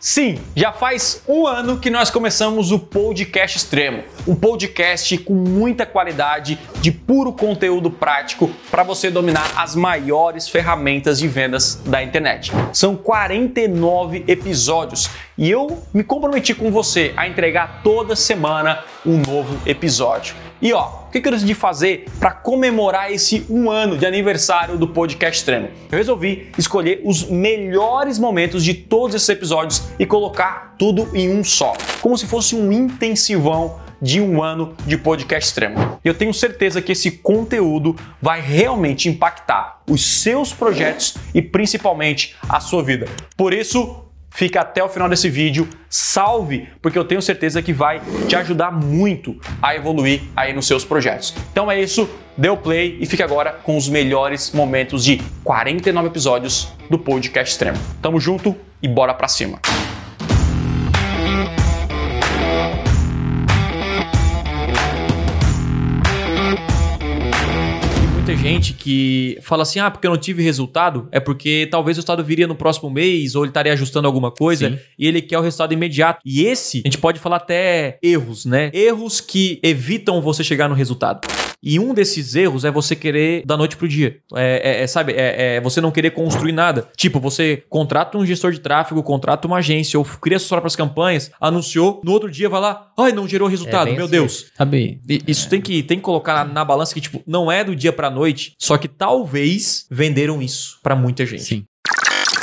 Sim, já faz um ano que nós começamos o Podcast Extremo, um podcast com muita qualidade, de puro conteúdo prático para você dominar as maiores ferramentas de vendas da internet. São 49 episódios e eu me comprometi com você a entregar toda semana um novo episódio. E ó, o que eu decidi fazer para comemorar esse um ano de aniversário do Podcast Extremo? Eu resolvi escolher os melhores momentos de todos esses episódios e colocar tudo em um só, como se fosse um intensivão de um ano de podcast extremo. E eu tenho certeza que esse conteúdo vai realmente impactar os seus projetos e principalmente a sua vida. Por isso, fica até o final desse vídeo, salve, porque eu tenho certeza que vai te ajudar muito a evoluir aí nos seus projetos. Então é isso, dê o play e fique agora com os melhores momentos de 49 episódios do podcast extremo. Tamo junto e bora pra cima. Gente que fala assim: ah, porque eu não tive resultado, é porque talvez o resultado viria no próximo mês, ou ele estaria ajustando alguma coisa, Sim. e ele quer o resultado imediato. E esse, a gente pode falar até erros, né? Erros que evitam você chegar no resultado. E um desses erros é você querer da noite pro dia. É, é, é sabe, é, é, você não querer construir nada. Tipo, você contrata um gestor de tráfego, contrata uma agência, ou cria suas próprias campanhas, anunciou, no outro dia vai lá, ai, não gerou resultado, é meu assim. Deus. Sabe? Isso tem que, tem que colocar na, na balança que, tipo, não é do dia pra noite, só que talvez venderam isso para muita gente. Sim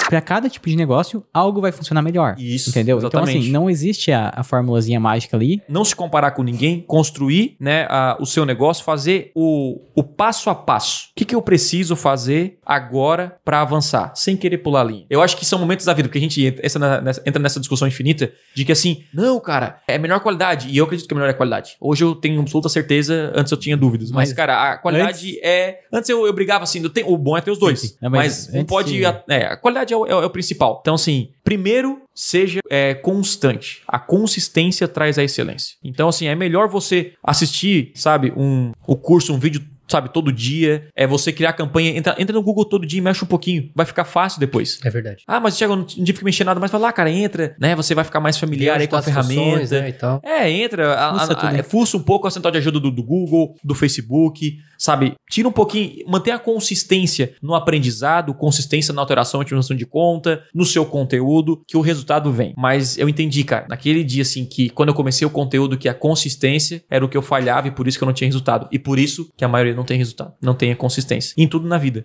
para cada tipo de negócio, algo vai funcionar melhor. Isso. Entendeu? Exatamente. Então, assim, não existe a, a formulazinha mágica ali. Não se comparar com ninguém, construir né, a, o seu negócio, fazer o, o passo a passo. O que, que eu preciso fazer agora para avançar, sem querer pular a linha? Eu acho que são momentos da vida, porque a gente entra nessa, entra nessa discussão infinita de que assim, não, cara, é melhor qualidade. E eu acredito que é melhor qualidade. Hoje eu tenho absoluta certeza, antes eu tinha dúvidas. Mas, mas cara, a qualidade antes... é. Antes eu, eu brigava assim, tenho, o bom é ter os dois. Não, mas, mas não pode. De... É, a qualidade é é o, é o principal. Então, assim, primeiro, seja é, constante. A consistência traz a excelência. Então, assim, é melhor você assistir, sabe, um, o curso, um vídeo sabe, todo dia. É você criar campanha. Entra, entra no Google todo dia e mexe um pouquinho. Vai ficar fácil depois. É verdade. Ah, mas Thiago, não tive que mexer nada mais. Vai lá, cara, entra, né? Você vai ficar mais familiar aí com a ferramenta. Né, e tal. É, entra. Fuça, a, a, fuça um pouco a central de ajuda do, do, Google, do Facebook, sabe? Tira um pouquinho, mantém a consistência no aprendizado, consistência na alteração e otimização de conta, no seu conteúdo, que o resultado vem. Mas eu entendi, cara, naquele dia, assim, que quando eu comecei o conteúdo, que a consistência era o que eu falhava e por isso que eu não tinha resultado. E por isso que a maioria não tem resultado, não tem consistência. Em tudo na vida.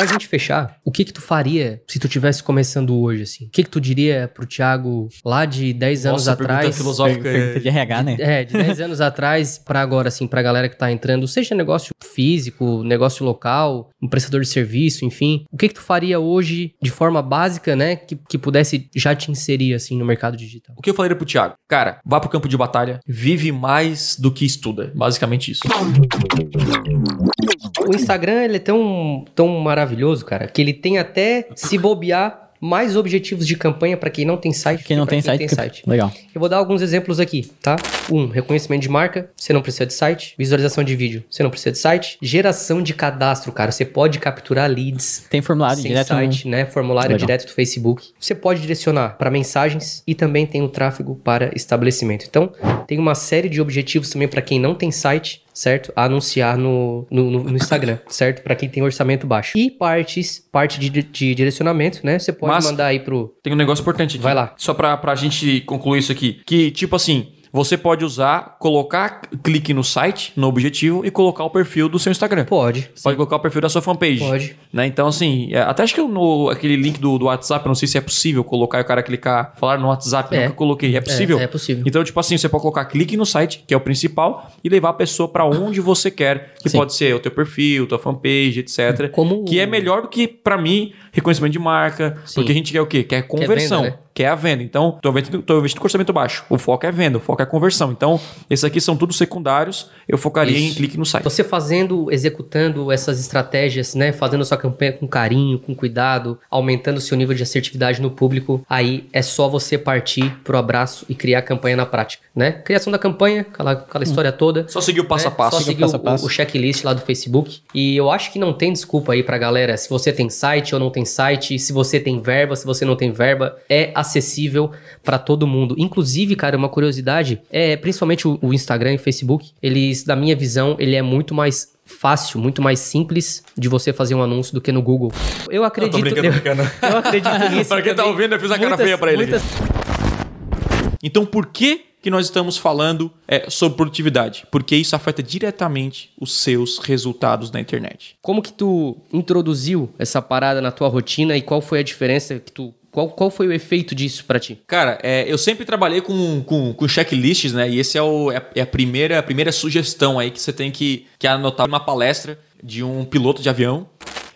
Pra gente fechar, o que que tu faria se tu tivesse começando hoje, assim? O que que tu diria pro Thiago lá de 10 anos Nossa, atrás? Pergunta filosófica. Pergunta de RH, né? É, de 10 anos atrás pra agora, assim, pra galera que tá entrando, seja negócio físico, negócio local, um prestador de serviço, enfim. O que que tu faria hoje de forma básica, né, que, que pudesse já te inserir, assim, no mercado digital? O que eu falaria pro Thiago? Cara, vá pro campo de batalha, vive mais do que estuda. Basicamente isso. O Instagram, ele é tão, tão maravilhoso, cara, que ele tem até se bobear mais objetivos de campanha para quem não tem site. Quem não tem, quem site, tem site. Legal. Eu vou dar alguns exemplos aqui, tá? Um, reconhecimento de marca, você não precisa de site. Visualização de vídeo, você não precisa de site. Geração de cadastro, cara, você pode capturar leads. Tem formulário sem direto site, no... né? Formulário Legal. direto do Facebook. Você pode direcionar para mensagens e também tem o tráfego para estabelecimento. Então, tem uma série de objetivos também para quem não tem site certo? A anunciar no, no, no Instagram, certo? Para quem tem orçamento baixo. E partes, parte de, de direcionamento, né? Você pode Mas mandar aí pro. Tem um negócio importante aqui. Vai lá. Só pra, pra gente concluir isso aqui. Que, tipo assim, você pode usar, colocar clique no site, no objetivo, e colocar o perfil do seu Instagram. Pode. Pode sim. colocar o perfil da sua fanpage. Pode. Né? Então, assim, é, até acho que no aquele link do, do WhatsApp, eu não sei se é possível colocar e o cara clicar, falar no WhatsApp, é. nunca coloquei. É possível? É, é, possível. Então, tipo assim, você pode colocar clique no site, que é o principal, e levar a pessoa para onde você quer, que sim. pode ser o teu perfil, tua fanpage, etc. Como... Que é melhor do que, para mim, reconhecimento de marca, sim. porque a gente quer o quê? Quer conversão. Quer venda, né? que é a venda. Então, estou investindo, tô investindo com orçamento baixo. O foco é venda, o foco é conversão. Então, esses aqui são todos secundários. Eu focaria Isso. em clique no site. Você fazendo, executando essas estratégias, né? Fazendo a sua campanha com carinho, com cuidado, aumentando o seu nível de assertividade no público, aí é só você partir pro abraço e criar a campanha na prática, né? Criação da campanha, aquela, aquela história toda. Só seguir o passo né? a passo. Só seguir o, o, o checklist lá do Facebook. E eu acho que não tem desculpa aí pra galera, se você tem site ou não tem tem site, se você tem verba, se você não tem verba, é acessível para todo mundo. Inclusive, cara, uma curiosidade, é principalmente o, o Instagram e o Facebook, eles, na minha visão, ele é muito mais fácil, muito mais simples de você fazer um anúncio do que no Google. Eu acredito. Eu, brincando, eu, brincando. eu acredito nisso. pra quem tá ouvindo, eu fiz a cara feia pra ele. Muitas... Então, por que que nós estamos falando é, sobre produtividade? Porque isso afeta diretamente os seus resultados na internet. Como que tu introduziu essa parada na tua rotina e qual foi a diferença que tu qual, qual foi o efeito disso para ti? Cara, é, eu sempre trabalhei com, com, com, checklists, né? E esse é, o, é, é, a, primeira, a primeira sugestão aí que você tem que, que anotar uma palestra de um piloto de avião.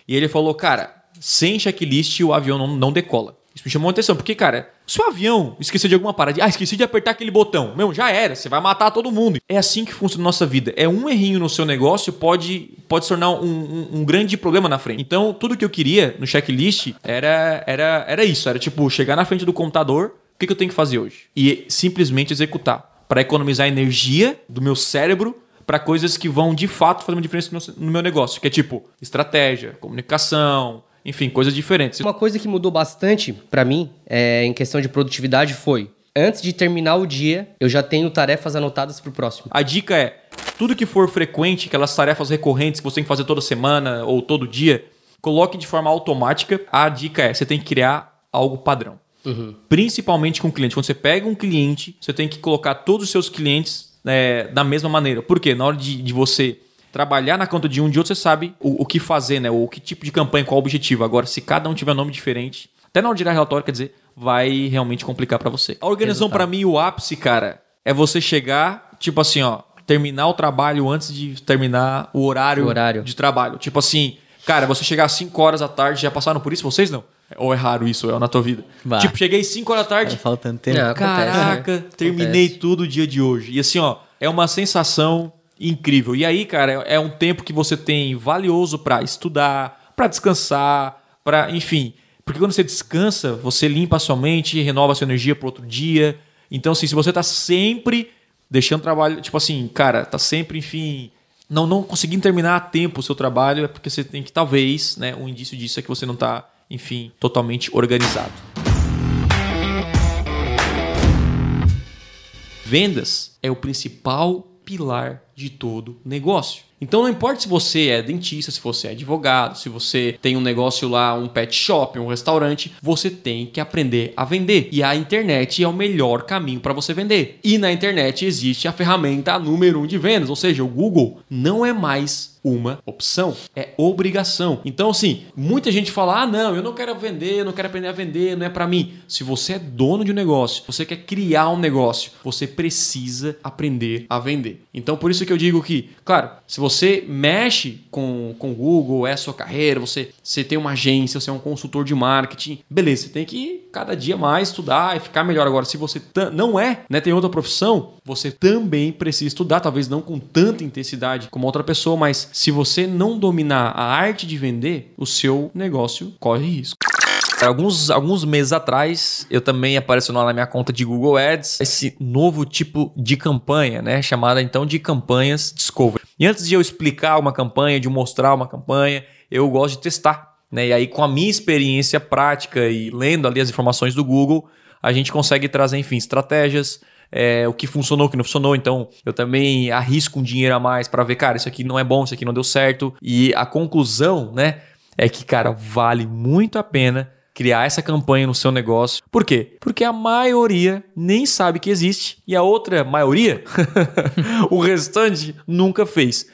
E ele falou, cara, sem checklist o avião não, não decola. Isso me chamou a atenção, porque, cara, se o avião esquecer de alguma parada, ah, esqueci de apertar aquele botão, meu, já era, você vai matar todo mundo. É assim que funciona a nossa vida. É um errinho no seu negócio pode, pode se tornar um, um, um grande problema na frente. Então, tudo que eu queria no checklist era, era, era isso: era tipo, chegar na frente do computador, o que, que eu tenho que fazer hoje? E simplesmente executar. Para economizar energia do meu cérebro para coisas que vão de fato fazer uma diferença no meu negócio, que é tipo estratégia, comunicação, enfim, coisas diferentes. Uma coisa que mudou bastante para mim é, em questão de produtividade foi antes de terminar o dia, eu já tenho tarefas anotadas para o próximo. A dica é: tudo que for frequente, aquelas tarefas recorrentes que você tem que fazer toda semana ou todo dia, coloque de forma automática. A dica é: você tem que criar algo padrão. Uhum. Principalmente com o cliente. Quando você pega um cliente, você tem que colocar todos os seus clientes é, da mesma maneira. Por quê? Na hora de, de você trabalhar na conta de um de outro, você sabe o, o que fazer, né? O que tipo de campanha, qual o objetivo. Agora, se cada um tiver nome diferente, até na hora de dar relatório, quer dizer, vai realmente complicar para você. A organização, para mim, o ápice, cara, é você chegar, tipo assim, ó, terminar o trabalho antes de terminar o horário, o horário. de trabalho. Tipo assim, cara, você chegar às 5 horas da tarde, já passaram por isso vocês não? Ou é raro isso, é na tua vida? Bah. Tipo, cheguei 5 horas da tarde. Tá faltando tempo. Não, Caraca, acontece, né? terminei acontece. tudo o dia de hoje. E assim, ó, é uma sensação incrível. E aí, cara, é um tempo que você tem valioso para estudar, para descansar, para, enfim. Porque quando você descansa, você limpa a sua mente, renova a sua energia para outro dia. Então, assim, se você tá sempre deixando trabalho, tipo assim, cara, tá sempre, enfim, não não conseguindo terminar a tempo o seu trabalho, é porque você tem que talvez, né, um indício disso é que você não tá, enfim, totalmente organizado. Vendas é o principal pilar de todo negócio. Então não importa se você é dentista, se você é advogado, se você tem um negócio lá, um pet shop, um restaurante, você tem que aprender a vender. E a internet é o melhor caminho para você vender. E na internet existe a ferramenta número um de vendas, ou seja, o Google não é mais uma opção, é obrigação. Então, assim, muita gente fala: ah, não, eu não quero vender, eu não quero aprender a vender, não é para mim. Se você é dono de um negócio, você quer criar um negócio, você precisa aprender a vender. Então, por isso que eu digo que, claro, se você mexe com o Google, é sua carreira, você, você tem uma agência, você é um consultor de marketing, beleza, você tem que cada dia mais estudar e ficar melhor. Agora, se você não é, né, tem outra profissão, você também precisa estudar, talvez não com tanta intensidade como outra pessoa, mas se você não dominar a arte de vender, o seu negócio corre risco. Alguns, alguns meses atrás, eu também apareceu lá na minha conta de Google Ads esse novo tipo de campanha, né? Chamada então de campanhas Discovery. E antes de eu explicar uma campanha, de mostrar uma campanha, eu gosto de testar. Né? E aí, com a minha experiência prática e lendo ali as informações do Google, a gente consegue trazer, enfim, estratégias, é, o que funcionou, o que não funcionou. Então, eu também arrisco um dinheiro a mais para ver, cara, isso aqui não é bom, isso aqui não deu certo. E a conclusão, né, é que, cara, vale muito a pena criar essa campanha no seu negócio. Por quê? Porque a maioria nem sabe que existe e a outra maioria, o restante, nunca fez.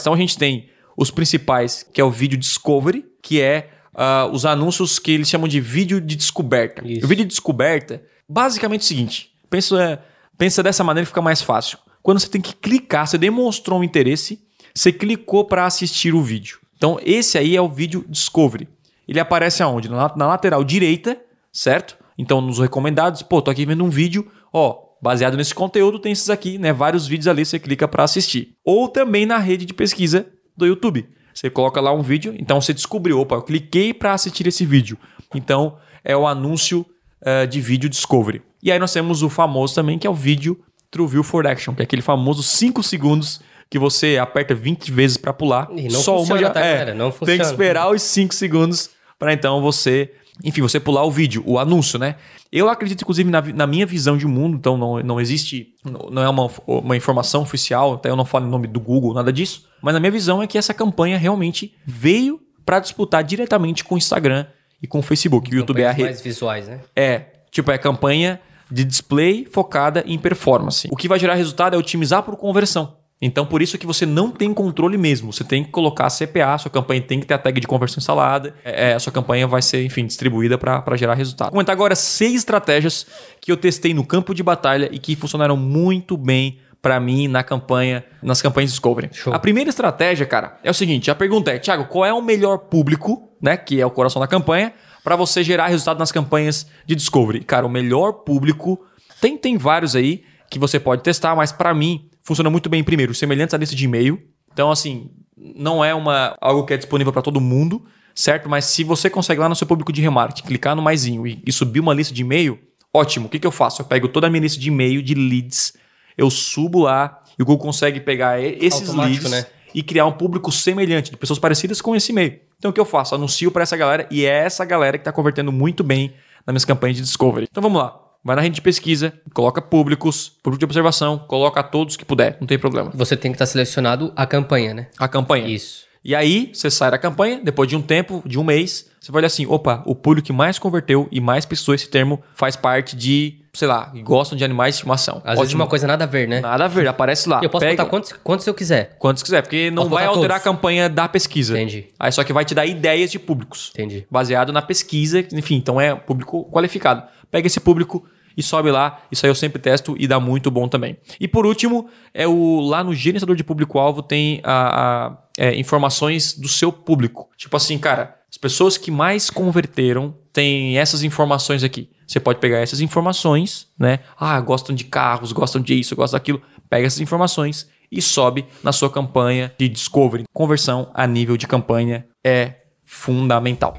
Então a gente tem os principais, que é o vídeo discovery, que é uh, os anúncios que eles chamam de vídeo de descoberta. Isso. O vídeo de descoberta, basicamente é o seguinte: pensa, pensa dessa maneira que fica mais fácil. Quando você tem que clicar, você demonstrou um interesse, você clicou para assistir o vídeo. Então, esse aí é o vídeo discovery. Ele aparece aonde? Na, na lateral direita, certo? Então, nos recomendados, pô, tô aqui vendo um vídeo, ó, baseado nesse conteúdo, tem esses aqui, né? Vários vídeos ali, você clica para assistir. Ou também na rede de pesquisa do YouTube. Você coloca lá um vídeo, então você descobriu, opa, eu cliquei para assistir esse vídeo. Então, é o anúncio uh, de vídeo Discovery. E aí nós temos o famoso também, que é o vídeo True View for Action, que é aquele famoso 5 segundos que você aperta 20 vezes para pular. E não só funciona, uma já tá, é, não funciona. Tem que esperar os 5 segundos para então você, enfim, você pular o vídeo, o anúncio, né? Eu acredito, inclusive, na, na, minha visão de mundo, então não, não existe, não é uma, uma informação oficial, até eu não falo em nome do Google, nada disso, mas na minha visão é que essa campanha realmente veio para disputar diretamente com o Instagram e com o Facebook. O YouTube é a rede. mais visuais, né? É, tipo, é campanha de display focada em performance. O que vai gerar resultado é otimizar por conversão. Então, por isso que você não tem controle mesmo. Você tem que colocar a CPA, sua campanha tem que ter a tag de conversão instalada. É, é a sua campanha vai ser, enfim, distribuída para gerar resultado. Vou comentar agora seis estratégias que eu testei no campo de batalha e que funcionaram muito bem para mim na campanha, nas campanhas Discovery. Show. A primeira estratégia, cara, é o seguinte: a pergunta é, Thiago, qual é o melhor público, né, que é o coração da campanha, para você gerar resultado nas campanhas de Discovery? Cara, o melhor público tem tem vários aí que você pode testar, mas para mim funciona muito bem primeiro, semelhantes à lista de e-mail. Então assim, não é uma algo que é disponível para todo mundo, certo? Mas se você consegue lá no seu público de remarketing, clicar no maisinho e, e subir uma lista de e-mail, ótimo. O que, que eu faço? Eu pego toda a minha lista de e-mail de leads eu subo lá e o Google consegue pegar esses leads né? e criar um público semelhante, de pessoas parecidas com esse e-mail. Então o que eu faço? Anuncio para essa galera e é essa galera que está convertendo muito bem nas minhas campanhas de discovery. Então vamos lá. Vai na rede de pesquisa, coloca públicos, público de observação, coloca todos que puder, não tem problema. Você tem que estar tá selecionado a campanha, né? A campanha. Isso. E aí, você sai da campanha, depois de um tempo, de um mês, você vai olhar assim: opa, o público que mais converteu e mais pessoas esse termo faz parte de sei lá, gostam de animais de estimação. Às Ótimo. vezes uma coisa nada a ver, né? Nada a ver, aparece lá. Eu posso Pega... botar quantos, quantos eu quiser. Quantos quiser, porque não posso vai alterar todos. a campanha da pesquisa. Entendi. Aí só que vai te dar ideias de públicos. Entendi. Baseado na pesquisa, enfim, então é público qualificado. Pega esse público e sobe lá. Isso aí eu sempre testo e dá muito bom também. E por último, é o lá no gerenciador de público-alvo tem a, a é, informações do seu público. Tipo assim, cara, as pessoas que mais converteram têm essas informações aqui. Você pode pegar essas informações, né? Ah, gostam de carros, gostam disso, gostam daquilo. Pega essas informações e sobe na sua campanha de discovery. Conversão a nível de campanha é fundamental.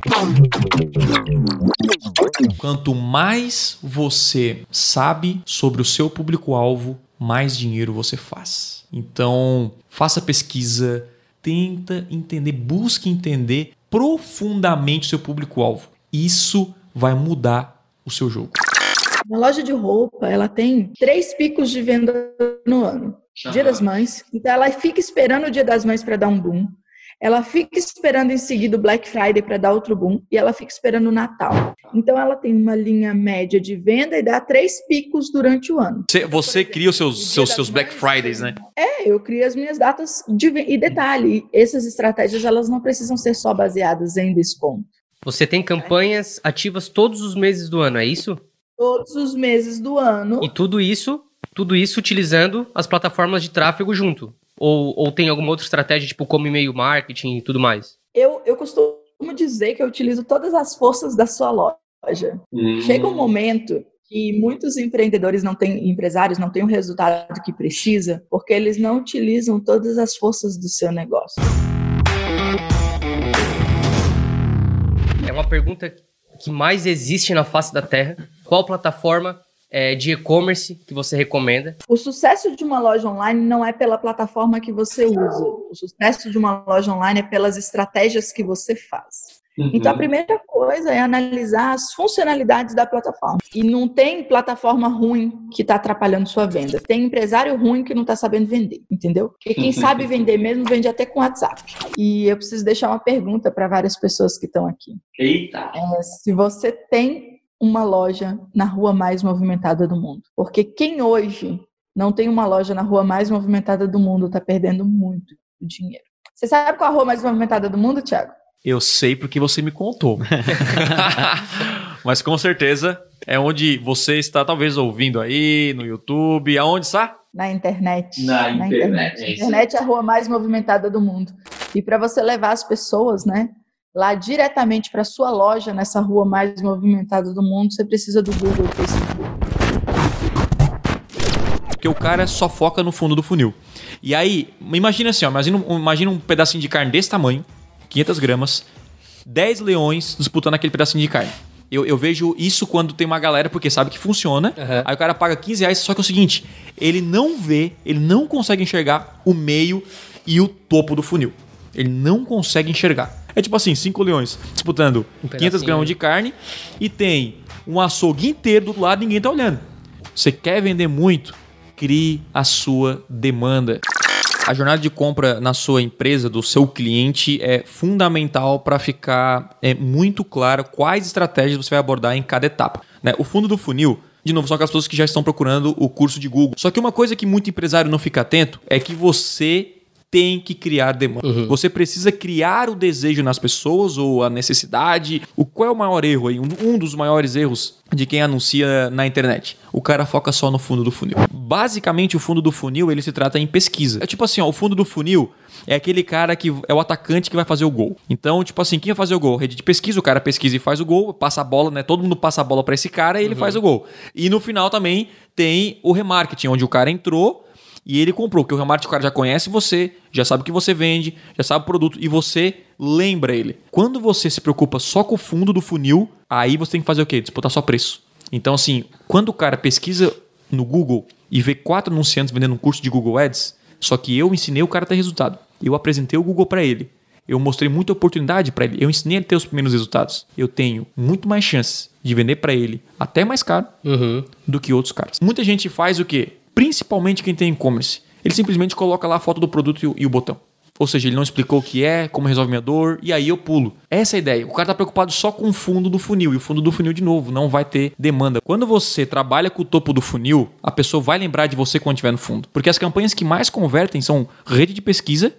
Quanto mais você sabe sobre o seu público-alvo, mais dinheiro você faz. Então, faça pesquisa, tenta entender, busque entender profundamente o seu público-alvo. Isso vai mudar o seu jogo? Uma loja de roupa, ela tem três picos de venda no ano. Dia das Mães. Então ela fica esperando o Dia das Mães para dar um boom. Ela fica esperando em seguida o Black Friday para dar outro boom e ela fica esperando o Natal. Então ela tem uma linha média de venda e dá três picos durante o ano. Você, você cria os seus, seus, seus Black Fridays, né? É, eu crio as minhas datas de e detalhe, essas estratégias elas não precisam ser só baseadas em desconto. Você tem campanhas ativas todos os meses do ano, é isso? Todos os meses do ano. E tudo isso, tudo isso utilizando as plataformas de tráfego junto? Ou, ou tem alguma outra estratégia, tipo como e-mail marketing e tudo mais? Eu, eu costumo dizer que eu utilizo todas as forças da sua loja. Hum. Chega um momento que muitos empreendedores não têm, empresários não têm o resultado que precisa, porque eles não utilizam todas as forças do seu negócio. É uma pergunta que mais existe na face da Terra. Qual plataforma é, de e-commerce que você recomenda? O sucesso de uma loja online não é pela plataforma que você usa. O sucesso de uma loja online é pelas estratégias que você faz. Uhum. Então, a primeira coisa é analisar as funcionalidades da plataforma. E não tem plataforma ruim que está atrapalhando sua venda. Tem empresário ruim que não está sabendo vender, entendeu? Porque quem sabe vender mesmo vende até com WhatsApp. E eu preciso deixar uma pergunta para várias pessoas que estão aqui. Eita! É, se você tem uma loja na rua mais movimentada do mundo. Porque quem hoje não tem uma loja na rua mais movimentada do mundo está perdendo muito dinheiro. Você sabe qual é a rua mais movimentada do mundo, Thiago? Eu sei porque você me contou. Mas com certeza é onde você está talvez ouvindo aí, no YouTube. Aonde está? Na internet. Na, Na internet. internet. A internet é a rua mais movimentada do mundo. E para você levar as pessoas, né, lá diretamente para sua loja nessa rua mais movimentada do mundo, você precisa do Google Facebook. Porque o cara só foca no fundo do funil. E aí, imagina assim, ó, imagina, imagina um pedacinho de carne desse tamanho 500 gramas, 10 leões disputando aquele pedacinho de carne. Eu, eu, vejo isso quando tem uma galera, porque sabe que funciona. Uhum. Aí o cara paga 15 reais, só que é o seguinte: ele não vê, ele não consegue enxergar o meio e o topo do funil. Ele não consegue enxergar. É tipo assim, cinco leões disputando um 500 gramas de carne e tem um açougue inteiro do lado e ninguém tá olhando. Você quer vender muito? Crie a sua demanda. A jornada de compra na sua empresa, do seu cliente, é fundamental para ficar é, muito claro quais estratégias você vai abordar em cada etapa. Né? O fundo do funil de novo, são aquelas pessoas que já estão procurando o curso de Google. Só que uma coisa que muito empresário não fica atento é que você tem que criar demanda. Uhum. Você precisa criar o desejo nas pessoas ou a necessidade. O qual é o maior erro aí? Um, um dos maiores erros de quem anuncia na internet. O cara foca só no fundo do funil. Basicamente, o fundo do funil ele se trata em pesquisa. É tipo assim, ó, o fundo do funil é aquele cara que é o atacante que vai fazer o gol. Então, tipo assim, quem vai fazer o gol? Rede de pesquisa, o cara pesquisa e faz o gol, passa a bola, né? Todo mundo passa a bola para esse cara e ele uhum. faz o gol. E no final também tem o remarketing, onde o cara entrou e ele comprou, que o remarketing o cara já conhece você, já sabe o que você vende, já sabe o produto e você lembra ele. Quando você se preocupa só com o fundo do funil, aí você tem que fazer o quê? Disputar só preço. Então, assim, quando o cara pesquisa no Google e vê quatro anunciantes vendendo um curso de Google Ads, só que eu ensinei o cara a ter resultado. Eu apresentei o Google para ele. Eu mostrei muita oportunidade para ele. Eu ensinei ele a ter os primeiros resultados. Eu tenho muito mais chances de vender para ele até mais caro uhum. do que outros caras. Muita gente faz o quê? Principalmente quem tem e-commerce. Ele simplesmente coloca lá a foto do produto e o, e o botão. Ou seja, ele não explicou o que é, como resolve minha dor, e aí eu pulo. Essa é a ideia. O cara está preocupado só com o fundo do funil, e o fundo do funil, de novo, não vai ter demanda. Quando você trabalha com o topo do funil, a pessoa vai lembrar de você quando estiver no fundo. Porque as campanhas que mais convertem são rede de pesquisa,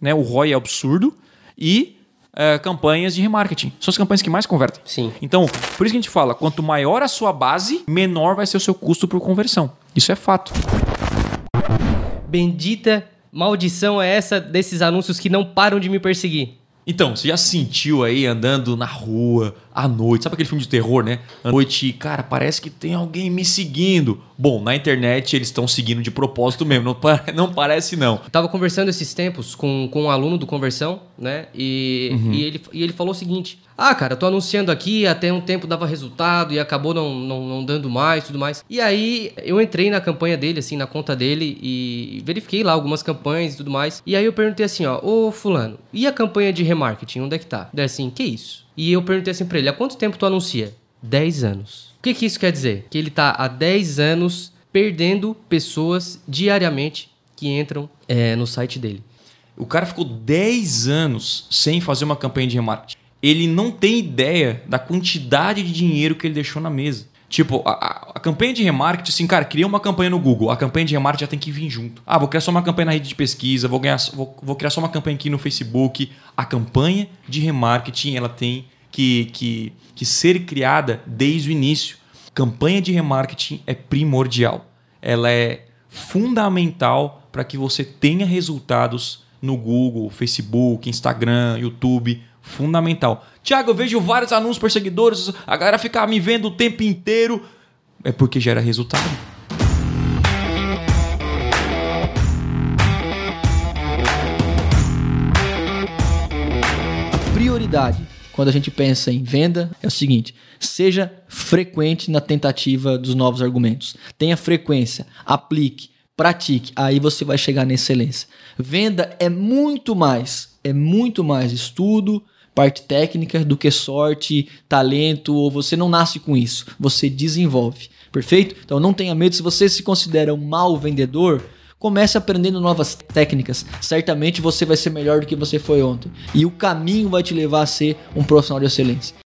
né? o ROI é absurdo, e uh, campanhas de remarketing. São as campanhas que mais convertem. Sim. Então, por isso que a gente fala, quanto maior a sua base, menor vai ser o seu custo por conversão. Isso é fato. Bendita maldição é essa desses anúncios que não param de me perseguir? Então, você já sentiu aí andando na rua, à noite, sabe aquele filme de terror, né? À noite, cara, parece que tem alguém me seguindo. Bom, na internet eles estão seguindo de propósito mesmo, não, não parece não. Eu tava conversando esses tempos com, com um aluno do Conversão, né? E, uhum. e, ele, e ele falou o seguinte: ah, cara, eu tô anunciando aqui, até um tempo dava resultado e acabou não, não, não dando mais tudo mais. E aí eu entrei na campanha dele, assim, na conta dele e verifiquei lá algumas campanhas e tudo mais. E aí eu perguntei assim, ó, ô fulano, e a campanha de remarketing, onde é que tá? Daí assim, que isso? E eu perguntei assim pra ele, há quanto tempo tu anuncia? 10 anos. O que, que isso quer dizer? Que ele tá há 10 anos perdendo pessoas diariamente que entram é, no site dele. O cara ficou 10 anos sem fazer uma campanha de remarketing ele não tem ideia da quantidade de dinheiro que ele deixou na mesa. Tipo, a, a, campanha de remarketing, assim, cara, cria uma campanha no Google. A campanha de remarketing já tem que vir junto. Ah, vou criar só uma campanha na rede de pesquisa, vou, ganhar, vou, vou criar só uma campanha aqui no Facebook. A campanha de remarketing, ela tem que, que, que ser criada desde o início. Campanha de remarketing é primordial. Ela é fundamental para que você tenha resultados no Google, Facebook, Instagram, YouTube fundamental. Tiago, eu vejo vários anúncios por seguidores, a galera fica me vendo o tempo inteiro. É porque gera resultado. Prioridade quando a gente pensa em venda é o seguinte: seja frequente na tentativa dos novos argumentos. Tenha frequência, aplique, pratique, aí você vai chegar na excelência. Venda é muito mais, é muito mais estudo, parte técnica do que sorte, talento, ou você não nasce com isso, você desenvolve. Perfeito? Então não tenha medo, se você se considera um mau vendedor, comece aprendendo novas técnicas. Certamente você vai ser melhor do que você foi ontem. E o caminho vai te levar a ser um profissional de excelência.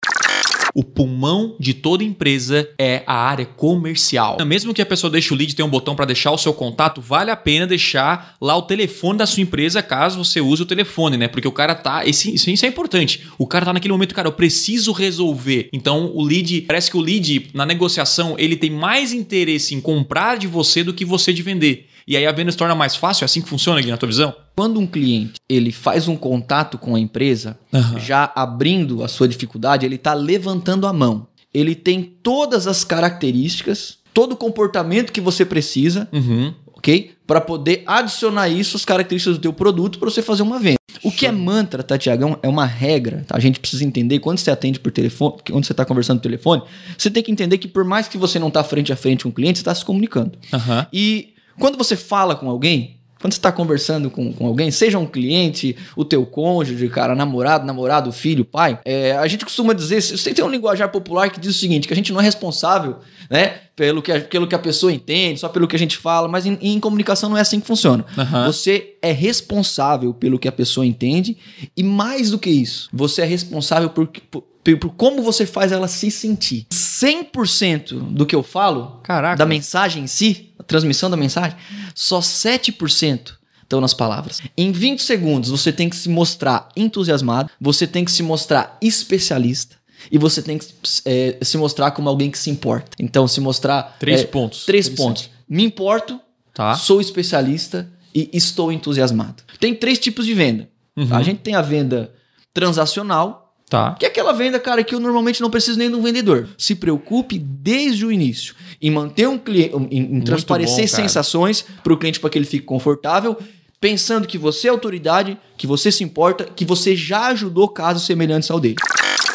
O pulmão de toda empresa é a área comercial. Mesmo que a pessoa deixe o lead, tem um botão para deixar o seu contato, vale a pena deixar lá o telefone da sua empresa caso você use o telefone, né? Porque o cara tá. Esse, isso é importante. O cara tá naquele momento, cara, eu preciso resolver. Então o lead, parece que o lead na negociação ele tem mais interesse em comprar de você do que você de vender. E aí a venda se torna mais fácil, é assim que funciona aqui na tua visão? Quando um cliente ele faz um contato com a empresa, uhum. já abrindo a sua dificuldade, ele está levantando a mão. Ele tem todas as características, todo o comportamento que você precisa, uhum. ok? Para poder adicionar isso às características do teu produto para você fazer uma venda. O que é mantra, tá, Tiagão? É uma regra. Tá? A gente precisa entender quando você atende por telefone, quando você está conversando no telefone, você tem que entender que por mais que você não está frente a frente com o cliente, você está se comunicando. Uhum. E quando você fala com alguém, Quando você está conversando com, com alguém, seja um cliente, o teu cônjuge, cara, namorado, namorado, filho, pai, é, a gente costuma dizer, você tem um linguajar popular que diz o seguinte, que a gente não é responsável, né, pelo que a, pelo que a pessoa entende, só pelo que a gente fala, mas em, em comunicação não é assim que funciona. Aham. Você é responsável pelo que a pessoa entende e mais do que isso, você é responsável por, por, por como você faz ela se sentir. 100% do que eu falo, Caraca. da mensagem em si, transmissão da mensagem, só 7% estão nas palavras. Em 20 segundos, você tem que se mostrar entusiasmado, você tem que se mostrar especialista. E você tem que é, se mostrar como alguém que se importa. Então, se mostrar. Três é, pontos. Três pontos. Me importo, Tá. sou especialista e estou entusiasmado. Tem três tipos de venda. Uhum. A gente tem a venda transacional, Tá. que é aquela venda, cara, que eu normalmente não preciso nem de um vendedor. Se preocupe desde o início em manter um cliente, em, em transparecer bom, sensações para o cliente para que ele fique confortável, pensando que você é autoridade, que você se importa, que você já ajudou casos semelhantes ao dele.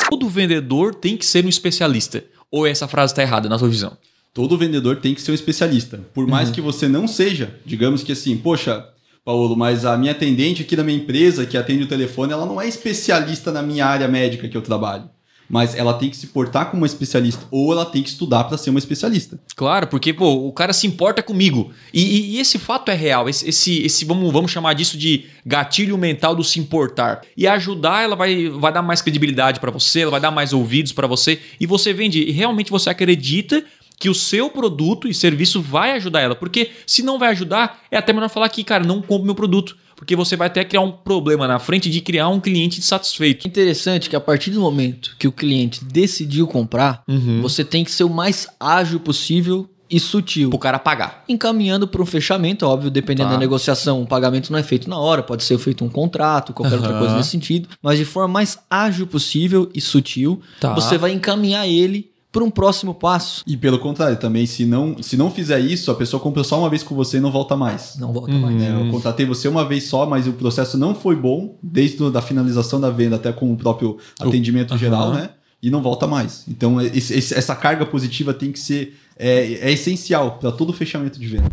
Todo vendedor tem que ser um especialista. Ou essa frase está errada na sua visão? Todo vendedor tem que ser um especialista. Por mais que você não seja, digamos que assim, poxa, Paulo, mas a minha atendente aqui da minha empresa que atende o telefone, ela não é especialista na minha área médica que eu trabalho. Mas ela tem que se portar como uma especialista ou ela tem que estudar para ser uma especialista. Claro, porque pô, o cara se importa comigo. E, e- e esse fato é real. Esse, esse, esse- vamos, vamos chamar disso de gatilho mental do se importar. E ajudar, ela vai, vai dar mais credibilidade para você, ela vai dar mais ouvidos para você. E você vende. E realmente você acredita que o seu produto e serviço vai ajudar ela. Porque se não vai ajudar, é até melhor falar que, cara, não compre meu produto. Porque você vai até criar um problema na frente de criar um cliente insatisfeito. Interessante que a partir do momento que o cliente decidiu comprar, você tem que ser o mais ágil possível e sutil. Pro cara pagar. Encaminhando para um fechamento, óbvio, dependendo Tá. da negociação, o pagamento não é feito na hora, pode ser feito um contrato, qualquer outra Aham. coisa nesse sentido, mas de forma mais ágil possível e sutil, Tá. você vai encaminhar ele para um próximo passo. E pelo contrário, também, se não, se não fizer isso, a pessoa compra só uma vez com você e não volta mais. Não volta Uhum. mais. É, eu contratei você uma vez só, mas o processo não foi bom, desde a da finalização da venda até com o próprio atendimento Aham. geral, né? E não volta mais. Então, esse- essa carga positiva tem que ser é, é essencial para todo fechamento de venda.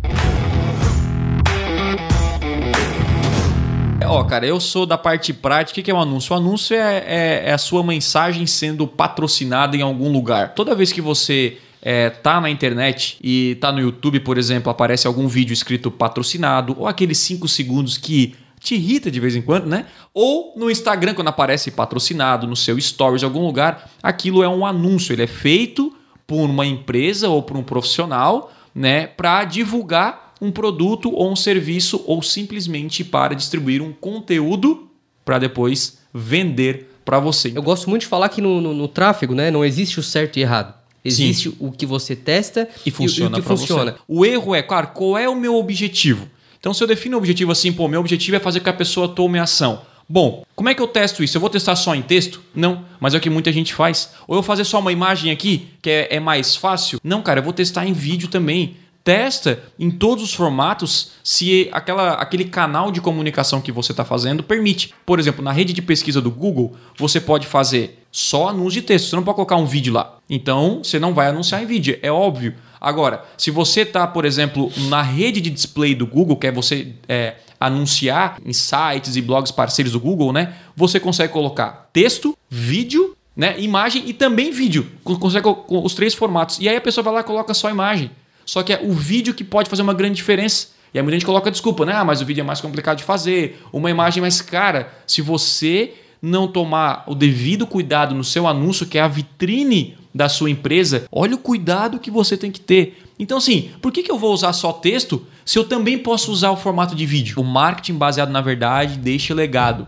Ó, cara, eu sou da parte prática. O que é um anúncio? O anúncio é, é- é a sua mensagem sendo patrocinada em algum lugar. Toda vez que você é, tá na internet e tá no YouTube, por exemplo, aparece algum vídeo escrito patrocinado, ou aqueles 5 segundos que te irrita de vez em quando, né? Ou no Instagram, quando aparece patrocinado, no seu stories, em algum lugar, aquilo é um anúncio. Ele é feito por uma empresa ou por um profissional, né, para divulgar um produto ou um serviço ou simplesmente para distribuir um conteúdo para depois vender para você. Eu gosto muito de falar que no, no- no tráfego, né, não existe o certo e errado. Existe o que você testa e funciona o que funciona. você. O erro é, claro, qual é o meu objetivo? Então, se eu defino o objetivo assim, pô, meu objetivo é fazer com que a pessoa tome ação. Bom, como é que eu testo isso? Eu vou testar só em texto? Não, mas é o que muita gente faz. Ou eu vou fazer só uma imagem aqui, que é, é mais fácil? Não, cara, eu vou testar em vídeo também. Testa em todos os formatos se aquela, aquele canal de comunicação que você está fazendo permite. Por exemplo, na rede de pesquisa do Google, você pode fazer só anúncio de texto. Você não pode colocar um vídeo lá. Então, você não vai anunciar em vídeo, é óbvio. Agora, se você está, por exemplo, na rede de display do Google, que é você é, anunciar em sites e blogs parceiros do Google, né? Você consegue colocar texto, vídeo, né? Imagem e também vídeo. Con- Consegue os três formatos. E aí a pessoa vai lá e coloca só imagem. Só que é o vídeo que pode fazer uma grande diferença. E aí muita gente coloca desculpa, né? Ah, mas o vídeo é mais complicado de fazer, uma imagem mais cara. Se você não tomar o devido cuidado no seu anúncio, que é a vitrine da sua empresa, olha o cuidado que você tem que ter. Então, assim, por que, que eu vou usar só texto se eu também posso usar o formato de vídeo? O marketing baseado na verdade deixa legado.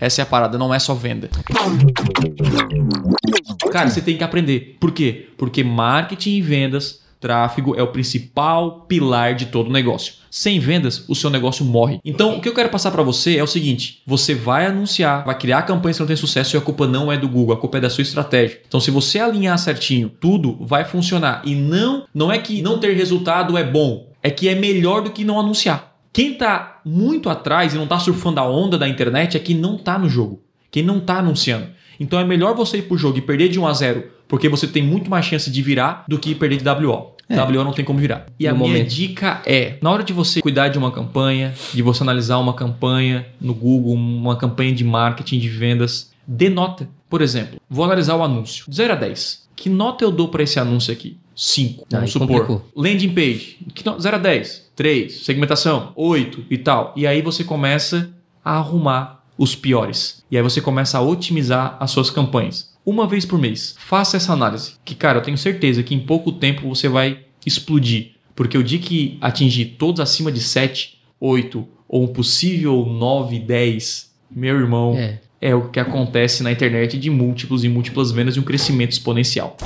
Essa é a parada, não é só venda. Cara, você tem que aprender. Por quê? Porque marketing e vendas, tráfego é o principal pilar de todo negócio. Sem vendas, o seu negócio morre. Então, o que eu quero passar para você é o seguinte: você vai anunciar, vai criar campanhas que não tem sucesso e a culpa não é do Google, a culpa é da sua estratégia. Então, se você alinhar certinho, tudo vai funcionar. E não, não é que não ter resultado é bom, é que é melhor do que não anunciar. Quem tá muito atrás e não tá surfando a onda da internet é quem não tá no jogo, quem não tá anunciando. Então é melhor você ir pro jogo e perder de 1 a 0 porque você tem muito mais chance de virar do que perder de WO. É. WO não tem como virar. E a No minha momento. dica é, na hora de você cuidar de uma campanha, de você analisar uma campanha no Google, uma campanha de marketing, de vendas, dê nota. Por exemplo, vou analisar o anúncio. De 0 a 10. Que nota eu dou para esse anúncio aqui? 5, vamos supor. complicou. Landing page, que nota? 0 a 10. 3. Segmentação, 8 e tal. E aí você começa a arrumar os piores. E aí você começa a otimizar as suas campanhas. Uma vez por mês, faça essa análise. Que, cara, eu tenho certeza que em pouco tempo você vai explodir. Porque o dia que atingir todos acima de 7, 8 ou um possível 9, 10, meu irmão, É. é o que acontece na internet de múltiplos e múltiplas vendas e um crescimento exponencial.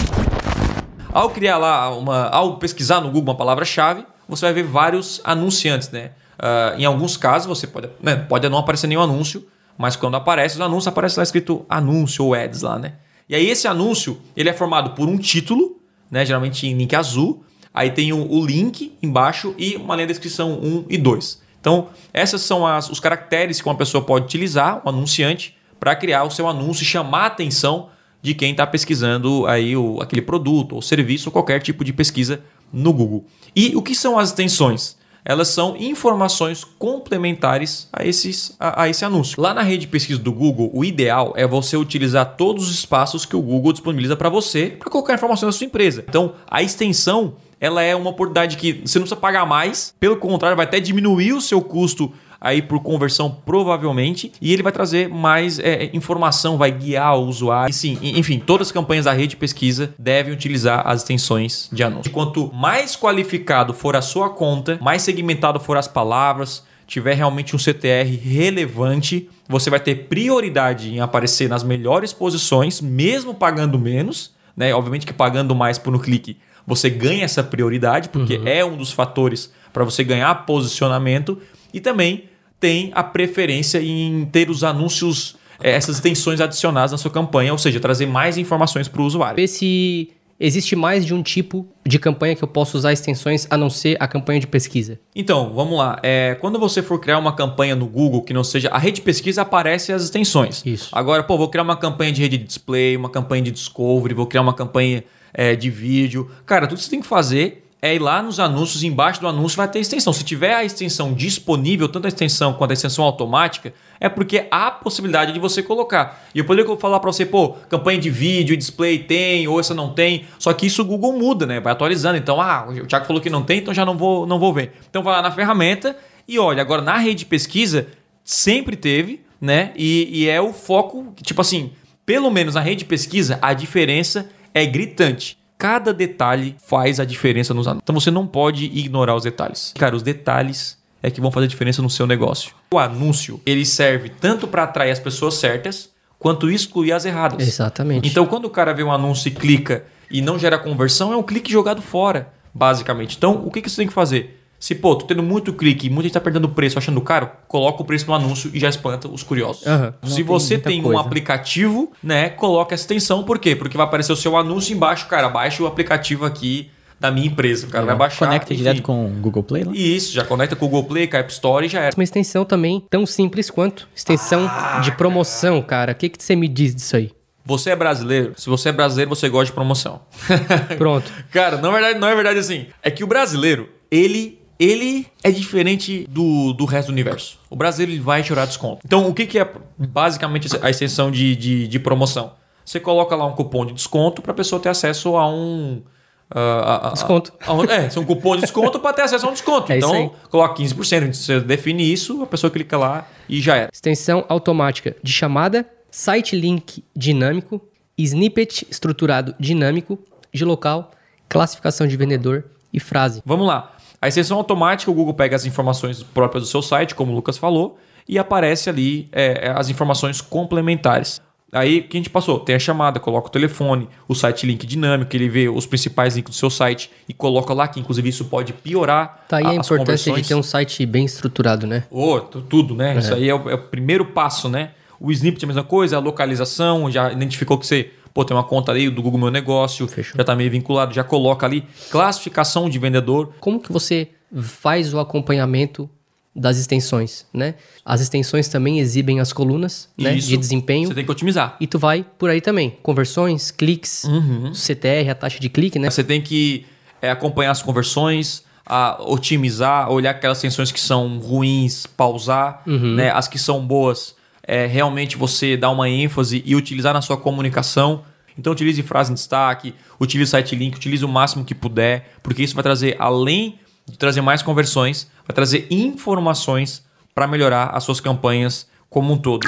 Ao criar lá uma, ao pesquisar no Google uma palavra-chave, você vai ver vários anunciantes, né? Ah, em alguns casos você pode, né, pode não aparecer nenhum anúncio, mas quando aparece os anúncios aparece lá escrito anúncio ou ads lá, né? E aí esse anúncio ele é formado por um título, né? Geralmente em link azul. Aí tem o, o link embaixo e uma linha de descrição 1 e 2. Então, essas são as- os caracteres que uma pessoa pode utilizar, um anunciante, para criar o seu anúncio e chamar a atenção de quem está pesquisando aí o, aquele produto ou serviço ou qualquer tipo de pesquisa no Google. E o que são as extensões? Elas são informações complementares a, esses, a, a esse anúncio. Lá na rede de pesquisa do Google, o ideal é você utilizar todos os espaços que o Google disponibiliza para você para colocar informação da sua empresa. Então, a extensão ela é uma oportunidade que você não precisa pagar mais, pelo contrário, vai até diminuir o seu custo aí por conversão provavelmente e ele vai trazer mais é, informação, vai guiar o usuário. E sim, enfim, todas as campanhas da rede de pesquisa devem utilizar as extensões de anúncio. Quanto mais qualificado for a sua conta, mais segmentado for as palavras, tiver realmente um CTR relevante, você vai ter prioridade em aparecer nas melhores posições, mesmo pagando menos, né? Obviamente que pagando mais por um clique, você ganha essa prioridade, porque é um dos fatores para você ganhar posicionamento e também tem a preferência em ter os anúncios, eh, essas extensões adicionadas na sua campanha, ou seja, trazer mais informações para o usuário. Ver se existe mais de um tipo de campanha que eu posso usar extensões a não ser a campanha de pesquisa. Então, vamos lá. É, quando você for criar uma campanha no Google que não seja. A rede de pesquisa aparece as extensões. Isso. Agora, pô, vou criar uma campanha de rede de display, uma campanha de discovery, vou criar uma campanha é, de vídeo. Cara, tudo que você tem que fazer é ir lá nos anúncios, embaixo do anúncio vai ter extensão. Se tiver a extensão disponível, tanto a extensão quanto a extensão automática, é porque há possibilidade de você colocar. E eu poderia falar para você, pô, campanha de vídeo, display tem, ou essa não tem. Só que isso o Google muda, né? Vai atualizando. Então, ah, o Thiago falou que não tem, então já não vou, não vou ver. Então vai lá na ferramenta e olha, agora na rede de pesquisa sempre teve, né? E, e é o foco, tipo assim, pelo menos na rede de pesquisa, a diferença é gritante. Cada detalhe faz a diferença nos anúncios. Então você não pode ignorar os detalhes. Cara, os detalhes é que vão fazer diferença no seu negócio. O anúncio, ele serve tanto para atrair as pessoas certas, quanto excluir as erradas. Exatamente. Então, quando o cara vê um anúncio e clica e não gera conversão, é um clique jogado fora, basicamente. Então, o que, que você tem que fazer? Se, pô, tô tendo muito clique e muita gente tá perdendo preço achando caro, coloca o preço no anúncio e já espanta os curiosos. Aham. Se você tem um aplicativo, né, coloca essa extensão. Por quê? Porque vai aparecer o seu anúncio embaixo, cara, baixa o aplicativo aqui da minha empresa. O cara vai baixar. Conecta enfim. direto com o Google Play lá? Isso, já conecta com o Google Play, com a App Store e já era. Uma extensão também tão simples quanto extensão de promoção, cara. O que, que você me diz disso aí? Você é brasileiro? Se você é brasileiro, você gosta de promoção. Pronto. Cara, não é verdade, não é verdade assim. É que o brasileiro, ele ele é diferente do, do resto do universo. O brasileiro ele vai chorar desconto. Então, o que, que é basicamente a extensão de, de, de promoção? Você coloca lá um cupom de desconto para a pessoa ter acesso a um. a- a- Desconto. a é, um cupom de desconto para ter acesso a um desconto. É então, coloca 15%. Você define isso, a pessoa clica lá e já era. Extensão automática de chamada, site link dinâmico, snippet estruturado dinâmico, de local, classificação de vendedor e frase. Vamos lá. A extensão automática, o Google pega as informações próprias do seu site, como o Lucas falou, e aparece ali é, as informações complementares. Aí, o que a gente passou? Tem a chamada, coloca o telefone, o site link dinâmico, ele vê os principais links do seu site e coloca lá, que inclusive isso pode piorar Tá aí a, as importância de ter um site bem estruturado, né? Tu- tudo, né? Isso aí é o, é o primeiro passo, né? O snippet é a mesma coisa, a localização, já identificou que você pô, tem uma conta ali do Google Meu Negócio, Fechou. já tá meio vinculado, já coloca ali classificação de vendedor. Como que você faz o acompanhamento das extensões, né? As extensões também exibem as colunas né, de desempenho. Você tem que otimizar. E tu vai por aí também. Conversões, cliques, Uhum. CTR, a taxa de clique, né? Você tem que é, acompanhar as conversões, a otimizar, olhar aquelas tensões que são ruins, pausar, né? As que são boas, é, realmente você dar uma ênfase e utilizar na sua comunicação. Então utilize frase em destaque, utilize site link, utilize o máximo que puder, porque isso vai trazer, além de trazer mais conversões, vai trazer informações para melhorar as suas campanhas como um todo.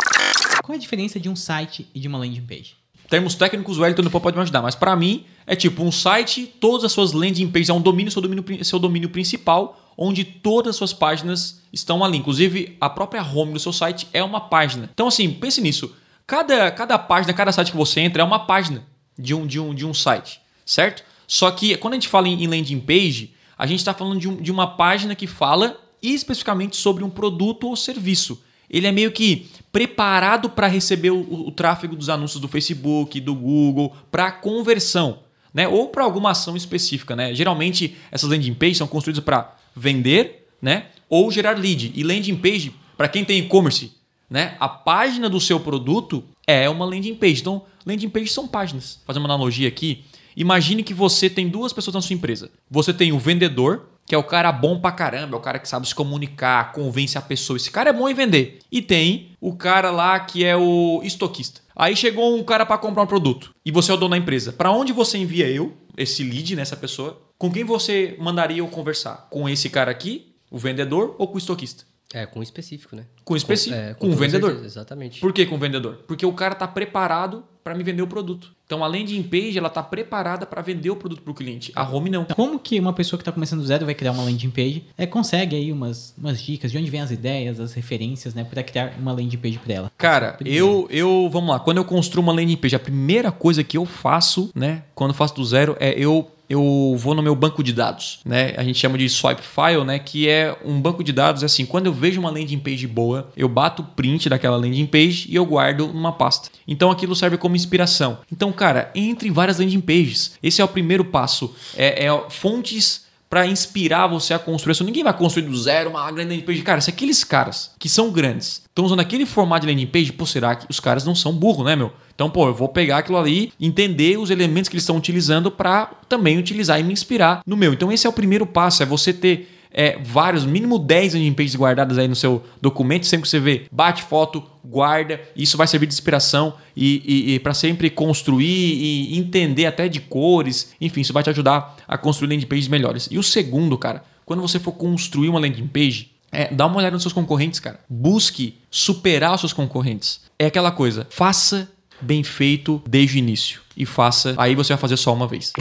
Qual é a diferença de um site e de uma landing page? termos técnicos, o Wellington depois pode me ajudar, mas para mim é tipo um site, todas as suas landing pages, é um domínio, seu domínio, seu domínio principal, onde todas as suas páginas estão ali. Inclusive, a própria home do seu site é uma página. Então, assim, pense nisso. Cada, cada página, cada site que você entra é uma página de um, de um, de um site, certo? Só que quando a gente fala em landing page, a gente está falando de, um- de uma página que fala especificamente sobre um produto ou serviço. Ele é meio que preparado para receber o, o- o tráfego dos anúncios do Facebook, do Google, para conversão, né? Ou para alguma ação específica, né? Geralmente essas landing pages são construídas para vender, né? Ou gerar lead. E landing page, para quem tem e-commerce, né? A página do seu produto é uma landing page. Então, landing pages são páginas. Fazer uma analogia aqui. Imagine que você tem duas pessoas na sua empresa. Você tem o vendedor, que é o cara bom pra caramba, é o cara que sabe se comunicar, convence a pessoa. Esse cara é bom em vender. E tem o cara lá que é o estoquista. Aí chegou um cara para comprar um produto e você é o dono da empresa. Para onde você envia eu, esse lead nessa pessoa? Com quem você mandaria eu conversar? Com esse cara aqui, o vendedor ou com o estoquista? É, com específico, né? Com específico, é, com o toda vendedor. certeza, exatamente. Por que com o vendedor? Porque o cara está preparado para me vender o produto. Então a landing page ela está preparada para vender o produto para o cliente. A home não. Como que uma pessoa que está começando do zero vai criar uma landing page? É, consegue aí umas, umas dicas de onde vem as ideias, as referências, né? Para criar uma landing page para ela. Cara, eu, eu, vamos lá, quando eu construo uma landing page, a primeira coisa que eu faço, né, quando eu faço do zero, é eu eu vou no meu banco de dados, né? A gente chama de swipe file, né? Que é um banco de dados, é assim, quando eu vejo uma landing page boa, eu bato o print daquela landing page e eu guardo numa pasta. Então aquilo serve como inspiração. Então, cara, entre várias landing pages. Esse é o primeiro passo. É, é fontes para inspirar você a construir. Isso ninguém vai construir do zero uma grande landing page. Cara, se aqueles caras que são grandes estão usando aquele formato de landing page, pô, será que os caras não são burros, né, meu? Então, pô, eu vou pegar aquilo ali, entender os elementos que eles estão utilizando para também utilizar e me inspirar no meu. Então, esse é o primeiro passo, é você ter é, vários, mínimo 10 landing pages guardadas aí no seu documento, sempre que você vê, bate foto, guarda, isso vai servir de inspiração e, e, e para sempre construir e entender até de cores, enfim, isso vai te ajudar a construir landing pages melhores. E o segundo, cara, quando você for construir uma landing page, é, dá uma olhada nos seus concorrentes, cara. Busque superar os seus concorrentes. É aquela coisa, faça bem feito desde o início. E faça, aí você vai fazer só uma vez.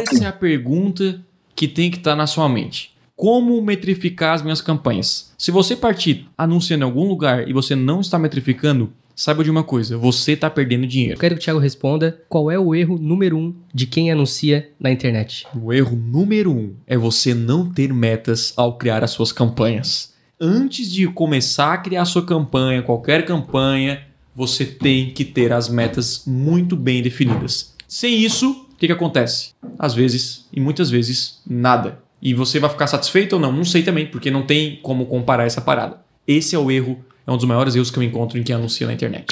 Essa é a pergunta que tem que estar na sua mente. Como metrificar as minhas campanhas? Se você partir anunciando em algum lugar e você não está metrificando, saiba de uma coisa: você está perdendo dinheiro. Eu quero que o Thiago responda qual é o erro número um de quem anuncia na internet. O erro número um é você não ter metas ao criar as suas campanhas. Antes de começar a criar a sua campanha, qualquer campanha, você tem que ter as metas muito bem definidas. Sem isso, o que, que acontece? Às vezes, e muitas vezes, nada. E você vai ficar satisfeito ou não? Não sei também, porque não tem como comparar essa parada. Esse é o erro, é um dos maiores erros que eu encontro em quem anuncia na internet.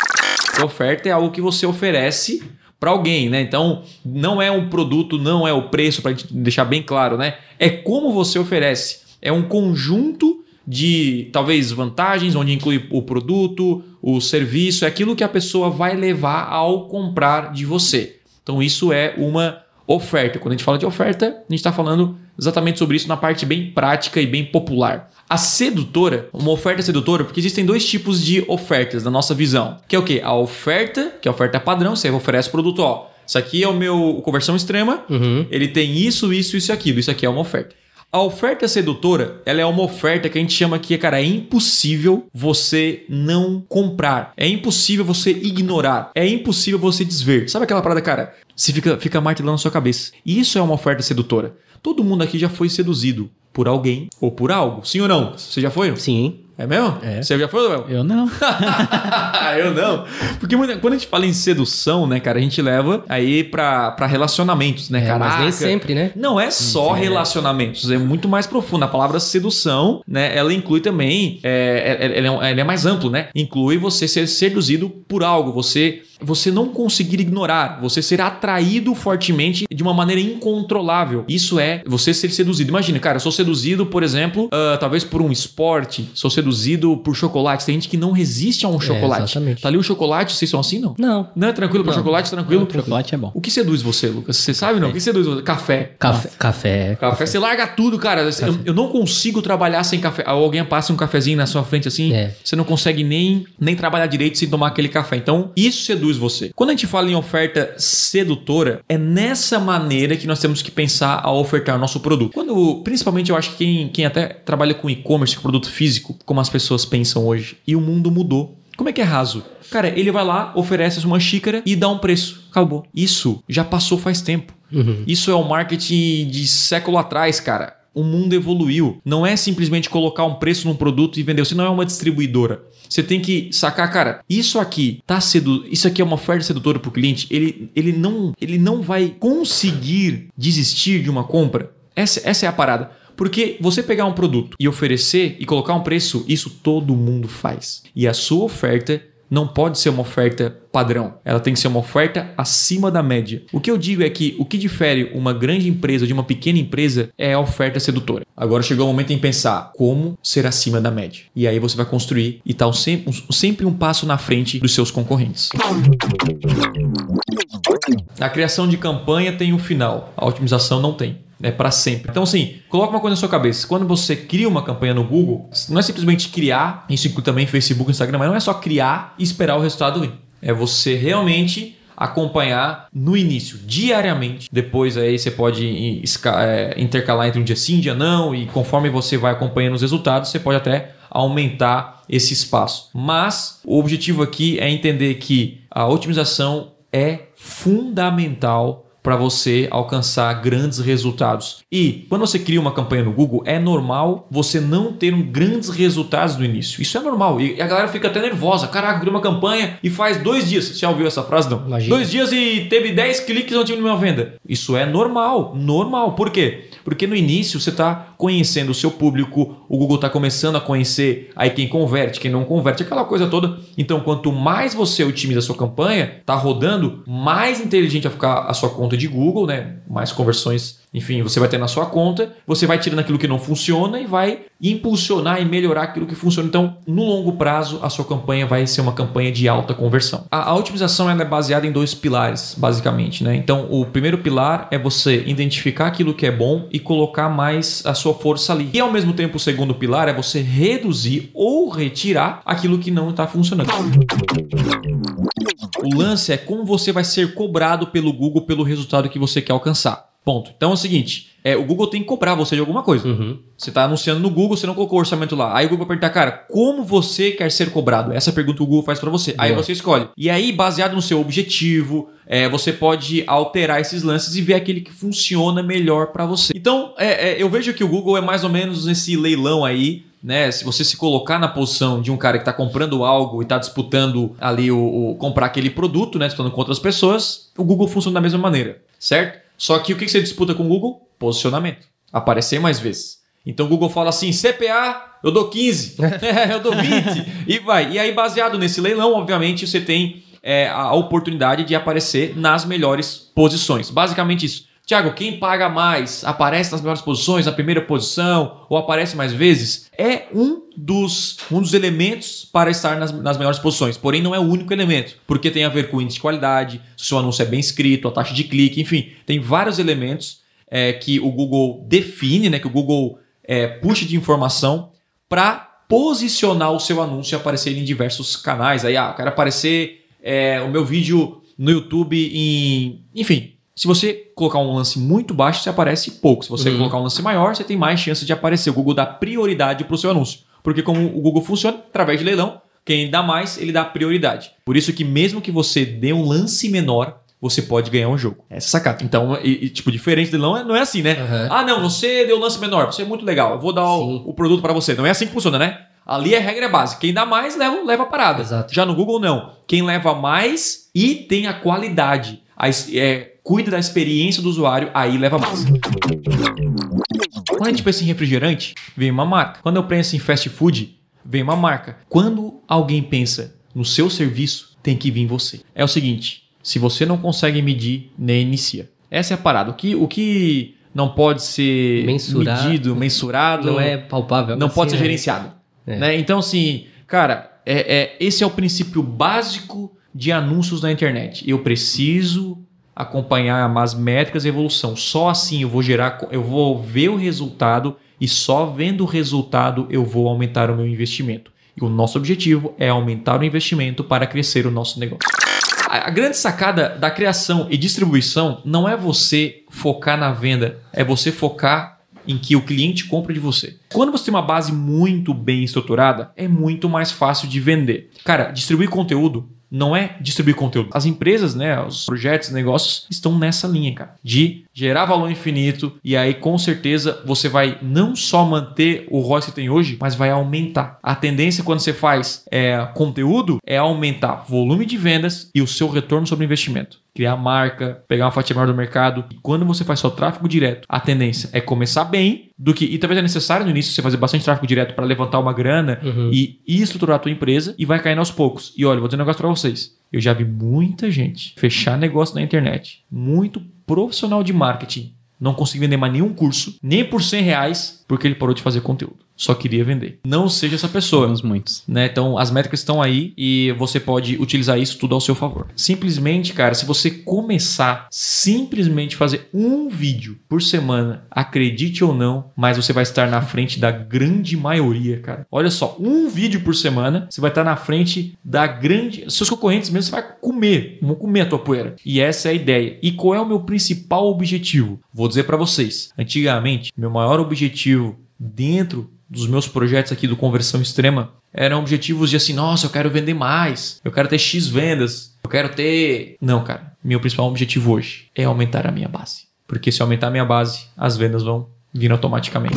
A oferta é algo que você oferece para alguém, né? Então, não é um produto, não é o preço, para deixar bem claro, né? É como você oferece. É um conjunto de talvez vantagens, onde inclui o produto, o serviço, é aquilo que a pessoa vai levar ao comprar de você. Então, isso é uma oferta. Quando a gente fala de oferta, a gente está falando exatamente sobre isso na parte bem prática e bem popular. A sedutora, uma oferta sedutora, porque existem dois tipos de ofertas na nossa visão. Que é o quê? A oferta, que é a oferta padrão, você oferece o produto, ó. Isso aqui é o meu conversão extrema, Uhum. ele tem isso, isso, isso e aquilo. Isso aqui é uma oferta. A oferta sedutora, ela é uma oferta que a gente chama que, cara, é impossível você não comprar. É impossível você ignorar. É impossível você desver. Sabe aquela parada, cara? Você fica, fica martelando na sua cabeça. E isso é uma oferta sedutora. Todo mundo aqui já foi seduzido por alguém ou por algo. Sim ou não? Você já foi? Sim. É mesmo? É. Você já foi, Léo? Eu não. eu não. Porque quando a gente fala em sedução, né, cara, a gente leva aí pra, pra relacionamentos, né, É, cara? mas nem sempre, né? Não é só relacionamentos, é muito mais profundo. A palavra sedução, né, ela inclui também, é, é- ela é, um- ela é mais amplo, né? Inclui você ser seduzido por algo, você você não conseguir ignorar, você ser atraído fortemente de uma maneira incontrolável. Isso é você ser seduzido. Imagina, cara, eu sou seduzido, por exemplo, ah, talvez por um esporte, sou seduzido por chocolate. Tem gente que não resiste a um chocolate. exatamente. Tá ali o chocolate, vocês são assim, não? Não. Não é tranquilo para Não. chocolate, tranquilo? Chocolate é bom. O que seduz você, Lucas? Você sabe não? O que seduz você? Café. Café. Café. Café, você larga tudo, cara. Eu, eu não consigo trabalhar sem café. Alguém passa um cafezinho na sua frente assim, É. você não consegue nem, nem trabalhar direito sem tomar aquele café. Então, isso seduz você. Quando a gente fala em oferta sedutora, é nessa maneira que nós temos que pensar ao ofertar nosso produto. Quando, principalmente, eu acho que quem, quem até trabalha com e-commerce, com produto físico, como as pessoas pensam hoje, e o mundo mudou. Como é que é raso? Cara, ele vai lá, oferece uma xícara e dá um preço. Acabou. Isso já passou faz tempo. Isso é o marketing de século atrás, cara. O mundo evoluiu. Não é simplesmente colocar um preço num produto e vender. Você não é uma distribuidora. Você tem que sacar, cara, isso aqui tá sedu... isso aqui é uma oferta sedutora pro cliente. Ele, ele, não, ele não vai conseguir desistir de uma compra. Essa, essa é a parada. Porque você pegar um produto e oferecer e colocar um preço, isso todo mundo faz. E a sua oferta não pode ser uma oferta padrão. Ela tem que ser uma oferta acima da média. O que eu digo é que o que difere uma grande empresa de uma pequena empresa é a oferta sedutora. Agora chegou o momento em pensar como ser acima da média. E aí você vai construir e estar sempre, um- sempre um passo na frente dos seus concorrentes. A criação de campanha tem um final, a otimização não tem. É para sempre. Então, assim, coloca uma coisa na sua cabeça. Quando você cria uma campanha no Google, não é simplesmente criar, isso inclui também Facebook, Instagram, mas não é só criar e esperar o resultado vir. É você realmente acompanhar no início, diariamente. Depois aí você pode é, intercalar entre um dia sim, um dia não, e conforme você vai acompanhando os resultados, você pode até aumentar esse espaço. Mas o objetivo aqui é entender que a otimização é fundamental para você alcançar grandes resultados. E quando você cria uma campanha no Google, é normal você não ter um grandes resultados no início. Isso é normal. E a galera fica até nervosa. Caraca, cria uma campanha e faz dois dias. Você já ouviu essa frase? Não. Imagina. Dois dias e teve 10 cliques e não tive nenhuma venda. Isso é normal. Normal. Por quê? Porque no início você está conhecendo o seu público, o Google está começando a conhecer aí quem converte, quem não converte, aquela coisa toda. Então, quanto mais você otimiza a sua campanha, tá rodando, mais inteligente vai ficar a sua conta de Google, né? Mais conversões, enfim, você vai ter na sua conta, você vai tirando aquilo que não funciona e vai impulsionar e melhorar aquilo que funciona. Então, no longo prazo, a sua campanha vai ser uma campanha de alta conversão. A, a otimização é baseada em dois pilares, basicamente, né? Então, o primeiro pilar é você identificar aquilo que é bom e colocar mais a sua força ali. E ao mesmo tempo, o segundo pilar é você reduzir ou retirar aquilo que não está funcionando. O lance é como você vai ser cobrado pelo Google pelo resultado que você quer alcançar. Ponto. Então é o seguinte: é, o Google tem que cobrar você de alguma coisa. Uhum. Você está anunciando no Google, você não colocou orçamento lá. Aí o Google vai perguntar, cara, como você quer ser cobrado? Essa pergunta o Google faz para você. Aí você escolhe. E aí, baseado no seu objetivo, é, você pode alterar esses lances e ver aquele que funciona melhor para você. Então, é, é, eu vejo que o Google é mais ou menos nesse leilão aí. Né? Se você se colocar na posição de um cara que está comprando algo e está disputando ali o, o- comprar aquele produto, né? Disputando com outras pessoas, o Google funciona da mesma maneira, certo? Só que o que você disputa com o Google? Posicionamento. Aparecer mais vezes. Então o Google fala assim: CPA, eu dou 15, eu dou 20, e vai. E aí, baseado nesse leilão, obviamente, você tem é, a oportunidade de aparecer nas melhores posições. Basicamente isso. Tiago, quem paga mais aparece nas melhores posições, na primeira posição, ou aparece mais vezes, é um dos, um dos elementos para estar nas, nas melhores posições. Porém, não é o único elemento, porque tem a ver com o índice de qualidade, se o seu anúncio é bem escrito, a taxa de clique, enfim, tem vários elementos é, que o Google define, né, que o Google é, puxa de informação para posicionar o seu anúncio e aparecer em diversos canais. Aí, ah, eu quero aparecer é, o meu vídeo no YouTube em. Enfim, se você colocar um lance muito baixo, você aparece pouco. Se você Uhum. colocar um lance maior, você tem mais chance de aparecer. O Google dá prioridade para o seu anúncio. Porque como o Google funciona, através de leilão, quem dá mais, ele dá prioridade. Por isso que mesmo que você dê um lance menor, você pode ganhar um jogo. Essa é a sacada. Então, e- e, tipo, diferente do leilão, não é assim, né? Aham. Ah, não, você deu lance menor, você é muito legal, eu vou dar o, o produto para você. Não é assim que funciona, né? Ali a regra é básica. Quem dá mais, leva, leva a parada. Exato. Já no Google, não. Quem leva mais e tem a qualidade, a é, cuida da experiência do usuário, aí leva mais. Quando a gente pensa em refrigerante, vem uma marca. Quando eu penso em fast food, vem uma marca. Quando alguém pensa no seu serviço, tem que vir você. É o seguinte: se você não consegue medir, nem inicia. Essa é a parada. O que, o que não pode ser Mensurar- medido, mensurado, Não é palpável. não assim, pode ser né? gerenciado. É. né? Então, assim, cara, é, é- esse é o princípio básico de anúncios na internet. Eu preciso acompanhar as métricas e evolução. Só assim eu vou gerar, eu vou ver o resultado e só vendo o resultado eu vou aumentar o meu investimento. E o nosso objetivo é aumentar o investimento para crescer o nosso negócio. A grande sacada da criação e distribuição não é você focar na venda, é você focar em que o cliente compra de você. Quando você tem uma base muito bem estruturada, é muito mais fácil de vender. Cara, distribuir conteúdo não é distribuir conteúdo. As empresas, né, os projetos, negócios estão nessa linha, cara, de gerar valor infinito e aí com certeza você vai não só manter o ROI que você tem hoje, mas vai aumentar. A tendência quando você faz é, conteúdo é aumentar volume de vendas e o seu retorno sobre investimento. Criar marca, pegar uma fatia maior do mercado. E quando você faz só tráfego direto, a tendência é começar bem do que. E talvez é necessário no início você fazer bastante tráfego direto para levantar uma grana Uhum. e, e estruturar a tua empresa e vai caindo aos poucos. E olha, vou dizer um negócio para vocês. Eu já vi muita gente fechar negócio na internet, muito profissional de marketing, não conseguir vender mais nenhum curso, nem por 100 reais, porque ele parou de fazer conteúdo. Só queria vender. Não seja essa pessoa. Temos muitos. né? Então as métricas estão aí e você pode utilizar isso tudo ao seu favor. Simplesmente, cara, se você começar simplesmente fazer um vídeo por semana, acredite ou não, mas você vai estar na frente da grande maioria, cara. Olha só, um vídeo por semana, você vai estar na frente da grande, seus concorrentes mesmo, você vai comer, vão comer a tua poeira. E essa é a ideia. E qual é o meu principal objetivo? Vou dizer para vocês. Antigamente, meu maior objetivo dentro dos meus projetos aqui do Conversão Extrema eram objetivos de assim, nossa, eu quero vender mais, eu quero ter X vendas, eu quero ter. Não, cara. Meu principal objetivo hoje é aumentar a minha base. Porque se aumentar a minha base, as vendas vão vir automaticamente.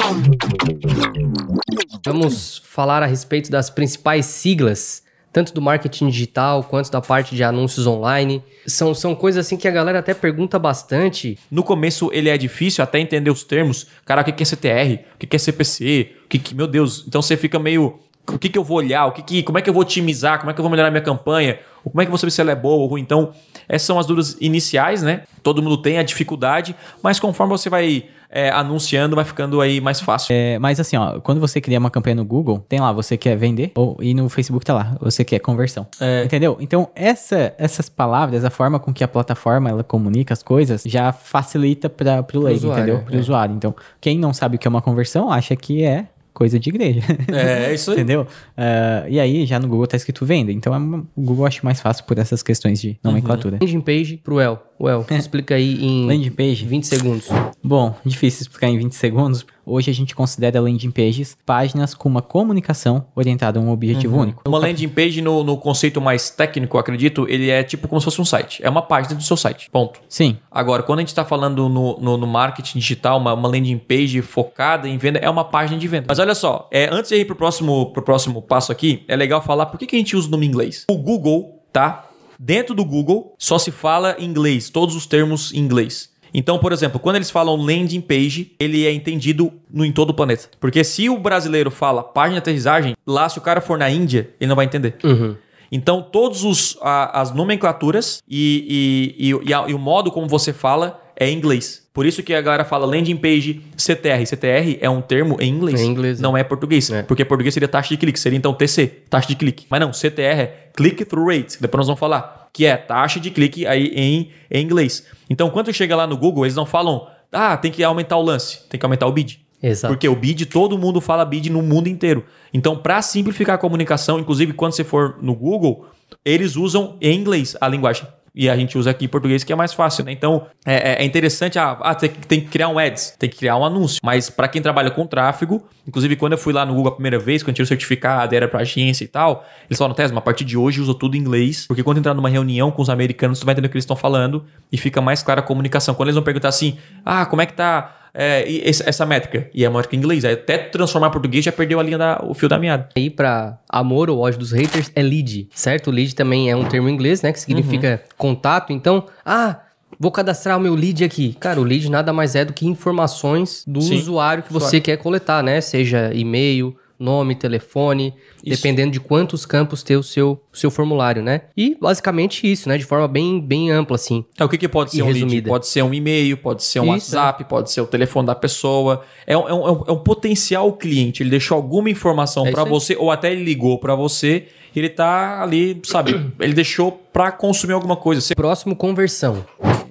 Vamos falar a respeito das principais siglas, tanto do marketing digital quanto da parte de anúncios online. São, são coisas assim que a galera até pergunta bastante. No começo ele é difícil até entender os termos. Cara, o que é CTR? O que é CPC? O que que, meu Deus, então você fica meio o que, que eu vou olhar, o que, que como é que eu vou otimizar, como é que eu vou melhorar minha campanha, como é que eu vou saber se ela é boa ou ruim. Então, essas são as dúvidas iniciais, né? Todo mundo tem a dificuldade, mas conforme você vai é, anunciando, vai ficando aí mais fácil. É, mas assim, ó, quando você cria uma campanha no Google, tem lá, você quer vender, ou, e no Facebook tá lá, você quer conversão. Entendeu? Então, essa, essas palavras, a forma com que a plataforma ela comunica as coisas, já facilita para pro leigo, entendeu? Pro é. usuário. Então, quem não sabe o que é uma conversão, acha que é coisa de igreja. É, isso aí. Entendeu? Ah, e aí, já no Google tá escrito venda. Então, é uma- o Google eu acho mais fácil por essas questões de nomenclatura. Landing page pro El. O El, explica aí em Landing page. 20 segundos. Bom, difícil explicar em 20 segundos. Hoje a gente considera landing pages páginas com uma comunicação orientada a um objetivo único. Uma landing page, no, no conceito mais técnico, acredito, ele é tipo como se fosse um site. É uma página do seu site. Ponto. Sim, Agora, quando a gente está falando no, no, no marketing digital, uma, uma landing page focada em venda, é uma página de venda. Mas olha só, é, antes de ir para o próximo, pro próximo passo aqui, é legal falar por que, que a gente usa o nome inglês. O Google, tá? Dentro do Google, só se fala inglês, todos os termos em inglês. Então, por exemplo, quando eles falam landing page, ele é entendido no, em todo o planeta. Porque se o brasileiro fala página de aterrissagem, lá se o cara for na Índia, ele não vai entender. Uhum. Então, todas as nomenclaturas e, e- e- a- e o modo como você fala é em inglês. Por isso que a galera fala landing page CTR. CTR é um termo em inglês. Em inglês, não é português. É. Porque português seria taxa de clique. Seria então TC, taxa de clique. Mas não, CTR é click-through rate. Depois nós vamos falar. Que é taxa de clique aí em, em inglês. Então, quando chega lá no Google, eles não falam, ah, tem que aumentar o lance, tem que aumentar o bid. Exato. Porque o bid, todo mundo fala bid no mundo inteiro. Então, para simplificar a comunicação, inclusive quando você for no Google, eles usam em inglês a linguagem. E a gente usa aqui em português, que é mais fácil, né? Então, é, é- é interessante. Ah, ah, tem, que- criar um ads, tem que criar um anúncio. Mas para quem trabalha com tráfego, inclusive quando eu fui lá no Google a primeira vez, quando eu tirei o certificado, era para agência e tal, eles falaram, Tesma, a partir de hoje usa tudo em inglês, porque quando entrar numa reunião com os americanos, tu vai entender o que eles estão falando e fica mais clara a comunicação. Quando eles vão perguntar assim, ah, como é que tá é, essa métrica. E é uma métrica em inglês. Aí até transformar português já perdeu a linha da, o fio da meada. Aí pra amor ou ódio dos haters é lead, certo? Lead também é um termo em inglês, né? Que significa contato. Então, ah, vou cadastrar o meu lead aqui. Cara, o lead nada mais é do que informações do Sim. usuário que você quer coletar, né? Seja e-mail, nome, telefone, Isso. dependendo de quantos campos tem o seu, o seu formulário, né? E basicamente isso, né? De forma bem, bem ampla, assim. Então, o que, que pode E ser um lead? resumida. Pode ser um e-mail, pode ser um Isso, WhatsApp, pode ser o telefone da pessoa. É um, é um- é um- é um potencial cliente. Ele deixou alguma informação É aí. você, ou até ele ligou pra você. Ele tá ali, sabe? ele deixou pra consumir alguma coisa. Você- Próximo, conversão.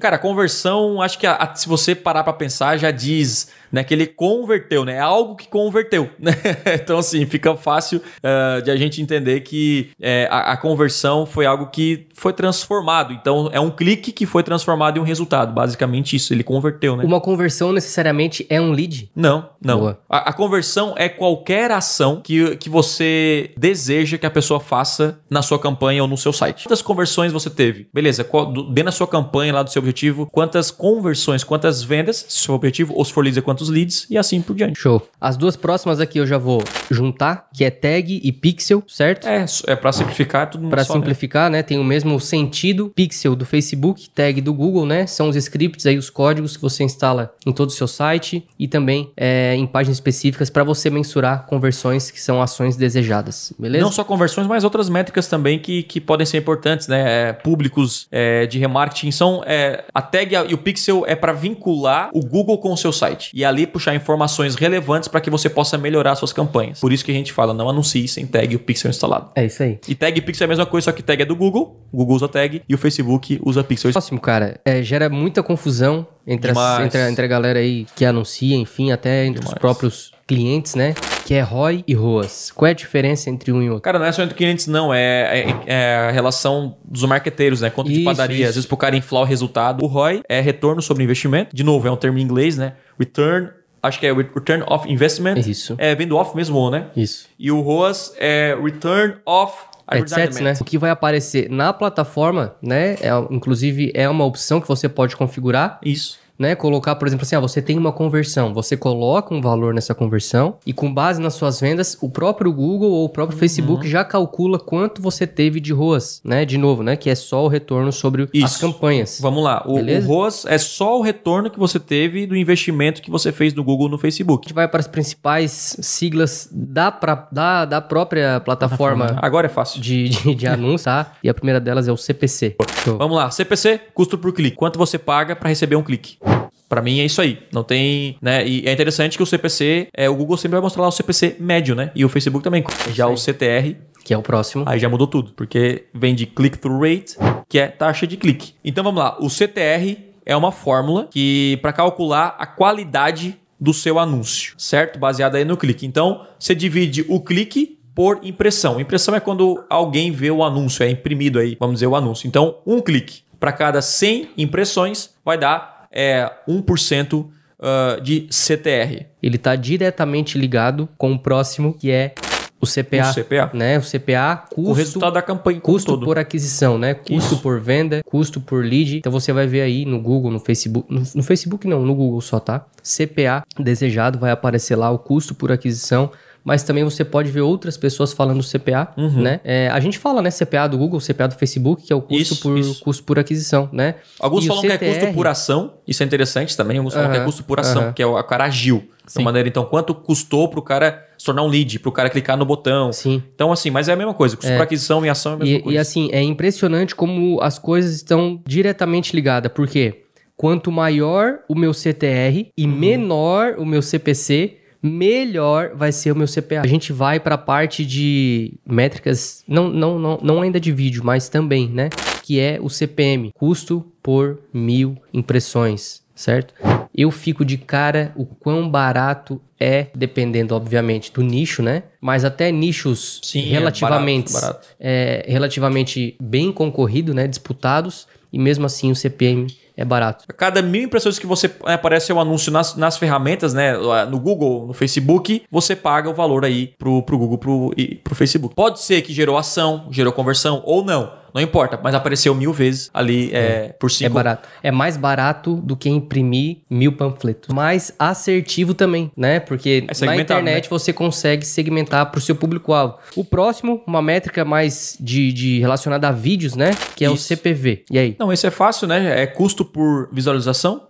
Cara, conversão, acho que a- a- se você parar pra pensar, já diz né, que ele converteu, né? É algo que converteu, né? Então, assim, fica fácil ah, de a gente entender que é, a, a conversão foi algo que foi transformado. Então, é um clique que foi transformado em um resultado. Basicamente isso, ele converteu, né? Uma conversão necessariamente é um lead? Não, não. A, a conversão é qualquer ação que, que você deseja que a pessoa faça na sua campanha ou no seu site. Quantas conversões você teve? Beleza, qual, dentro da sua campanha lá do seu objetivo, quantas conversões, quantas vendas, se for objetivo, ou se for leads, é quantos leads e assim por diante. Show. As duas próximas aqui eu já vou juntar, que é tag e pixel, certo? É, é para simplificar é tudo Para né? simplificar, né? Tem o mesmo sentido. Pixel do Facebook, tag do Google, né? São os scripts aí, os códigos que você instala em todo o seu site e também é, em páginas específicas para você mensurar conversões que são ações desejadas, beleza? Não só conversões, mas outras métricas também que, que podem ser importantes, né? É, públicos é, de remarketing. São, é, a tag e o pixel é para vincular o Google com o seu site. E ali puxar informações relevantes para que você possa melhorar suas campanhas. Por isso que a gente fala, não anuncie sem tag o pixel instalado. É isso aí. E tag e pixel é a mesma coisa, só que tag é do Google, o Google usa tag e o Facebook usa pixel. Próximo, cara, é, gera muita confusão entre, as- entre, a, entre a galera aí que anuncia, enfim, até entre os Demais. próprios clientes, né? Que é ROI e ROAS. Qual é a diferença entre um e outro? Cara, não é só entre clientes, não. É, é- é a relação dos marqueteiros, né? Conta de padaria. isso. Às vezes pro cara inflar o resultado. O ROI é retorno sobre investimento. De novo, é um termo em inglês, né? Return, acho que é Return of Investment. Isso. É, vem do off mesmo, né? Isso. E o ROAS é Return of Headsets, né? O que vai aparecer na plataforma, né? É, inclusive, é uma opção que você pode configurar. Isso. Né? Colocar, por exemplo, assim, ah, você tem uma conversão, você coloca um valor nessa conversão e com base nas suas vendas, o próprio Google ou o próprio Uhum. Facebook já calcula quanto você teve de ROAS, né? De novo, né? Que é só o retorno sobre as Isso. campanhas. Vamos lá. O, o? ROAS é só o retorno que você teve do investimento que você fez no Google no A Facebook. gente vai para as principais siglas da, pra, da, da própria plataforma Agora é fácil. de, de, de anúncio, tá? E a primeira delas é o CPC. Show. Vamos lá, CPC, custo por clique. Quanto você paga para receber um clique? Para mim é isso aí. Não tem, né? E é interessante que o CPC, é, o Google sempre vai mostrar lá o CPC médio, né? E o Facebook também. Já o CTR, Que é o próximo. aí já mudou tudo, porque vem de click-through rate, que é taxa de clique. Então vamos lá, o CTR é uma fórmula que para calcular a qualidade do seu anúncio, certo? Baseada aí no clique. Então, você divide o clique por impressão. Impressão é quando alguém vê o anúncio, é imprimido aí, vamos dizer, o anúncio. Então, um clique para cada 100 impressões vai dar é, 1% ah, de CTR. Ele está diretamente ligado com o próximo, que é o CPA. O CPA. Né? O CPA, custo, O resultado da campanha custo todo. por aquisição, né? Custo Isso. por venda, custo por lead. Então você vai ver aí no Google, no Facebook, no, no Facebook não, no Google só, tá? CPA desejado vai aparecer lá o custo por aquisição. Mas também você pode ver outras pessoas falando CPA, Uhum. né? É, a gente fala, né? CPA do Google, CPA do Facebook, que é o custo, Isso, por, isso. custo por aquisição, né? Alguns E o falam que é custo CTR por ação, isso é interessante também. Alguns falam que é custo por ação, aham. que é o, o cara agiu. Sim. De maneira, então, quanto custou pro cara se tornar um lead, pro cara clicar no botão. Sim. Então, assim, mas é a mesma coisa. Custo por aquisição e ação é a mesma E, coisa. e assim, é impressionante como as coisas estão diretamente ligadas. Porque quanto maior o meu CTR e Uhum. menor o meu CPC, melhor vai ser o meu CPA. A gente vai para a parte de métricas, não, não, não, não ainda de vídeo, mas também, né? Que é o CPM, custo por mil impressões, certo? Eu fico de cara o quão barato é, dependendo, obviamente, do nicho, né? Mas até nichos Sim, é relativamente, barato, barato. é, relativamente bem concorrido, né? Disputados, e mesmo assim o CPM é barato. A cada mil impressões que você né, aparece o anúncio nas, nas ferramentas, né? No Google, no Facebook, você paga o valor aí pro, pro Google, pro, pro Facebook. Pode ser que gerou ação, gerou conversão ou não. Não importa, mas apareceu mil vezes ali é, por É cinco. barato. É mais barato do que imprimir mil panfletos. Mais assertivo também, né? Porque É na internet né? você consegue segmentar pro seu público-alvo. O próximo, uma métrica mais de, de relacionada a vídeos, né? Que é o Isso. CPV. E aí? Não, esse é fácil, né? É custo por visualização.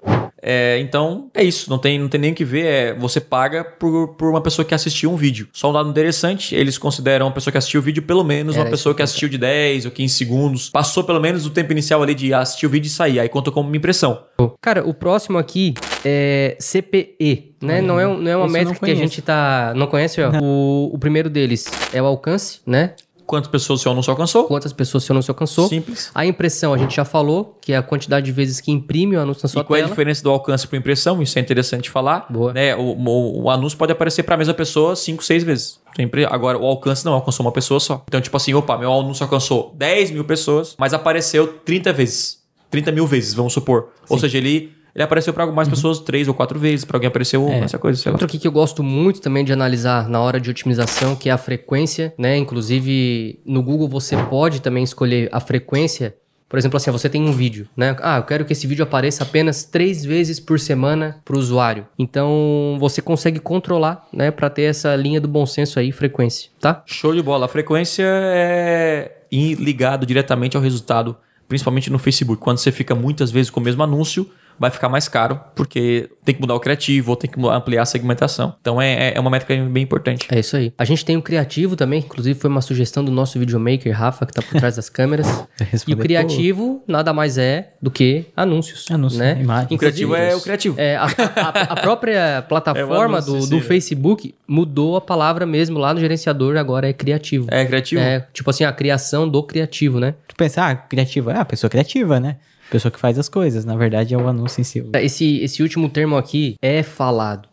É, então, é isso. Não tem, não tem nem o que ver. É, você paga por, por uma pessoa que assistiu um vídeo. Só um dado interessante, eles consideram uma pessoa que assistiu o vídeo pelo menos Era uma pessoa que assistiu de 10 ou 15 segundos. Passou pelo menos o tempo inicial ali de assistir o vídeo e sair. Aí conta como uma impressão. Cara, o próximo aqui é CPE, né? Não é, não é uma Esse eu não métrica que a gente tá... Não conhece, ó? O, o primeiro deles é o alcance, né? Quantas pessoas o seu anúncio alcançou? Quantas pessoas seu anúncio alcançou. Simples. A impressão, a gente já falou, que é a quantidade de vezes que imprime o anúncio na sua E qual é a tela. diferença do alcance para impressão? Isso é interessante falar. Boa. Né? O, o- o anúncio pode aparecer para a mesma pessoa 5, 6 vezes. Sempre. Agora, o alcance não alcançou uma pessoa só. Então, tipo assim, opa, meu anúncio alcançou 10 mil pessoas, mas apareceu 30 vezes. 30 mil vezes, vamos supor. Ou seja, ele, ele apareceu para algumas pessoas 3 ou 4 vezes, para alguém apareceu uma, essa coisa. Outro aqui que eu gosto muito também de analisar na hora de otimização, que é a frequência, né? Inclusive, no Google você pode também escolher a frequência. Por exemplo, assim, você tem um vídeo, né? Ah, eu quero que esse vídeo apareça apenas três vezes por semana para o usuário. Então, você consegue controlar, né? Para ter essa linha do bom senso aí, frequência, tá? Show de bola. A frequência é ligado diretamente ao resultado, principalmente no Facebook. Quando você fica muitas vezes com o mesmo anúncio, vai ficar mais caro, porque tem que mudar o criativo, ou tem que ampliar a segmentação. Então é, é uma métrica bem importante. É isso aí. A gente tem o criativo também, que inclusive foi uma sugestão do nosso videomaker, Rafa, que tá por trás das câmeras. E Responder o criativo nada mais é do que anúncios. Anúncio, né? imagem. O criativo é o criativo. É, a, a- a própria É plataforma o anúncio, do, sim, do é. Facebook mudou a palavra mesmo lá no gerenciador, agora é criativo. É criativo? É, tipo assim, a criação do criativo, né? Tu pensa, ah, criativa. É a pessoa criativa, né? Pessoa que faz as coisas. Na verdade, é o anúncio em si. Esse, esse último termo aqui é falado,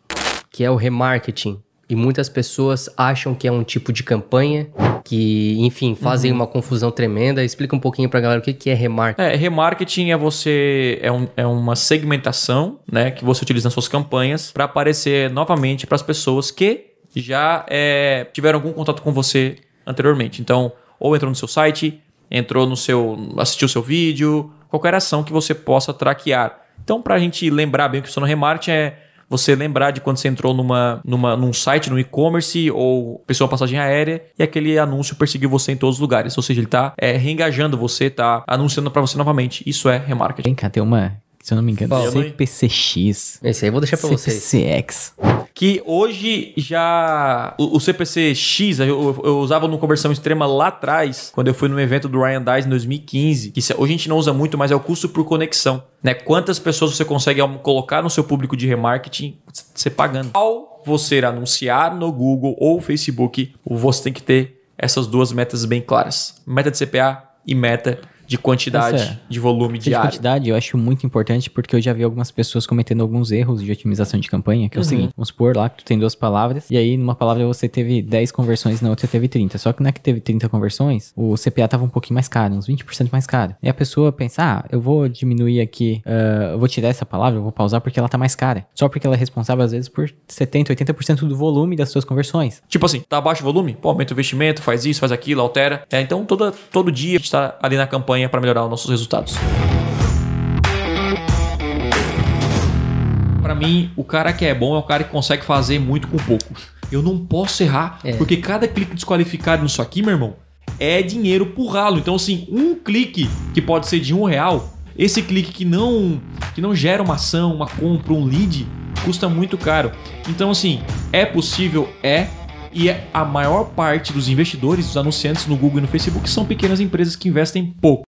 que é o remarketing. E muitas pessoas acham que é um tipo de campanha que, enfim, fazem uma confusão tremenda. Explica um pouquinho pra galera o que, que é remarketing. É, remarketing é você é, um- é uma segmentação, né, que você utiliza nas suas campanhas para aparecer novamente para as pessoas que já é, tiveram algum contato com você anteriormente. Então, ou entrou no seu site, entrou no seu, assistiu o seu vídeo, qualquer ação que você possa traquear. Então, para a gente lembrar bem o que funciona o remarketing é você lembrar de quando você entrou numa, numa, num site, no e-commerce ou pessoa passagem aérea e aquele anúncio perseguiu você em todos os lugares. Ou seja, ele está é, reengajando você, está anunciando para você novamente. Isso é remarketing. Vem cá, tem uma, se eu não me engano, Qual? CPCX. Esse aí eu vou deixar pra vocês. CPCX. Que hoje já. O, o CPC-X, eu, eu- eu usava no Conversão Extrema lá atrás, quando eu fui no evento do Ryan Dice em 2015. Que se- hoje a gente não usa muito, mas é o custo por conexão. Né? Quantas pessoas você consegue colocar no seu público de remarketing você pagando? Ao você anunciar no Google ou Facebook, você tem que ter essas duas metas bem claras: meta de CPA e meta de quantidade, Essa é- de volume De diário. quantidade, eu acho muito importante porque eu já vi algumas pessoas cometendo alguns erros de otimização de campanha, que é o seguinte, vamos supor lá que tu tem duas palavras, e aí numa palavra você teve 10 conversões, na outra teve 30. Só que não é que teve 30 conversões, o CPA tava um pouquinho mais caro, uns 20% mais caro. E a pessoa pensa, ah, eu vou diminuir aqui, ah, eu vou tirar essa palavra, eu vou pausar porque ela tá mais cara. Só porque ela é responsável às vezes por 70, 80% do volume das suas conversões. Tipo assim, tá baixo o volume? Pô, aumenta o investimento, faz isso, faz aquilo, altera. É, então toda, todo dia a gente tá ali na campanha para melhorar os nossos resultados. Para mim, o cara que é bom é o cara que consegue fazer muito com pouco. Eu não posso errar, É. porque cada clique desqualificado nisso aqui, meu irmão, é dinheiro pro ralo. Então, assim, um clique que pode ser de um real, esse clique que não, que não gera uma ação, uma compra, um lead, custa muito caro. Então, assim, é possível? É. E é a maior parte dos investidores, dos anunciantes no Google e no Facebook são pequenas empresas que investem pouco.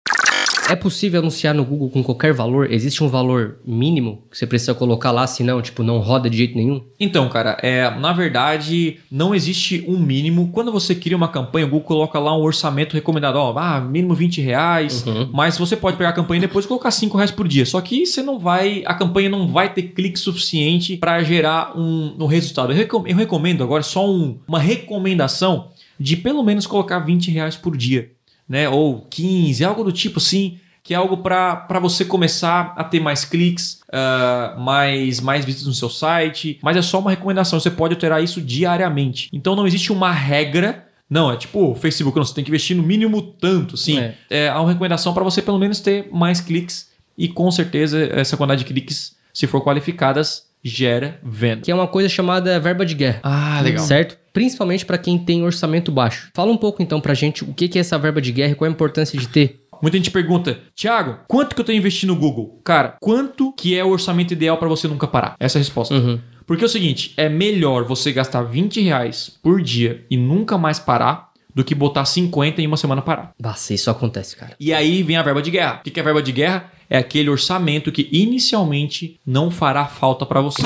É possível anunciar no Google com qualquer valor? Existe um valor mínimo que você precisa colocar lá, senão, tipo, não roda de jeito nenhum? Então, cara, é, na verdade, não existe um mínimo. Quando você cria uma campanha, o Google coloca lá um orçamento recomendado, ó, ah, mínimo 20 reais. Uhum. Mas você pode pegar a campanha e depois colocar 5 reais por dia. Só que você não vai. A campanha não vai ter clique suficiente para gerar um, um resultado. Eu, recom- eu recomendo agora só um- uma recomendação de pelo menos colocar 20 reais por dia. Né? Ou 15, algo do tipo assim. Que é algo para você começar a ter mais cliques, ah, mais, mais visitas no seu site. Mas é só uma recomendação. Você pode alterar isso diariamente. Então não existe uma regra Não, é tipo Facebook, não, você tem que investir no mínimo tanto, sim. É, é uma recomendação para você pelo menos ter mais cliques e com certeza essa quantidade de cliques, se for qualificadas, gera venda. Que é uma coisa chamada verba de guerra. Ah, legal. Certo? Principalmente para quem tem orçamento baixo. Fala um pouco então pra gente o que é essa verba de guerra e qual a importância de ter. Muita gente pergunta, Thiago, quanto que eu tenho investido no Google? Cara, quanto que é o orçamento ideal para você nunca parar? Essa é a resposta. Uhum. Porque é o seguinte, é melhor você gastar 20 reais por dia e nunca mais parar do que botar 50 em uma semana parar. Nossa, isso acontece, cara. E aí vem a verba de guerra. O que é a verba de guerra? É aquele orçamento que inicialmente não fará falta para você.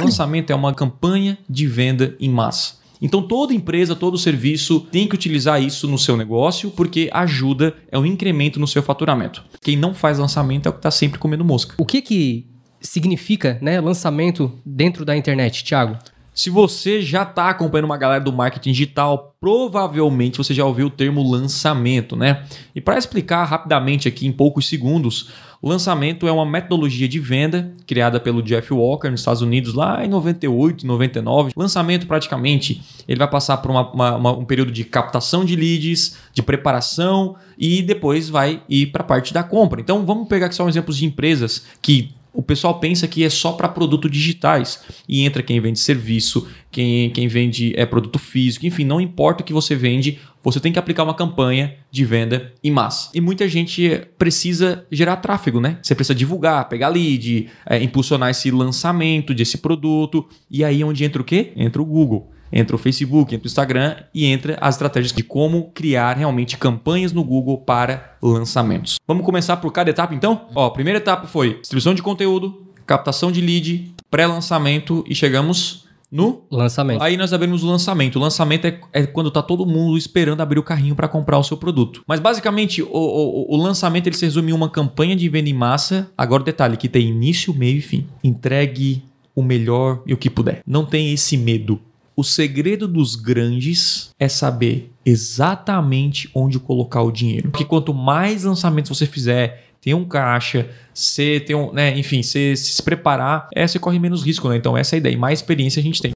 Lançamento é uma campanha de venda em massa. Então toda empresa, todo serviço tem que utilizar isso no seu negócio porque ajuda, é um incremento no seu faturamento. Quem não faz lançamento é o que está sempre comendo mosca. O que que significa né, lançamento dentro da internet, Thiago? Se você já está acompanhando uma galera do marketing digital, provavelmente você já ouviu o termo lançamento, né? E para explicar rapidamente aqui em poucos segundos, o lançamento é uma metodologia de venda criada pelo Jeff Walker nos Estados Unidos lá em 98, 99. Lançamento praticamente ele vai passar por uma, uma, uma, um período de captação de leads, de preparação e depois vai ir para a parte da compra. Então vamos pegar aqui só um exemplos de empresas que o pessoal pensa que é só para produtos digitais e entra quem vende serviço, quem, quem vende é produto físico, enfim, não importa o que você vende, você tem que aplicar uma campanha de venda em massa. E muita gente precisa gerar tráfego, né? Você precisa divulgar, pegar lead, é, impulsionar esse lançamento desse produto. E aí é onde entra o quê? Entra o Google entra o Facebook, entra o Instagram e entra as estratégias de como criar realmente campanhas no Google para lançamentos. Vamos começar por cada etapa então? Ó, a primeira etapa foi distribuição de conteúdo, captação de lead, pré-lançamento e chegamos no lançamento. Aí nós abrimos o lançamento. O lançamento é, é quando está todo mundo esperando abrir o carrinho para comprar o seu produto. Mas basicamente o, o, o, lançamento ele se resume em uma campanha de venda em massa. Agora o detalhe que tem início, meio e fim. Entregue o melhor e o que puder. Não tem esse medo. O segredo dos grandes é saber exatamente onde colocar o dinheiro. Porque quanto mais lançamentos você fizer, ter um caixa, você ter um, né, enfim, você se preparar, é, você corre menos risco, né? Então essa é a ideia. E mais experiência a gente tem.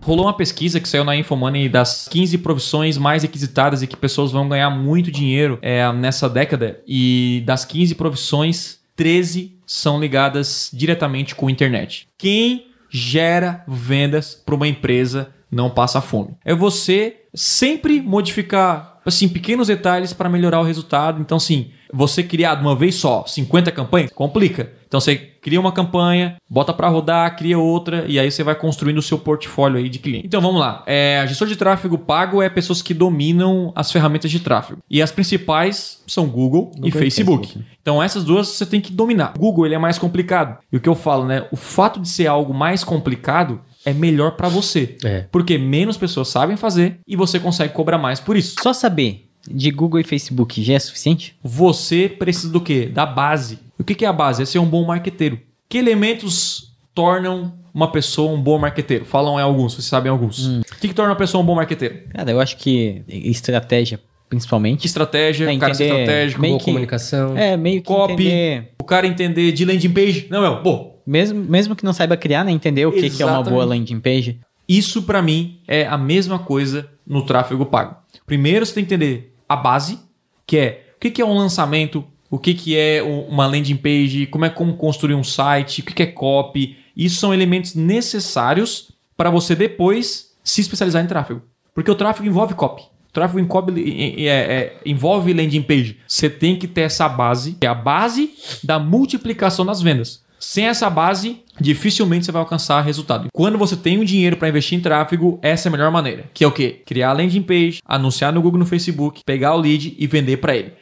Rolou uma pesquisa que saiu na Infomoney das 15 profissões mais requisitadas e que pessoas vão ganhar muito dinheiro é, nessa década. E das 15 profissões, 13 são ligadas diretamente com a internet. Quem gera vendas para uma empresa, não passa fome. É você sempre modificar assim pequenos detalhes para melhorar o resultado. Então, sim, você criar de uma vez só 50 campanhas complica. Então você cria uma campanha, bota para rodar, cria outra e aí você vai construindo o seu portfólio aí de cliente. Então vamos lá. É, gestor de tráfego pago é pessoas que dominam as ferramentas de tráfego. E as principais são Google, Google e Facebook. Facebook. Então essas duas você tem que dominar. Google ele é mais complicado. E o que eu falo, né? O fato de ser algo mais complicado é melhor para você. É. Porque menos pessoas sabem fazer e você consegue cobrar mais por isso. Só saber de Google e Facebook já é suficiente? Você precisa do quê? Da base. O que é a base? É ser um bom marqueteiro. Que elementos tornam uma pessoa um bom marqueteiro? Falam em alguns, vocês sabem alguns. Hum. O que, que torna uma pessoa um bom marqueteiro? Cara, eu acho que estratégia, principalmente. Estratégia, é, o cara ser estratégico, boa que, comunicação. É, meio que copy, entender... o cara entender de landing page. Não, é, bom. Mesmo, mesmo que não saiba criar, né? Entender o que, que é uma boa landing page. Isso, para mim, é a mesma coisa no tráfego pago. Primeiro, você tem que entender a base, que é o que é um lançamento, o que, é uma landing page, como é como construir um site, o que, é copy. Isso são elementos necessários para você depois se especializar em tráfego. Porque o tráfego envolve copy. O tráfego envolve, é, é, envolve landing page. Você tem que ter essa base, que é a base da multiplicação das vendas. Sem essa base, dificilmente você vai alcançar resultado. Quando você tem um dinheiro para investir em tráfego, essa é a melhor maneira. Que é o quê? Criar a landing page, anunciar no Google no Facebook, pegar o lead e vender para ele.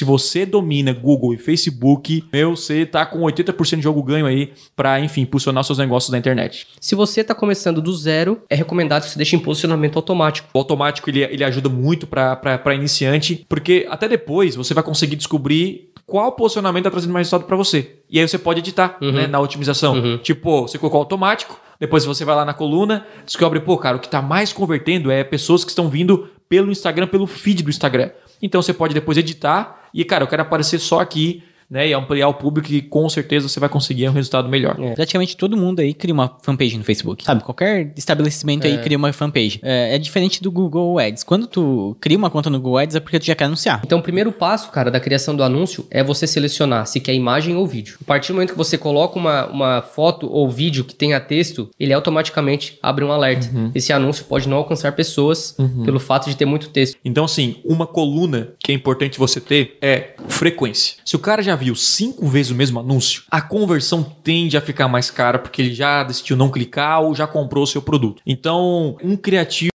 Se você domina Google e Facebook, meu, você tá com 80% de jogo ganho aí para, enfim, impulsionar seus negócios na internet. Se você tá começando do zero, é recomendado que você deixe em posicionamento automático. O automático ele, ele ajuda muito para iniciante, porque até depois você vai conseguir descobrir qual posicionamento está trazendo mais resultado para você. E aí você pode editar uhum. né, na otimização. Uhum. Tipo, você colocou automático, depois você vai lá na coluna, descobre, pô, cara, o que está mais convertendo é pessoas que estão vindo pelo Instagram, pelo feed do Instagram. Então você pode depois editar e, cara, eu quero aparecer só aqui né? E ampliar o público e com certeza você vai conseguir um resultado melhor. É. Praticamente todo mundo aí cria uma fanpage no Facebook, sabe? Qualquer estabelecimento é. aí cria uma fanpage. É, é, diferente do Google Ads. Quando tu cria uma conta no Google Ads é porque tu já quer anunciar. Então o primeiro passo, cara, da criação do anúncio é você selecionar se quer imagem ou vídeo. A partir do momento que você coloca uma, uma foto ou vídeo que tenha texto, ele automaticamente abre um alerta. Uhum. Esse anúncio pode não alcançar pessoas uhum. pelo fato de ter muito texto. Então, assim, uma coluna que é importante você ter é frequência. Se o cara já viu cinco vezes o mesmo anúncio, a conversão tende a ficar mais cara porque ele já decidiu não clicar ou já comprou o seu produto. Então, um criativo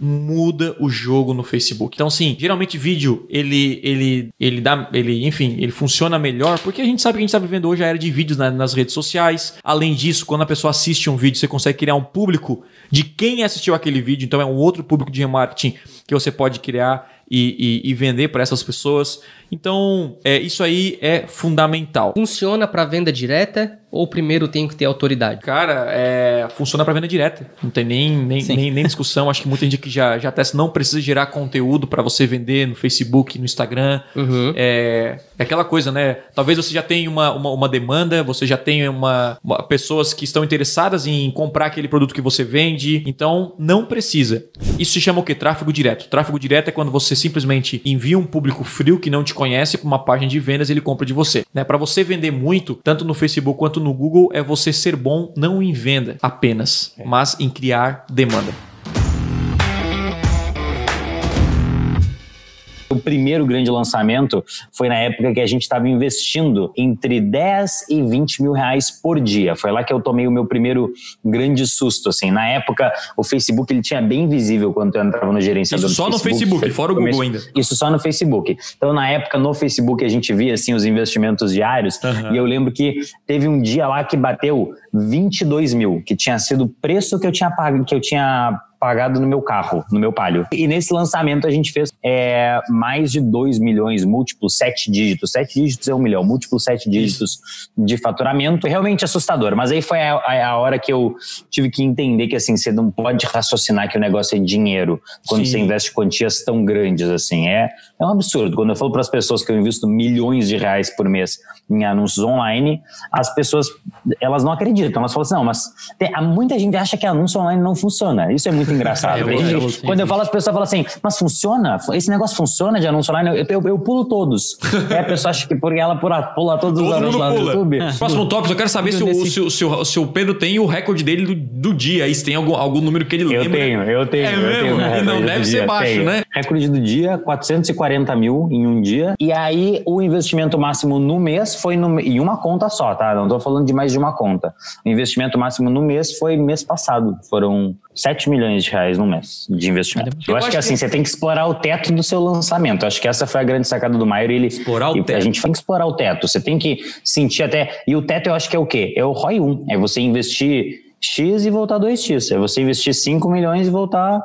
muda o jogo no Facebook. Então, sim, geralmente vídeo ele ele ele dá ele enfim ele funciona melhor porque a gente sabe que a gente está vivendo hoje a era de vídeos na, nas redes sociais. Além disso, quando a pessoa assiste um vídeo, você consegue criar um público de quem assistiu aquele vídeo. Então, é um outro público de remarketing que você pode criar e, e, e vender para essas pessoas. Então, é, isso aí é fundamental. Funciona para venda direta ou primeiro tem que ter autoridade? Cara, é, funciona para venda direta. Não tem nem, nem, nem, nem, discussão. Acho que muita gente que já, já testa não precisa gerar conteúdo para você vender no Facebook, no Instagram. Uhum. É, é, aquela coisa, né? Talvez você já tenha uma, uma, uma demanda, você já tenha uma, uma, pessoas que estão interessadas em comprar aquele produto que você vende. Então, não precisa. Isso se chama o que? Tráfego direto. Tráfego direto é quando você simplesmente envia um público frio que não te conhece para uma página de vendas ele compra de você. Né? Para você vender muito, tanto no Facebook quanto no Google, é você ser bom não em venda apenas, é. mas em criar demanda. Primeiro grande lançamento foi na época que a gente estava investindo entre 10 e 20 mil reais por dia. Foi lá que eu tomei o meu primeiro grande susto. Assim. Na época, o Facebook ele tinha bem visível quando eu entrava no gerenciador. Isso só no Facebook, fora o Google ainda. Isso só no Facebook. Então, na época, no Facebook, a gente via assim, os investimentos diários. Uhum. E eu lembro que teve um dia lá que bateu 22 mil, que tinha sido o preço que eu tinha pago, que eu tinha pagado no meu carro, no meu palio. E nesse lançamento a gente fez é, mais de 2 milhões, múltiplos 7 dígitos. 7 dígitos é um milhão, múltiplos 7 dígitos de faturamento. Realmente assustador. Mas aí foi a, a, a, hora que eu tive que entender que assim, você não pode raciocinar que o negócio é dinheiro quando Sim. você investe quantias tão grandes assim. É, é um absurdo. Quando eu falo para as pessoas que eu invisto milhões de reais por mês em anúncios online, as pessoas elas não acreditam. Elas falam assim, não, mas tem, muita gente acha que anúncio online não funciona. Isso é muito engraçado. É, gente, quando eu falo, as pessoas falam assim, mas funciona? Esse negócio funciona de anúncio online? Eu, eu, eu pulo todos. Aí a pessoa acha que porque ela pula, pula todos Todo os anúncios lá no YouTube. Próximo tópico, eu quero saber se o, se, o, se, o, se o Pedro tem o recorde dele do, do dia. Aí se tem algum, algum número que ele eu lembra. Tenho, eu tenho, é eu mesmo? tenho. E não deve ser dia, baixo, tenho. né? Recorde do dia, 440 mil em um dia. E aí o investimento máximo no mês foi no, em uma conta só, tá? Não tô falando de mais de uma conta. O investimento máximo no mês foi mês passado. Foram 7 milhões de reais no mês de investimento. Eu, eu acho, que assim, que... você tem que explorar o teto do seu lançamento. Eu acho que essa foi a grande sacada do Maior. Ele, explorar o teto. A gente tem que explorar o teto. Você tem que sentir até. E o teto eu acho que é o quê? É o ROI 1. É você investir X e voltar 2X. É você investir 5 milhões e voltar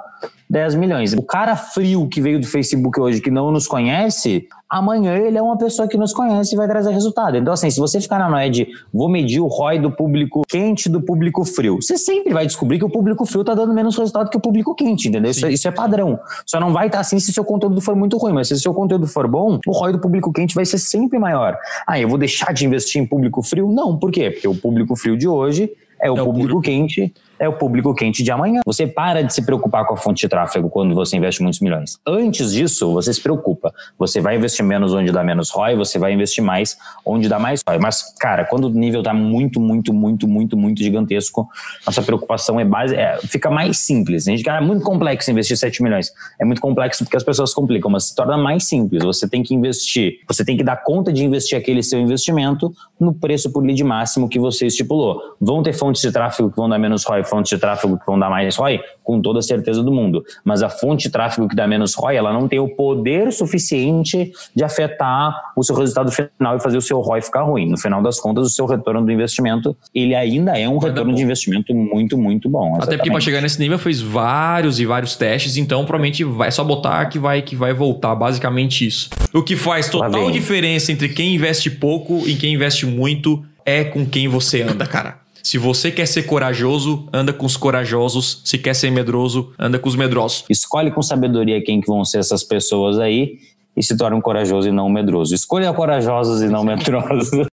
10 milhões. O cara frio que veio do Facebook hoje, que não nos conhece, amanhã ele é uma pessoa que nos conhece e vai trazer resultado. Então, assim, se você ficar na noia de vou medir o ROI do público quente do público frio, você sempre vai descobrir que o público frio está dando menos resultado que o público quente, entendeu? Isso, é, isso, é padrão. Só não vai estar tá assim se seu conteúdo for muito ruim, mas se seu conteúdo for bom, o ROI do público quente vai ser sempre maior. Ah, eu vou deixar de investir em público frio? Não, por quê? Porque o público frio de hoje é o é público o quente é o público quente de amanhã. Você para de se preocupar com a fonte de tráfego quando você investe muitos milhões. Antes disso, você se preocupa. Você vai investir menos onde dá menos ROI, você vai investir mais onde dá mais ROI. Mas, cara, quando o nível tá muito, muito, muito, muito, muito gigantesco, nossa preocupação é base, é, fica mais simples. A gente, cara, é muito complexo investir 7 milhões. É muito complexo porque as pessoas complicam, mas se torna mais simples. Você tem que investir, você tem que dar conta de investir aquele seu investimento no preço por lead máximo que você estipulou. Vão ter fontes de tráfego que vão dar menos ROI, fontes de tráfego que vão dar mais ROI? Com toda a certeza do mundo. Mas a fonte de tráfego que dá menos ROI, ela não tem o poder suficiente de afetar o seu resultado final e fazer o seu ROI ficar ruim. No final das contas, o seu retorno do investimento, ele ainda é um retorno de investimento muito, muito bom. Exatamente. Até porque para chegar nesse nível fez vários e vários testes, então provavelmente vai só botar que vai, que vai voltar, basicamente isso. O que faz total diferença entre quem investe pouco e quem investe muito é com quem você anda, cara. Se você quer ser corajoso, anda com os corajosos. Se quer ser medroso, anda com os medrosos. Escolhe com sabedoria quem que vão ser essas pessoas aí e se torne um corajoso e não um medroso. Escolha corajosos e não medrosos.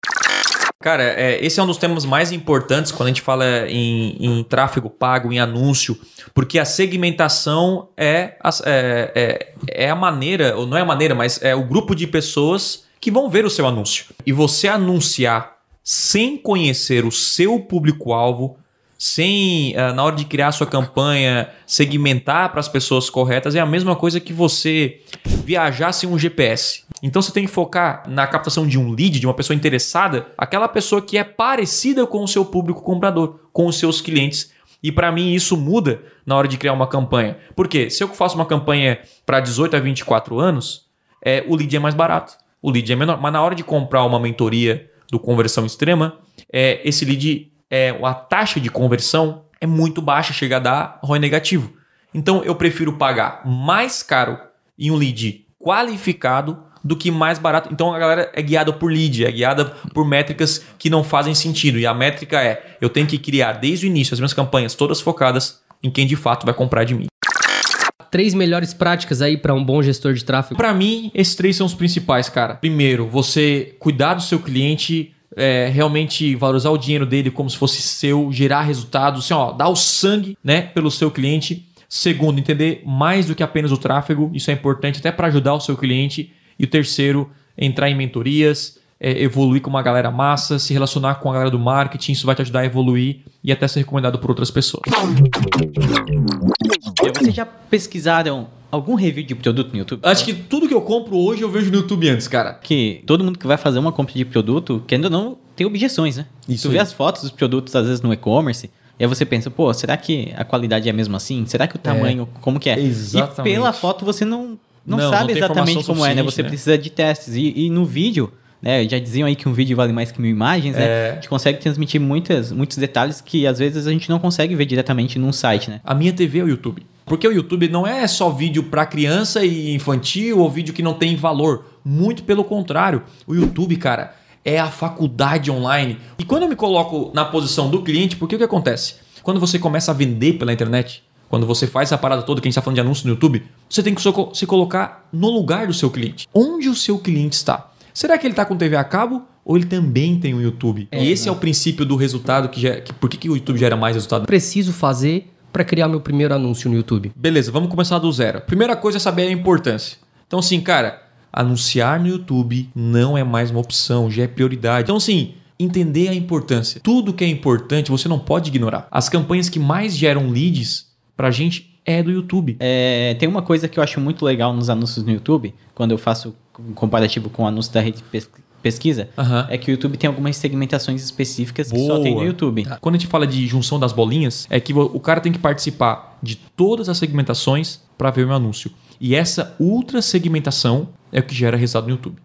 Cara, é, esse é um dos temas mais importantes quando a gente fala em, em tráfego pago, em anúncio, porque a segmentação é a, é, é, é a maneira, ou não é a maneira, mas é o grupo de pessoas que vão ver o seu anúncio. E você anunciar sem conhecer o seu público-alvo, sem, uh, na hora de criar sua campanha, segmentar para as pessoas corretas, é a mesma coisa que você viajar sem um GPS. Então você tem que focar na captação de um lead, de uma pessoa interessada, aquela pessoa que é parecida com o seu público comprador, com os seus clientes. E para mim isso muda na hora de criar uma campanha. Porque se eu faço uma campanha para 18 a 24 anos, é, o lead é mais barato, o lead é menor. Mas na hora de comprar uma mentoria do conversão extrema, é, esse lead, é, a taxa de conversão é muito baixa, chega a dar ROI negativo. Então eu prefiro pagar mais caro em um lead qualificado do que mais barato. Então a galera é guiada por lead, é guiada por métricas que não fazem sentido. E a métrica é: eu tenho que criar desde o início as minhas campanhas todas focadas em quem de fato vai comprar de mim. Três melhores práticas aí para um bom gestor de tráfego? Para mim, esses três são os principais, cara. Primeiro, você cuidar do seu cliente, é, realmente valorizar o dinheiro dele como se fosse seu, gerar resultados, assim, ó, dar o sangue, né, pelo seu cliente. Segundo, entender mais do que apenas o tráfego, isso é importante até para ajudar o seu cliente. E o terceiro, entrar em mentorias, é, evoluir com uma galera massa, se relacionar com a galera do marketing, isso vai te ajudar a evoluir e até ser recomendado por outras pessoas. Vocês já pesquisaram algum review de produto no YouTube? Acho que tudo que eu compro hoje eu vejo no YouTube antes, cara. Que todo mundo que vai fazer uma compra de produto, querendo ou não, tem objeções, né? Isso tu vê as fotos dos produtos, às vezes, no e-commerce, e aí você pensa, pô, será que a qualidade é mesmo assim? Será que o tamanho, é, como que é? Exatamente. E pela foto você não não, não sabe não exatamente como é, né? Você né? precisa de testes. E, e, no vídeo, né? Já diziam aí que um vídeo vale mais que mil imagens, né? É. A gente consegue transmitir muitas, muitos detalhes que às vezes a gente não consegue ver diretamente num site, né? A minha TV é o YouTube. Porque o YouTube não é só vídeo para criança e infantil ou vídeo que não tem valor. Muito pelo contrário. O YouTube, cara, é a faculdade online. E quando eu me coloco na posição do cliente, porque o que acontece? Quando você começa a vender pela internet, quando você faz essa parada toda que a gente está falando de anúncio no YouTube, você tem que se colocar no lugar do seu cliente. Onde o seu cliente está? Será que ele está com TV a cabo ou ele também tem o um YouTube? É, e esse né? é o princípio do resultado que, gera, que por que, que o YouTube gera mais resultado? Preciso fazer para criar meu primeiro anúncio no YouTube. Beleza, vamos começar do zero. Primeira coisa é saber a importância. Então, assim, cara, anunciar no YouTube não é mais uma opção, já é prioridade. Então, assim, entender a importância. Tudo que é importante você não pode ignorar. As campanhas que mais geram leads pra gente é do YouTube. É, tem uma coisa que eu acho muito legal nos anúncios no YouTube, quando eu faço comparativo com o anúncio da rede pesquisa, uhum. é que o YouTube tem algumas segmentações específicas Boa. que só tem no YouTube. Ah, quando a gente fala de junção das bolinhas, é que o cara tem que participar de todas as segmentações para ver o meu anúncio. E essa ultra segmentação é o que gera resultado no YouTube.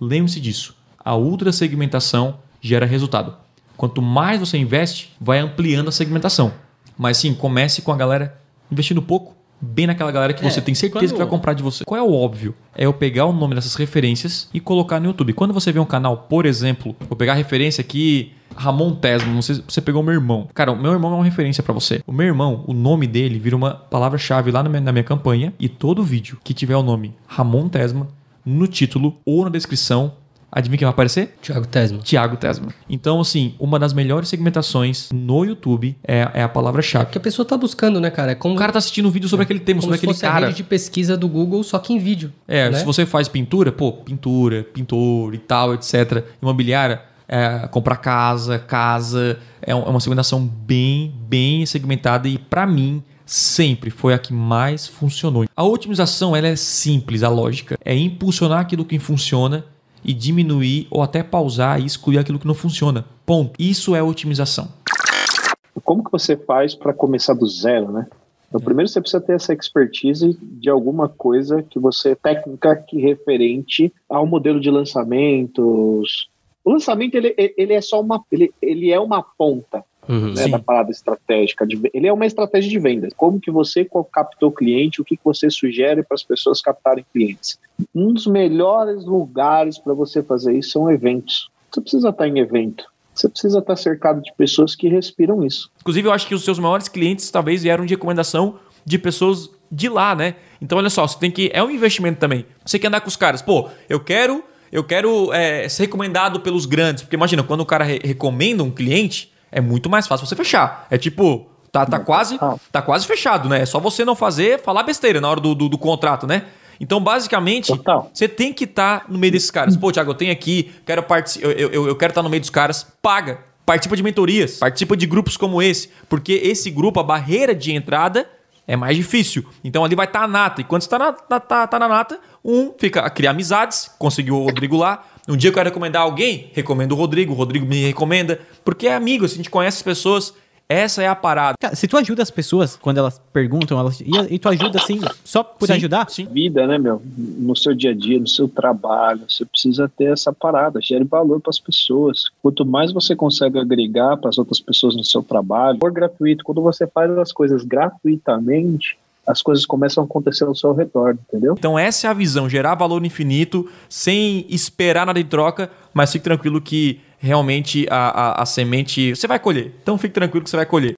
Lembre-se disso. A ultra segmentação gera resultado. Quanto mais você investe, vai ampliando a segmentação. Mas sim, comece com a galera investindo pouco, bem naquela galera que é, você tem certeza quando... que vai comprar de você. Qual é o óbvio? É eu pegar o nome dessas referências e colocar no YouTube. Quando você vê um canal, por exemplo, vou pegar a referência aqui, Ramon Tesmo, não sei se você pegou meu irmão. Cara, o meu irmão é uma referência para você. O meu irmão, o nome dele vira uma palavra-chave lá na minha, na minha campanha e todo vídeo que tiver o nome Ramon Tesma no título ou na descrição Adivinha quem vai aparecer? Tiago Tesma. Tiago Tesma. Então, assim, uma das melhores segmentações no YouTube é, é a palavra-chave. É que a pessoa tá buscando, né, cara? É como... O cara tá assistindo um vídeo sobre é. aquele tema, como sobre aquele cara. A rede de pesquisa do Google, só que em vídeo. É, né? se você faz pintura, pô, pintura, pintor e tal, etc. Imobiliária, é, comprar casa, casa. É, é uma segmentação bem, bem segmentada e, para mim, sempre foi a que mais funcionou. A otimização ela é simples, a lógica é impulsionar aquilo que funciona e diminuir ou até pausar e excluir aquilo que não funciona. Ponto. Isso é otimização. Como que você faz para começar do zero, né? Então, é. primeiro você precisa ter essa expertise de alguma coisa que você técnica que referente ao modelo de lançamentos. O lançamento ele, ele é só uma ele, ele é uma ponta uhum, né, da parada estratégica. De, ele é uma estratégia de vendas. Como que você captou o cliente, o que, que você sugere para as pessoas captarem clientes. Um dos melhores lugares para você fazer isso são eventos. Você precisa estar em evento. Você precisa estar cercado de pessoas que respiram isso. Inclusive, eu acho que os seus maiores clientes talvez vieram de recomendação de pessoas de lá, né? Então, olha só, você tem que. É um investimento também. Você quer andar com os caras, pô, eu quero. Eu quero é, ser recomendado pelos grandes. Porque imagina, quando o cara re recomenda um cliente, é muito mais fácil você fechar. É tipo, tá, tá, quase, tá quase fechado, né? É só você não fazer, falar besteira na hora do, do, do contrato, né? Então, basicamente, Total. você tem que estar tá no meio desses caras. Pô, Thiago, eu tenho aqui, quero eu, eu, eu quero estar tá no meio dos caras, paga. Participa de mentorias, participa de grupos como esse, porque esse grupo, a barreira de entrada é mais difícil. Então ali vai estar tá a nata. E quando está na, tá, tá, tá na nata, um fica a criar amizades, conseguiu o Rodrigo lá. Um dia eu quero recomendar alguém, recomendo o Rodrigo, o Rodrigo me recomenda, porque é amigo, assim, a gente conhece as pessoas. Essa é a parada. Cara, se tu ajuda as pessoas quando elas perguntam, elas, e, e tu ajuda assim, só por sim, ajudar? Sim. Vida, né, meu? No seu dia a dia, no seu trabalho, você precisa ter essa parada, gere valor para as pessoas. Quanto mais você consegue agregar para as outras pessoas no seu trabalho, for gratuito, quando você faz as coisas gratuitamente, as coisas começam a acontecer ao seu redor, entendeu? Então essa é a visão, gerar valor infinito sem esperar nada em troca, mas fique tranquilo que realmente a, a, a semente você vai colher. Então fique tranquilo que você vai colher.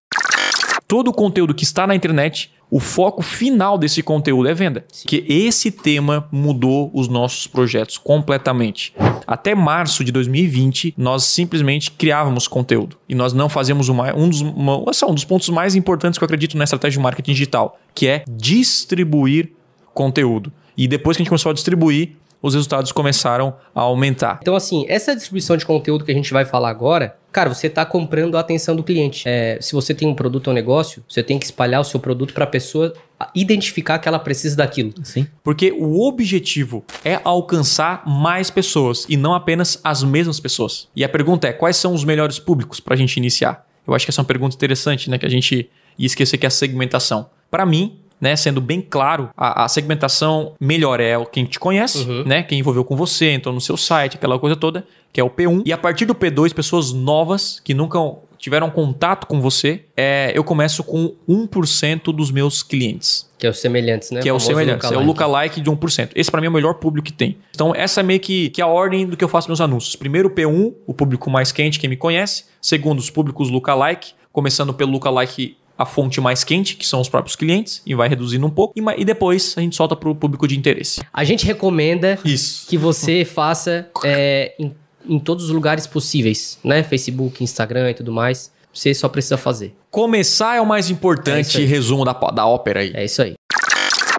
Todo o conteúdo que está na internet o foco final desse conteúdo é venda. Sim. Que esse tema mudou os nossos projetos completamente. Até março de 2020, nós simplesmente criávamos conteúdo. E nós não fazíamos uma, um, dos, uma, um dos pontos mais importantes que eu acredito na estratégia de marketing digital, que é distribuir conteúdo. E depois que a gente começou a distribuir, os resultados começaram a aumentar. Então, assim, essa distribuição de conteúdo que a gente vai falar agora, cara, você está comprando a atenção do cliente. É, se você tem um produto ou um negócio, você tem que espalhar o seu produto para a pessoa identificar que ela precisa daquilo. Sim. Porque o objetivo é alcançar mais pessoas e não apenas as mesmas pessoas. E a pergunta é: quais são os melhores públicos para a gente iniciar? Eu acho que essa é uma pergunta interessante, né? Que a gente ia esquecer que é a segmentação. Para mim, né, sendo bem claro, a, a, segmentação melhor é o quem te conhece, uhum. né, quem envolveu com você, entrou no seu site, aquela coisa toda, que é o P1. E a partir do P2, pessoas novas que nunca tiveram contato com você, é, eu começo com 1% dos meus clientes. Que é os semelhantes, né? Que é o semelhantes, é o lookalike de 1%. Esse para mim é o melhor público que tem. Então essa é meio que, que a ordem do que eu faço meus anúncios. Primeiro P1, o público mais quente, quem me conhece. Segundo, os públicos lookalike, começando pelo lookalike a fonte mais quente, que são os próprios clientes, e vai reduzindo um pouco, e, e depois a gente solta para o público de interesse. A gente recomenda Isso. que você faça é, em, em todos os lugares possíveis, né? Facebook, Instagram e tudo mais. Você só precisa fazer. Começar é o mais importante, é resumo da, da ópera aí. É isso aí.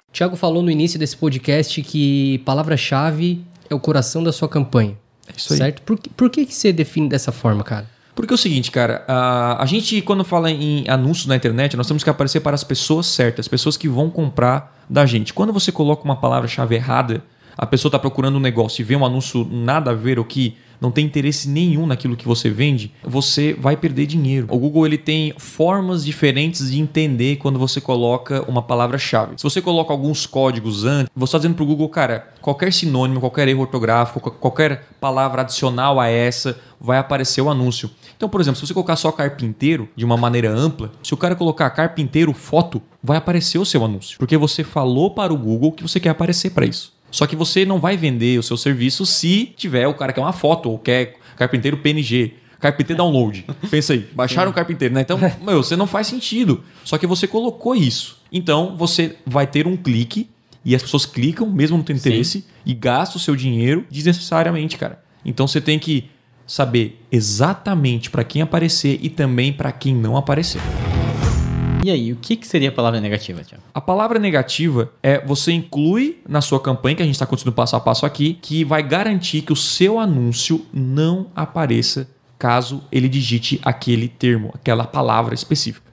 O Thiago falou no início desse podcast que palavra-chave é o coração da sua campanha. É isso aí. Certo? Por, por que, que você define dessa forma, cara? Porque é o seguinte, cara, a, a gente, quando fala em anúncios na internet, nós temos que aparecer para as pessoas certas, pessoas que vão comprar da gente. Quando você coloca uma palavra-chave errada, a pessoa está procurando um negócio e vê um anúncio nada a ver, o que não tem interesse nenhum naquilo que você vende, você vai perder dinheiro. O Google ele tem formas diferentes de entender quando você coloca uma palavra-chave. Se você coloca alguns códigos antes, você está dizendo para o Google, cara, qualquer sinônimo, qualquer erro ortográfico, qualquer palavra adicional a essa, vai aparecer o anúncio. Então, por exemplo, se você colocar só carpinteiro de uma maneira ampla, se o cara colocar carpinteiro foto, vai aparecer o seu anúncio, porque você falou para o Google que você quer aparecer para isso. Só que você não vai vender o seu serviço se tiver o cara que é uma foto ou quer carpinteiro PNG. Carpinteiro download. Pensa aí, baixaram o carpinteiro, né? Então, meu, você não faz sentido. Só que você colocou isso. Então, você vai ter um clique e as pessoas clicam, mesmo não tendo interesse, Sim. e gastam o seu dinheiro desnecessariamente, cara. Então, você tem que saber exatamente para quem aparecer e também para quem não aparecer. E aí, o que, que seria a palavra negativa, Tiago? A palavra negativa é você inclui na sua campanha, que a gente está continuando passo a passo aqui, que vai garantir que o seu anúncio não apareça caso ele digite aquele termo, aquela palavra específica.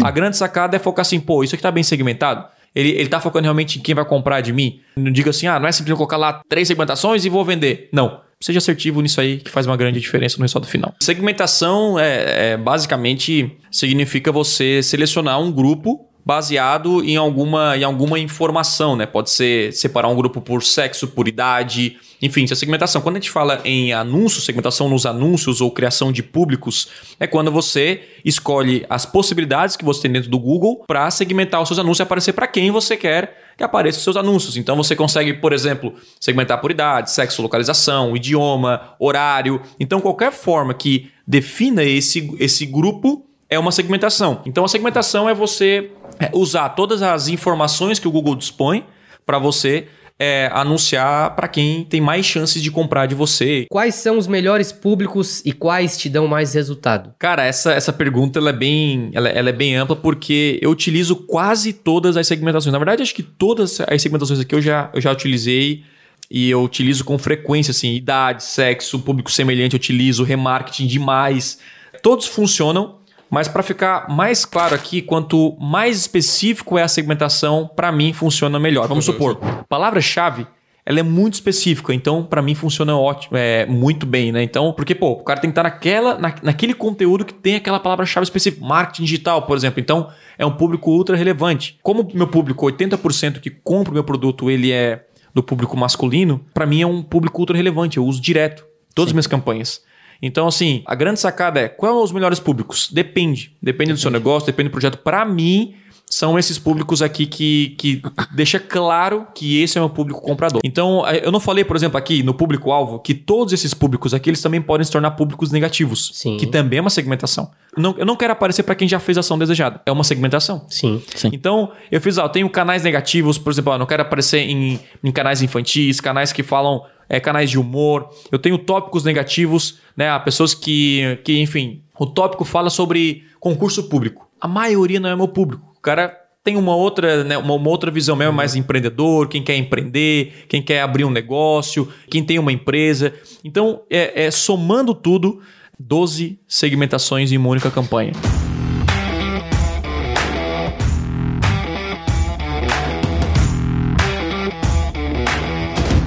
A grande sacada é focar assim, pô, isso aqui está bem segmentado. Ele, ele tá focando realmente em quem vai comprar de mim. Não diga assim, ah, não é simplesmente colocar lá três segmentações e vou vender. Não. Seja assertivo nisso aí que faz uma grande diferença no resultado final. Segmentação é, é basicamente significa você selecionar um grupo baseado em alguma, em alguma informação, né? Pode ser separar um grupo por sexo, por idade, enfim, essa segmentação. Quando a gente fala em anúncios, segmentação nos anúncios ou criação de públicos, é quando você escolhe as possibilidades que você tem dentro do Google para segmentar os seus anúncios e aparecer para quem você quer que apareça os seus anúncios. Então você consegue, por exemplo, segmentar por idade, sexo, localização, idioma, horário. Então qualquer forma que defina esse, esse grupo é uma segmentação. Então a segmentação é você é, usar todas as informações que o Google dispõe para você é, anunciar para quem tem mais chances de comprar de você. Quais são os melhores públicos e quais te dão mais resultado? Cara, essa, essa pergunta ela é, bem, ela, ela é bem ampla porque eu utilizo quase todas as segmentações. Na verdade, acho que todas as segmentações aqui eu já, eu já utilizei e eu utilizo com frequência, assim, idade, sexo, público semelhante, eu utilizo remarketing demais. Todos funcionam, mas para ficar mais claro aqui, quanto mais específico é a segmentação, para mim funciona melhor. Vamos supor, palavra-chave ela é muito específica, então para mim funciona ótimo, é muito bem, né? Então, porque pô, o cara tem que estar naquela, na, naquele conteúdo que tem aquela palavra-chave específica, marketing digital, por exemplo. Então, é um público ultra relevante. Como meu público, 80% que compra o meu produto, ele é do público masculino, para mim é um público ultra relevante, eu uso direto todas Sim. as minhas campanhas. Então, assim, a grande sacada é: quais são os melhores públicos? Depende. Depende do seu negócio, depende do projeto. Para mim, são esses públicos aqui que, que deixa claro que esse é o público comprador. Então, eu não falei, por exemplo, aqui no público-alvo, que todos esses públicos aqui, eles também podem se tornar públicos negativos. Sim. Que também é uma segmentação. Não, eu não quero aparecer para quem já fez a ação desejada. É uma segmentação. Sim. Sim. Então, eu fiz, ó, eu tenho canais negativos, por exemplo, ó, não quero aparecer em, em canais infantis, canais que falam é, canais de humor. Eu tenho tópicos negativos, né? Pessoas que, que, enfim, o tópico fala sobre concurso público. A maioria não é meu público. O cara tem uma outra, né, uma, uma, outra visão mesmo, mais empreendedor, quem quer empreender, quem quer abrir um negócio, quem tem uma empresa. Então, é, é somando tudo, 12 segmentações em uma única campanha.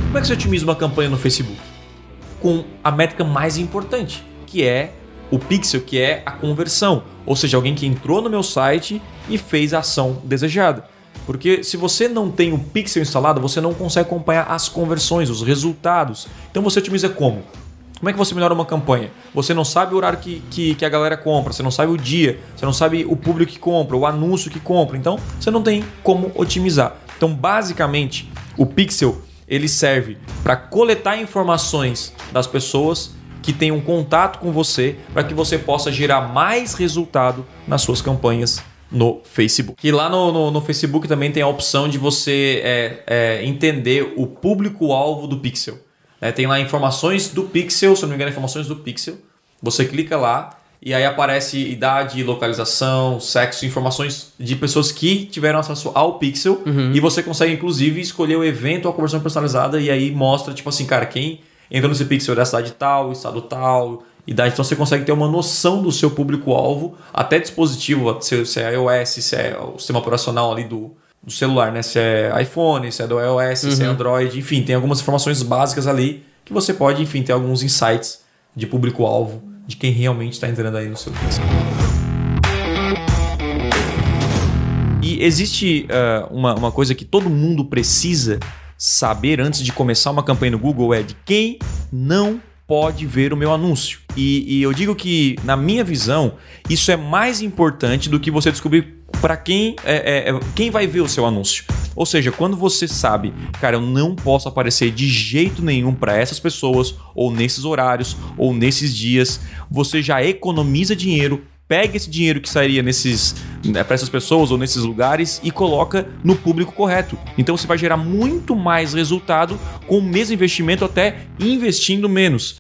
Como é que você otimiza uma campanha no Facebook? Com a métrica mais importante, que é o pixel, que é a conversão. Ou seja, alguém que entrou no meu site e fez a ação desejada. Porque se você não tem o pixel instalado, você não consegue acompanhar as conversões, os resultados. Então você otimiza como? Como é que você melhora uma campanha? Você não sabe o horário que, que, que, a galera compra, você não sabe o dia, você não sabe o público que compra, o anúncio que compra. Então você não tem como otimizar. Então, basicamente, o pixel ele serve para coletar informações das pessoas que tenham contato com você para que você possa gerar mais resultado nas suas campanhas no Facebook. E lá no, no, no Facebook também tem a opção de você é, é, entender o público-alvo do Pixel. É, tem lá informações do Pixel, se não me engano, informações do Pixel. Você clica lá e aí aparece idade, localização, sexo, informações de pessoas que tiveram acesso ao Pixel. Uhum. E você consegue, inclusive, escolher o evento ou a conversão personalizada. E aí mostra, tipo assim, cara, quem entrou nesse Pixel é da cidade tal, estado tal, idade. Então você consegue ter uma noção do seu público-alvo, até dispositivo, se, é iOS, se é o sistema operacional ali do, do celular, né? Se é iPhone, se é do iOS, uhum. se é uhum. Android, enfim, tem algumas informações básicas ali que você pode, enfim, ter alguns insights de público-alvo de quem realmente está entrando aí no seu business. E existe uh, uma, uma coisa que todo mundo precisa saber antes de começar uma campanha no Google é de quem não pode ver o meu anúncio. E, e, eu digo que, na minha visão, isso é mais importante do que você descobrir para quem, é, é, é, quem vai ver o seu anúncio. Ou seja, quando você sabe, cara, eu não posso aparecer de jeito nenhum para essas pessoas, ou nesses horários, ou nesses dias, você já economiza dinheiro, pega esse dinheiro que sairia nesses né, para essas pessoas ou nesses lugares e coloca no público correto. Então você vai gerar muito mais resultado com o mesmo investimento, até investindo menos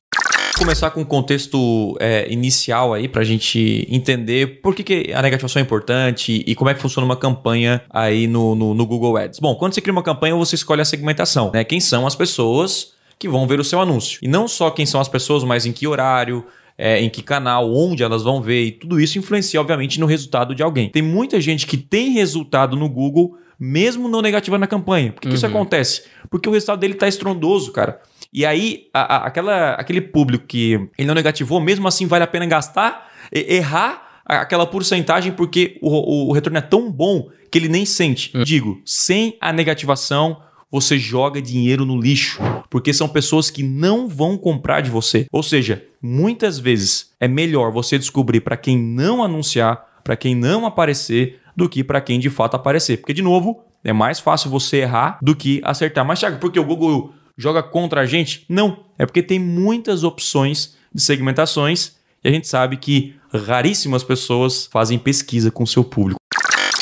começar com o contexto é, inicial aí para a gente entender por que, que a negativação é importante e como é que funciona uma campanha aí no, no, no, Google Ads. Bom, quando você cria uma campanha, você escolhe a segmentação, né? Quem são as pessoas que vão ver o seu anúncio. E não só quem são as pessoas, mas em que horário, é, em que canal, onde elas vão ver, e tudo isso influencia, obviamente, no resultado de alguém. Tem muita gente que tem resultado no Google, mesmo não negativando a campanha. Por que, uhum. que isso uhum. acontece? Porque o resultado dele está estrondoso, cara. E aí, a, a, aquela, aquele público que ele não negativou, mesmo assim vale a pena gastar, errar aquela porcentagem porque o, o, retorno é tão bom que ele nem sente. Uhum. Digo, sem a negativação, você joga dinheiro no lixo, porque são pessoas que não vão comprar de você. Ou seja, muitas vezes é melhor você descobrir para quem não anunciar, para quem não aparecer, do que para quem de fato aparecer. Porque, de novo, é mais fácil você errar do que acertar. Mas, Thiago, porque o Google joga contra a gente? Não. É porque tem muitas opções de segmentações E a gente sabe que raríssimas pessoas fazem pesquisa com seu público.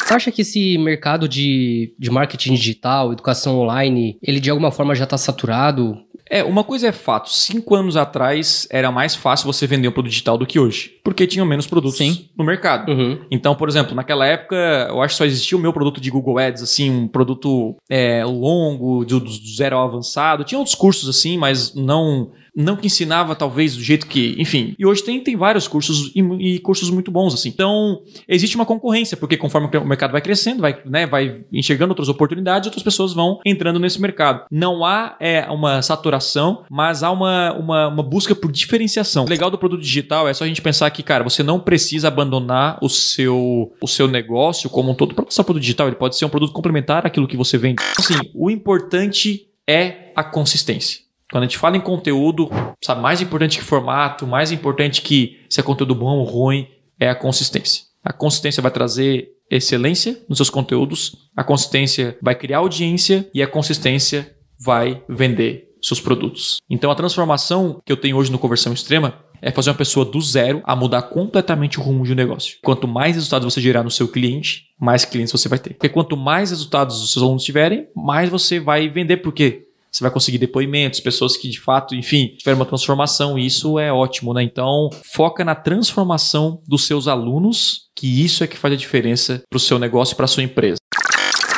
Você acha que esse mercado de, de marketing digital, educação online, ele de alguma forma já está saturado? É, uma coisa é fato. Cinco anos atrás era mais fácil você vender um produto digital do que hoje. Porque tinham menos produtos Sim. no mercado. Uhum. Então, por exemplo, naquela época, eu acho que só existia o meu produto de Google Ads, assim, um produto é, longo, do, do zero ao avançado. Tinha outros cursos assim, mas não não que ensinava talvez do jeito que, enfim. E hoje tem, tem vários cursos e, e cursos muito bons assim. Então, existe uma concorrência, porque conforme o mercado vai crescendo, vai, né, vai enxergando outras oportunidades, outras pessoas vão entrando nesse mercado. Não há é, uma saturação, mas há uma, uma, uma busca por diferenciação. O legal do produto digital é só a gente pensar que, cara, você não precisa abandonar o seu, o seu negócio como um todo para lançar produto digital. Ele pode ser um produto complementar àquilo que você vende. Assim, o importante é a consistência. Quando a gente fala em conteúdo, sabe, mais importante que formato, mais importante que se é conteúdo bom ou ruim, é a consistência. A consistência vai trazer excelência nos seus conteúdos, a consistência vai criar audiência e a consistência vai vender seus produtos. Então a transformação que eu tenho hoje no Conversão Extrema é fazer uma pessoa do zero a mudar completamente o rumo de um negócio. Quanto mais resultados você gerar no seu cliente, mais clientes você vai ter. Porque quanto mais resultados os seus alunos tiverem, mais você vai vender. Porque você vai conseguir depoimentos, pessoas que de fato, enfim, tiveram uma transformação, e isso é ótimo, né? Então, foca na transformação dos seus alunos, que isso é que faz a diferença para o seu negócio e para a sua empresa.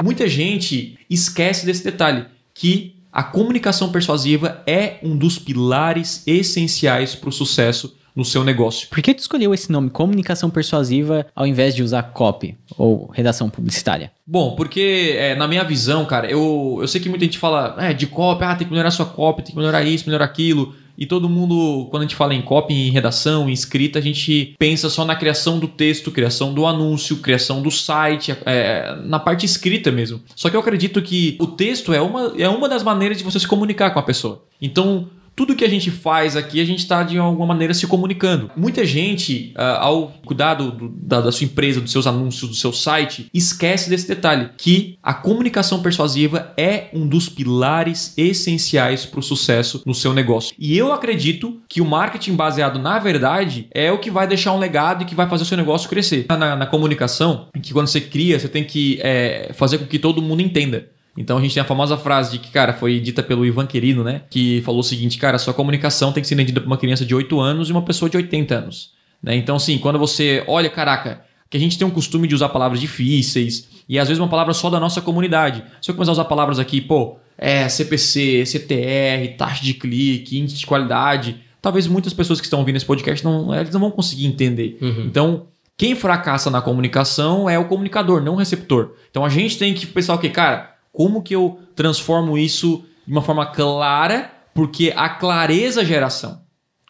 Muita gente esquece desse detalhe, que a comunicação persuasiva é um dos pilares essenciais para o sucesso no seu negócio. Por que tu escolheu esse nome, comunicação persuasiva, ao invés de usar copy ou redação publicitária? Bom, porque é, na minha visão, cara, eu, eu sei que muita gente fala é, de copy, ah, tem que melhorar sua copy, tem que melhorar isso, melhorar aquilo. E todo mundo, quando a gente fala em copy, em redação, em escrita, a gente pensa só na criação do texto, criação do anúncio, criação do site, é, na parte escrita mesmo. Só que eu acredito que o texto é uma, é uma das maneiras de você se comunicar com a pessoa. Então, tudo que a gente faz aqui, a gente está de alguma maneira se comunicando. Muita gente, uh, ao cuidar do, do, da, da, sua empresa, dos seus anúncios, do seu site, esquece desse detalhe, que a comunicação persuasiva é um dos pilares essenciais para o sucesso no seu negócio. E eu acredito que o marketing baseado na verdade é o que vai deixar um legado e que vai fazer o seu negócio crescer. Na, na comunicação, que quando você cria, você tem que é, fazer com que todo mundo entenda. Então a gente tem a famosa frase de que, cara, foi dita pelo Ivan Querido, né? Que falou o seguinte, cara, sua comunicação tem que ser entendida por uma criança de 8 anos e uma pessoa de 80 anos. Né? Então, assim, quando você olha, caraca, que a gente tem um costume de usar palavras difíceis e às vezes uma palavra só da nossa comunidade. Se eu começar a usar palavras aqui, pô, é CPC, CTR, taxa de clique, índice de qualidade, talvez muitas pessoas que estão ouvindo esse podcast não, eles não vão conseguir entender. Uhum. Então, quem fracassa na comunicação é o comunicador, não o receptor. Então a gente tem que pensar o quê? Cara, como que eu transformo isso de uma forma clara? Porque a clareza gera ação.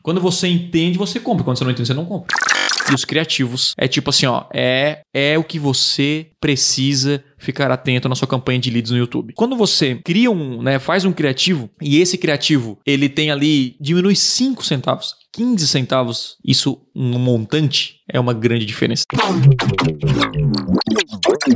Quando você entende, você compra. Quando você não entende, você não compra. E os criativos é tipo assim, ó, é é o que você precisa ficar atento na sua campanha de leads no YouTube. Quando você cria um, né, faz um criativo e esse criativo, ele tem ali diminui 5 centavos, 15 centavos, isso no montante é uma grande diferença.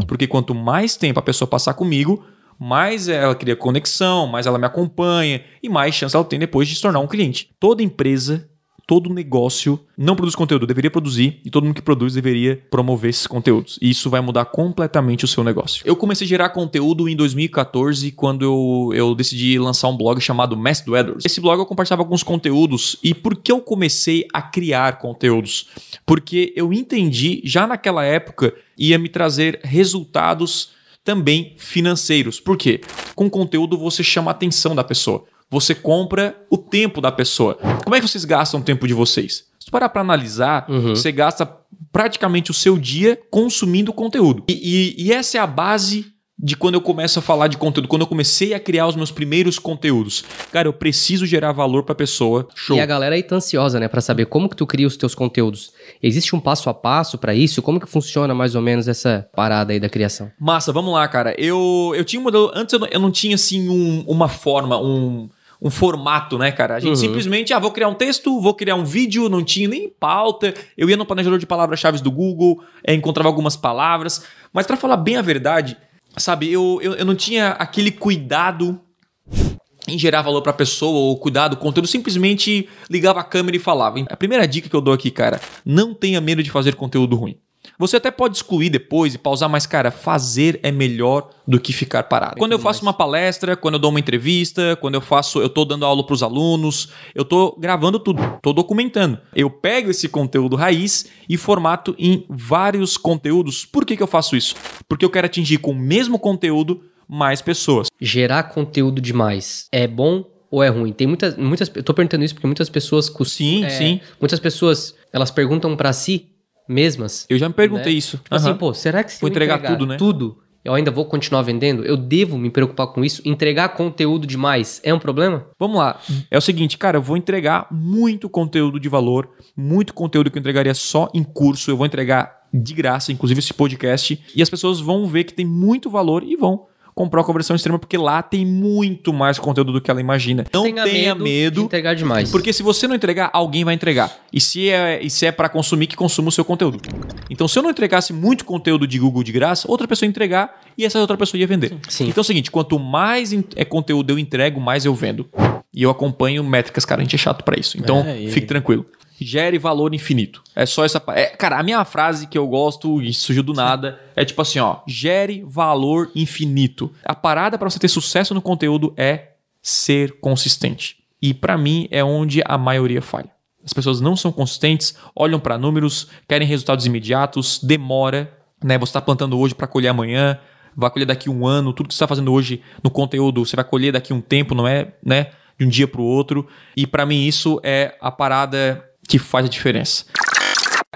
Porque quanto mais tempo a pessoa passar comigo, mais ela cria conexão, mais ela me acompanha e mais chance ela tem depois de se tornar um cliente. Toda empresa, todo negócio não produz conteúdo, deveria produzir e todo mundo que produz deveria promover esses conteúdos. E isso vai mudar completamente o seu negócio. Eu comecei a gerar conteúdo em 2014 quando eu, eu decidi lançar um blog chamado Mass Weathers. Esse blog eu compartilhava alguns conteúdos e por que eu comecei a criar conteúdos? Porque eu entendi já naquela época ia me trazer resultados também financeiros. Por quê? Com conteúdo você chama a atenção da pessoa. Você compra o tempo da pessoa. Como é que vocês gastam o tempo de vocês? Se tu parar para analisar, Uhum. você gasta praticamente o seu dia consumindo conteúdo. E, e- e essa é a base de quando eu começo a falar de conteúdo, quando eu comecei a criar os meus primeiros conteúdos. Cara, eu preciso gerar valor pra pessoa. Show. E a galera aí tá ansiosa, né, Pra saber como que tu cria os teus conteúdos. Existe um passo a passo pra isso? Como que funciona mais ou menos essa parada aí da criação? Massa, vamos lá, cara. Eu, eu tinha um modelo. Antes eu não, eu não tinha, assim, um- uma forma, um, um formato, né, cara? A gente Uhum. simplesmente, ah, vou criar um texto, vou criar um vídeo, não tinha nem pauta. Eu ia no planejador de palavras-chave do Google, eh, encontrava algumas palavras. Mas pra falar bem a verdade, sabe, eu, eu, eu não tinha aquele cuidado em gerar valor para a pessoa ou cuidar do conteúdo, simplesmente ligava a câmera e falava. A primeira dica que eu dou aqui, cara, não tenha medo de fazer conteúdo ruim. Você até pode excluir depois e pausar, mas, cara, fazer é melhor do que ficar parado. Quando eu faço uma palestra, quando eu dou uma entrevista, quando eu faço, eu tô dando aula para os alunos, eu tô gravando tudo, tô documentando. Eu pego esse conteúdo raiz e formato em vários conteúdos. Por que, que eu faço isso? Porque eu quero atingir com o mesmo conteúdo mais pessoas. Gerar conteúdo demais é bom ou é ruim? Tem muitas, muitas, eu tô perguntando isso porque muitas pessoas sim, é, sim. Muitas pessoas, elas perguntam para si mesmas. Eu já me perguntei né? isso. Tipo uhum. assim, pô, será que se vou entregar, entregar, tudo, né? Tudo, eu ainda vou continuar vendendo? Eu devo me preocupar com isso? Entregar conteúdo demais é um problema? Vamos lá. É o seguinte, cara, eu vou entregar muito conteúdo de valor, muito conteúdo que eu entregaria só em curso, eu vou entregar de graça, inclusive esse podcast, e as pessoas vão ver que tem muito valor e vão comprar a conversão extrema, porque lá tem muito mais conteúdo do que ela imagina. Não tenha, tenha medo, medo de entregar demais. Porque se você não entregar, alguém vai entregar. E se é, e se é para consumir, que consuma o seu conteúdo. Então, se eu não entregasse muito conteúdo de Google de graça, outra pessoa ia entregar e essa outra pessoa ia vender. Sim. Então é o seguinte, quanto mais é conteúdo eu entrego, mais eu vendo. E eu acompanho métricas, cara, a gente é chato para isso. Então, é, fique tranquilo gere valor infinito. É só essa. É, cara, a minha frase que eu gosto e surgiu do nada é tipo assim: ó, gere valor infinito. A parada para você ter sucesso no conteúdo é ser consistente. E para mim é onde a maioria falha. As pessoas não são consistentes, olham para números, querem resultados imediatos, demora, né? Você está plantando hoje para colher amanhã, vai colher daqui um ano, tudo que você está fazendo hoje no conteúdo, você vai colher daqui um tempo, não é, né? De um dia para o outro. E para mim isso é a parada que faz a diferença.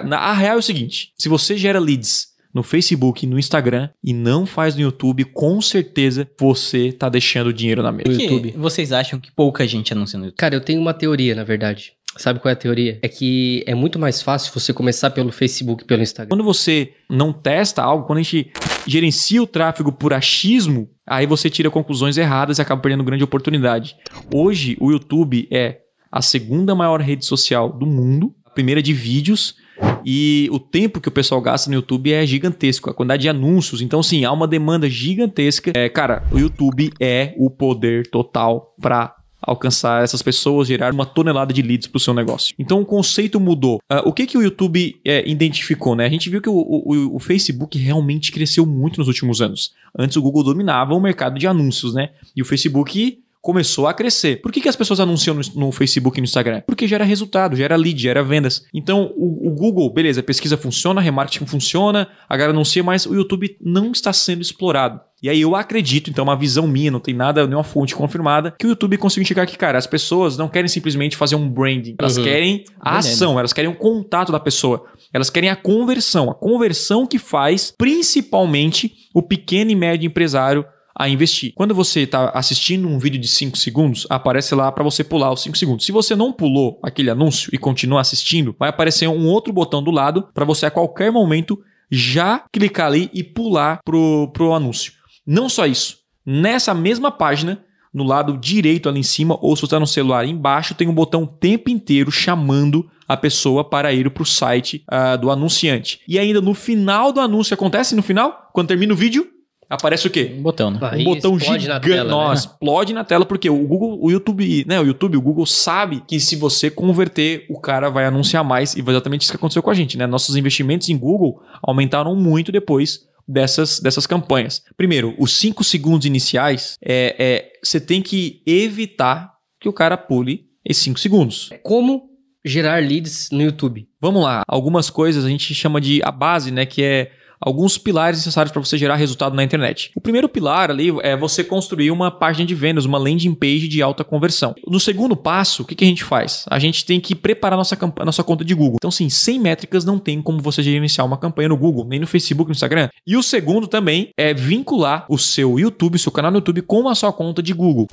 Na, a real é o seguinte: se você gera leads no Facebook, no Instagram e não faz no YouTube, com certeza você tá deixando dinheiro na mesa. YouTube. vocês acham que pouca gente anuncia no YouTube? Cara, eu tenho uma teoria, na verdade. Sabe qual é a teoria? É que é muito mais fácil você começar pelo Facebook e pelo Instagram. Quando você não testa algo, quando a gente gerencia o tráfego por achismo, aí você tira conclusões erradas e acaba perdendo grande oportunidade. Hoje, o YouTube é a segunda maior rede social do mundo, a primeira de vídeos, e o tempo que o pessoal gasta no YouTube é gigantesco, a quantidade de anúncios. Então, sim, há uma demanda gigantesca. É, cara, o YouTube é o poder total para alcançar essas pessoas, gerar uma tonelada de leads para o seu negócio. Então o conceito mudou. Uh, o que, que o YouTube é, identificou? Né? A gente viu que o, o, o, Facebook realmente cresceu muito nos últimos anos. Antes o Google dominava o mercado de anúncios, né? E o Facebook começou a crescer. Por que, que as pessoas anunciam no, no, Facebook e no Instagram? Porque gera resultado, gera lead, gera vendas. Então, o, o Google, beleza, pesquisa funciona, remarketing funciona, a galera anuncia, mas o YouTube não está sendo explorado. E aí eu acredito, então, uma visão minha, não tem nada, nenhuma fonte confirmada, que o YouTube conseguiu enxergar que, cara, as pessoas não querem simplesmente fazer um branding. Elas uhum. querem a ação, elas querem o contato da pessoa. Elas querem a conversão. A conversão que faz, principalmente, o pequeno e médio empresário a investir. Quando você está assistindo um vídeo de 5 segundos, aparece lá para você pular os 5 segundos. Se você não pulou aquele anúncio e continua assistindo, vai aparecer um outro botão do lado para você a qualquer momento já clicar ali e pular pro, pro anúncio. Não só isso. Nessa mesma página, no lado direito ali em cima, ou se você está no celular embaixo, tem um botão o tempo inteiro chamando a pessoa para ir para o site uh, do anunciante. E ainda no final do anúncio, acontece no final? Quando termina o vídeo, Aparece o quê? Um botão, né? Um botão gigante. Na tela, Nossa, né? explode na tela, porque o Google, o YouTube, né? O YouTube, o Google sabe que se você converter, o cara vai anunciar mais. E foi exatamente isso que aconteceu com a gente, né? Nossos investimentos em Google aumentaram muito depois dessas, dessas campanhas. Primeiro, os 5 segundos iniciais é, é você tem que evitar que o cara pule esses 5 segundos. Como gerar leads no YouTube? Vamos lá. Algumas coisas a gente chama de a base, né? Que é alguns pilares necessários para você gerar resultado na internet. O primeiro pilar ali é você construir uma página de vendas, uma landing page de alta conversão. No segundo passo, o que, que a gente faz? A gente tem que preparar nossa, nossa conta de Google. Então, sim, sem métricas não tem como você gerenciar uma campanha no Google, nem no Facebook, no Instagram. E o segundo também é vincular o seu YouTube, seu canal no YouTube com a sua conta de Google.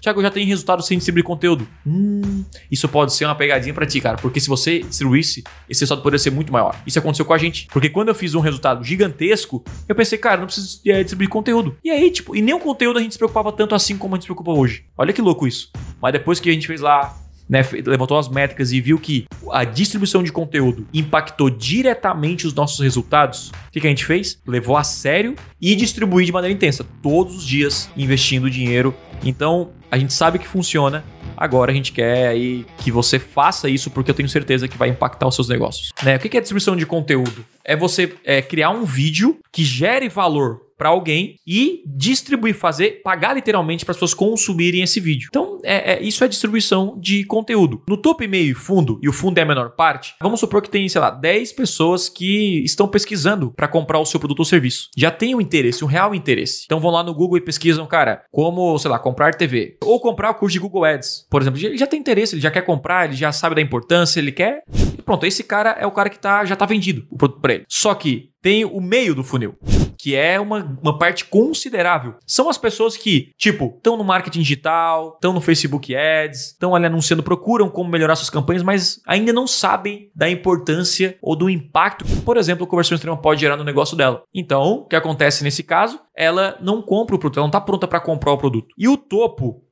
Tiago, já tem resultado sem distribuir conteúdo. Hum, isso pode ser uma pegadinha para ti, cara. Porque se você distribuísse, esse resultado poderia ser muito maior. Isso aconteceu com a gente. Porque quando eu fiz um resultado gigantesco, eu pensei, cara, não preciso é, distribuir conteúdo. E aí, tipo, e nem o conteúdo a gente se preocupava tanto assim como a gente se preocupa hoje. Olha que louco isso. Mas depois que a gente fez lá né, levantou as métricas e viu que a distribuição de conteúdo impactou diretamente os nossos resultados, o que, que a gente fez? Levou a sério e distribuiu de maneira intensa, todos os dias investindo dinheiro. Então, a gente sabe que funciona. Agora a gente quer aí que você faça isso porque eu tenho certeza que vai impactar os seus negócios. Né? O que que é distribuição de conteúdo? É você é, criar um vídeo que gere valor para alguém e distribuir, fazer, pagar literalmente para as pessoas consumirem esse vídeo. Então, é, é- isso é distribuição de conteúdo. No topo e meio e fundo, e o fundo é a menor parte, vamos supor que tem, sei lá, 10 pessoas que estão pesquisando para comprar o seu produto ou serviço. Já tem um interesse, um real interesse. Então vão lá no Google e pesquisam, cara, como, sei lá, comprar TV. Ou comprar o curso de Google Ads, por exemplo. Ele já tem interesse, ele já quer comprar, ele já sabe da importância, ele quer. E pronto, esse cara é o cara que tá, já tá vendido o produto para ele. Só que tem o meio do funil que é uma, uma parte considerável. São as pessoas que, tipo, estão no marketing digital, estão no Facebook Ads, estão ali anunciando, procuram como melhorar suas campanhas, mas ainda não sabem da importância ou do impacto que, por exemplo, a conversão extrema pode gerar no negócio dela. Então, o que acontece nesse caso? Ela não compra o produto, ela não está pronta para comprar o produto. E o topo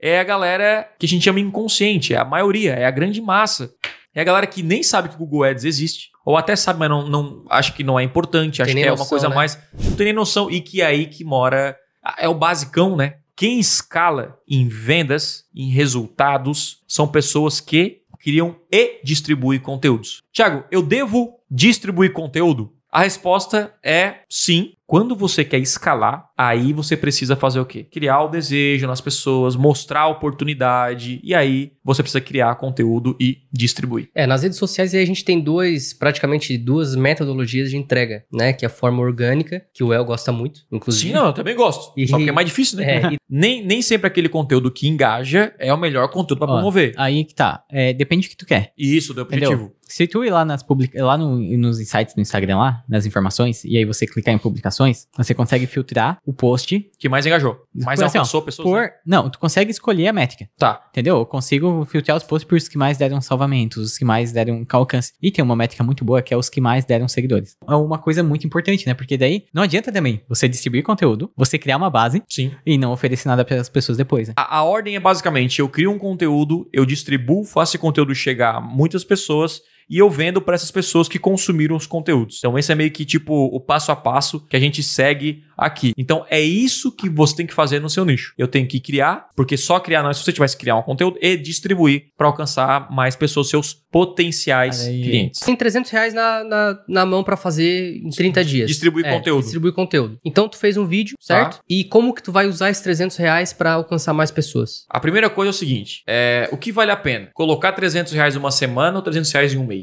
é a galera que a gente chama inconsciente, é a maioria, é a grande massa. É a galera que nem sabe que o Google Ads existe. Ou até sabe, mas não, não acho que não é importante, acho Tem que é uma noção, coisa né? mais. Não tem nem noção. E que é aí que mora. É o basicão, né? Quem escala em vendas, em resultados, são pessoas que criam e distribuem conteúdos. Tiago, eu devo distribuir conteúdo? A resposta é sim. Quando você quer escalar, aí você precisa fazer o quê? Criar o desejo nas pessoas, mostrar a oportunidade, e aí você precisa criar conteúdo e distribuir. É, nas redes sociais aí a gente tem duas, praticamente duas metodologias de entrega, né? Que é a forma orgânica, que o El gosta muito, inclusive. Sim, não, eu também gosto. E- Só que é mais difícil, né? É, e- nem, nem sempre aquele conteúdo que engaja é o melhor conteúdo para promover. Aí que tá. É, depende do que tu quer. Isso, do Entendeu? objetivo. Se tu ir lá, nas publica lá no- nos insights do Instagram lá, nas informações, e aí você clicar em publicações, você consegue filtrar o post Que mais engajou. Mais Assim, ó, alcançou pessoas. por... né? Não, tu consegue escolher a métrica. Tá. Entendeu? Eu consigo filtrar os posts por os que mais deram salvamentos, os que mais deram alcance. E tem uma métrica muito boa que é os que mais deram seguidores. É uma coisa muito importante, né? Porque daí não adianta também você distribuir conteúdo, você criar uma base Sim. e não oferecer nada para as pessoas depois, né? A, a ordem é basicamente: eu crio um conteúdo, eu distribuo, faço esse conteúdo chegar a muitas pessoas e eu vendo para essas pessoas que consumiram os conteúdos. Então, esse é meio que tipo o passo a passo que a gente segue aqui. Então, é isso que você tem que fazer no seu nicho. Eu tenho que criar, porque só criar não é se você tivesse que criar um conteúdo e distribuir para alcançar mais pessoas, seus potenciais aí. clientes. Tem 300 reais na, na, na mão pra fazer em 30 dias. Distribuir É, conteúdo. Distribuir conteúdo. Então tu fez um vídeo, Tá. certo? E como que tu vai usar esses 300 reais pra alcançar mais pessoas? A primeira coisa é o seguinte: é, o que vale a pena? Colocar 300 reais uma semana ou 300 reais em um mês?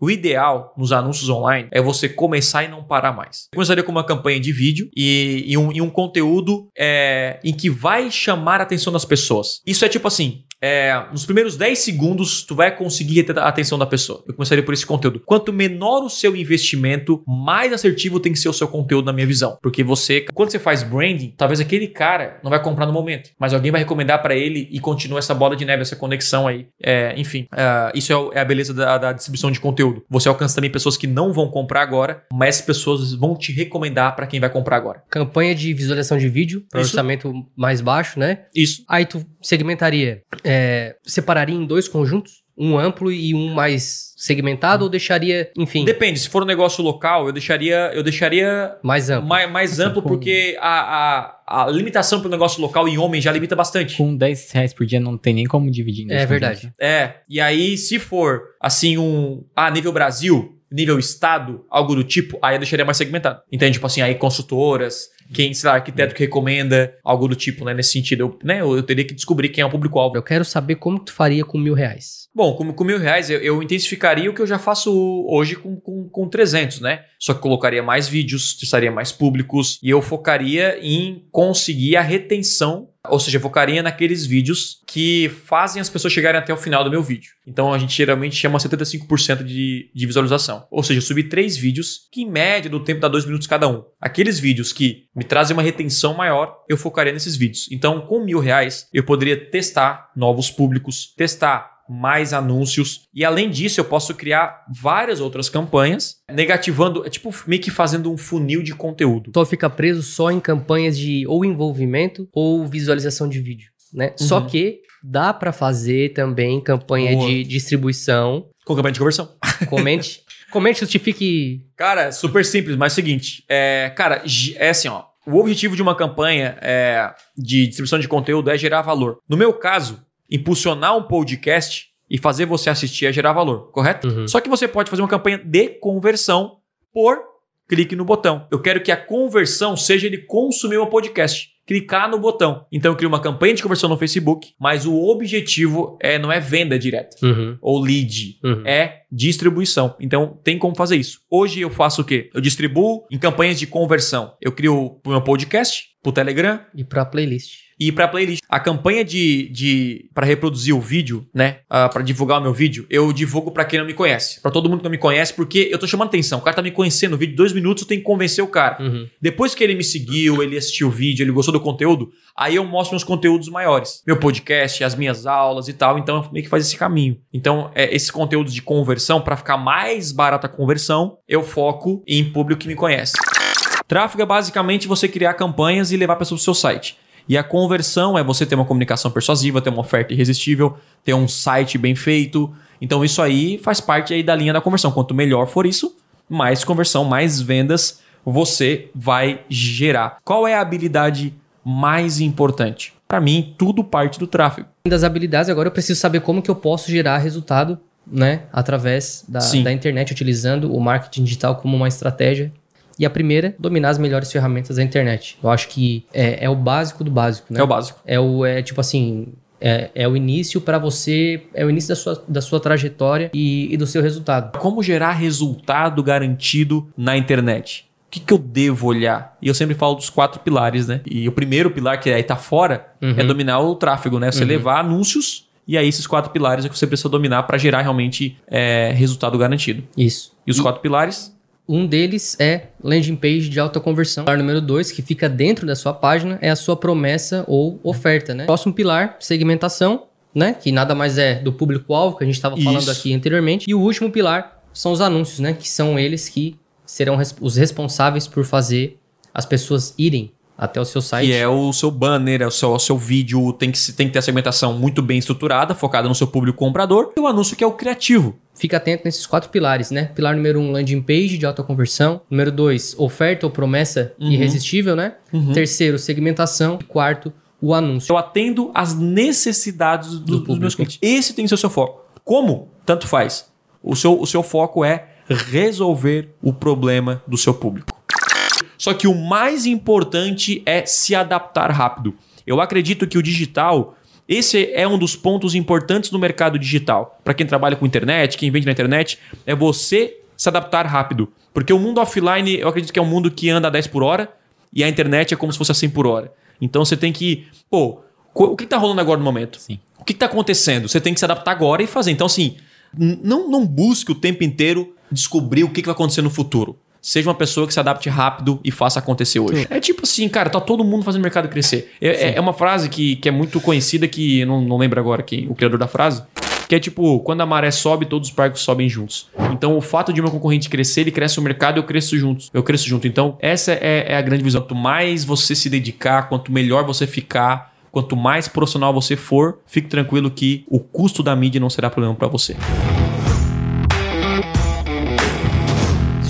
O ideal nos anúncios online é você começar e não parar mais. Eu começaria com uma campanha de vídeo e, e um, e um conteúdo é, em que vai chamar a atenção das pessoas. Isso é tipo assim: é, nos primeiros 10 segundos, tu vai conseguir ter a atenção da pessoa. Eu começaria por esse conteúdo. Quanto menor o seu investimento, mais assertivo tem que ser o seu conteúdo, na minha visão. Porque você, quando você faz branding, talvez aquele cara não vai comprar no momento, mas alguém vai recomendar para ele e continua essa bola de neve, essa conexão aí. É, enfim, é, isso é, é a beleza da, da distribuição de conteúdo. Você alcança também pessoas que não vão comprar agora, mas pessoas vão te recomendar para quem vai comprar agora. Campanha de visualização de vídeo, para orçamento mais baixo, né? Isso. Aí tu segmentaria, é, separaria em dois conjuntos? Um amplo e um mais segmentado? Ou deixaria, enfim, Depende, se for um negócio local, eu deixaria, eu deixaria mais amplo? mais, mais amplo, com- porque a, a, a limitação para o negócio local em homem já limita bastante. Com 10 reais por dia não tem nem como dividir. em dois É verdade. né? É, e aí se for assim um ah, nível Brasil, nível estado, algo do tipo, aí eu deixaria mais segmentado. Entende? Tipo assim, aí consultoras, quem, sei lá, arquiteto que recomenda, algo do tipo, né, nesse sentido, eu, né, eu, eu teria que descobrir quem é o público-alvo. Eu quero saber como tu faria com mil reais. Bom, com, com mil reais eu, eu intensificaria o que eu já faço hoje com, com, com 300, né? Só que colocaria mais vídeos, testaria mais públicos e eu focaria em conseguir a retenção, ou seja, focaria naqueles vídeos que fazem as pessoas chegarem até o final do meu vídeo. Então a gente geralmente chama 75% de, de visualização. Ou seja, eu subi três vídeos que em média do tempo dá dois minutos cada um. Aqueles vídeos que me trazem uma retenção maior, eu focaria nesses vídeos. Então com mil reais eu poderia testar novos públicos, testar mais anúncios. E além disso, eu posso criar várias outras campanhas, negativando, é tipo meio que fazendo um funil de conteúdo. Tu fica preso só em campanhas de ou envolvimento ou visualização de vídeo. né? Só que dá para fazer também campanha Boa. de distribuição. Com campanha de conversão. Comente. Comente, justifique. Cara, super simples, mas é o seguinte, é, cara, é assim, ó. O objetivo de uma campanha é, de distribuição de conteúdo é gerar valor. No meu caso, impulsionar um podcast e fazer você assistir é gerar valor, correto? Uhum. Só que você pode fazer uma campanha de conversão por clique no botão. Eu quero que a conversão seja ele consumir um podcast. Clicar no botão. Então eu crio uma campanha de conversão no Facebook, mas o objetivo é não é venda direta Uhum. ou lead, Uhum. é distribuição. Então tem como fazer isso. Hoje eu faço o quê? Eu distribuo em campanhas de conversão. Eu crio o meu podcast, pro Telegram E pra playlist. E para playlist. A campanha de, de para reproduzir o vídeo, né, para divulgar o meu vídeo, eu divulgo para quem não me conhece, Pra todo mundo que não me conhece, porque eu tô chamando atenção. O cara tá me conhecendo, o vídeo de dois minutos, eu tenho que convencer o cara. Uhum. Depois que ele me seguiu, ele assistiu o vídeo, ele gostou do conteúdo, aí eu mostro meus conteúdos maiores. Meu podcast, as minhas aulas e tal. Então eu meio que faz esse caminho. Então, é, esses conteúdos de conversão, para ficar mais barata a conversão, eu foco em público que me conhece. Tráfego é basicamente você criar campanhas e levar pessoas para o seu site. E a conversão é você ter uma comunicação persuasiva, ter uma oferta irresistível, ter um site bem feito. Então isso aí faz parte aí da linha da conversão. Quanto melhor for isso, mais conversão, mais vendas você vai gerar. Qual é a habilidade mais importante? Para mim, tudo parte do tráfego. Das habilidades, agora eu preciso saber como que eu posso gerar resultado, né? Através da, da internet, utilizando o marketing digital como uma estratégia. E a primeira, dominar as melhores ferramentas da internet. Eu acho que é, é o básico do básico, né? É o básico. É o é tipo assim, é, é o início para você, é o início da sua, da sua trajetória e, e do seu resultado. Como gerar resultado garantido na internet? O que, que eu devo olhar? E eu sempre falo dos quatro pilares, né? E o primeiro pilar, que aí tá fora, Uhum. é dominar o tráfego, né? Você levar anúncios e aí esses quatro pilares é que você precisa dominar para gerar realmente é, resultado garantido. Isso. E os quatro pilares? Um deles é landing page de alta conversão. Pilar número dois, que fica dentro da sua página, é a sua promessa ou oferta, né? Próximo pilar, segmentação, né? Que nada mais é do público-alvo, que a gente estava falando aqui anteriormente. E o último pilar são os anúncios, né? Que são eles que serão res- os responsáveis por fazer as pessoas irem até o seu site. Que é o seu banner, é o seu, o seu vídeo, tem que, tem que ter a segmentação muito bem estruturada, focada no seu público comprador. E o anúncio que é o criativo. Fica atento nesses quatro pilares, né? Pilar número um, landing page de alta conversão. Número dois, oferta ou promessa Uhum. irresistível, né? Terceiro, segmentação. E quarto, o anúncio. Eu atendo às necessidades do- Do dos meus clientes. Esse tem que ser o seu foco. Como? Tanto faz. O seu, o seu foco é resolver o problema do seu público. Só que o mais importante é se adaptar rápido. Eu acredito que o digital, esse é um dos pontos importantes no mercado digital. Para quem trabalha com internet, quem vende na internet, é você se adaptar rápido. Porque o mundo offline, eu acredito que é um mundo que anda a 10 por hora e a internet é como se fosse a 100 por hora. Então você tem que, pô, o que está rolando agora no momento? Sim. O que está acontecendo? Você tem que se adaptar agora e fazer. Então, assim, não, não busque o tempo inteiro descobrir o que, que vai acontecer no futuro. Seja uma pessoa que se adapte rápido e faça acontecer hoje. É tipo assim, cara, tá todo mundo fazendo o mercado crescer. É, é- uma frase que, que é muito conhecida, que não, não lembro agora quem, o criador da frase, que é tipo, quando a maré sobe, todos os barcos sobem juntos. Então, o fato de meu concorrente crescer, ele cresce o mercado, eu cresço juntos. Eu cresço junto. Então, essa é, é a grande visão. Quanto mais você se dedicar, quanto melhor você ficar, quanto mais profissional você for, fique tranquilo que o custo da mídia não será problema para você.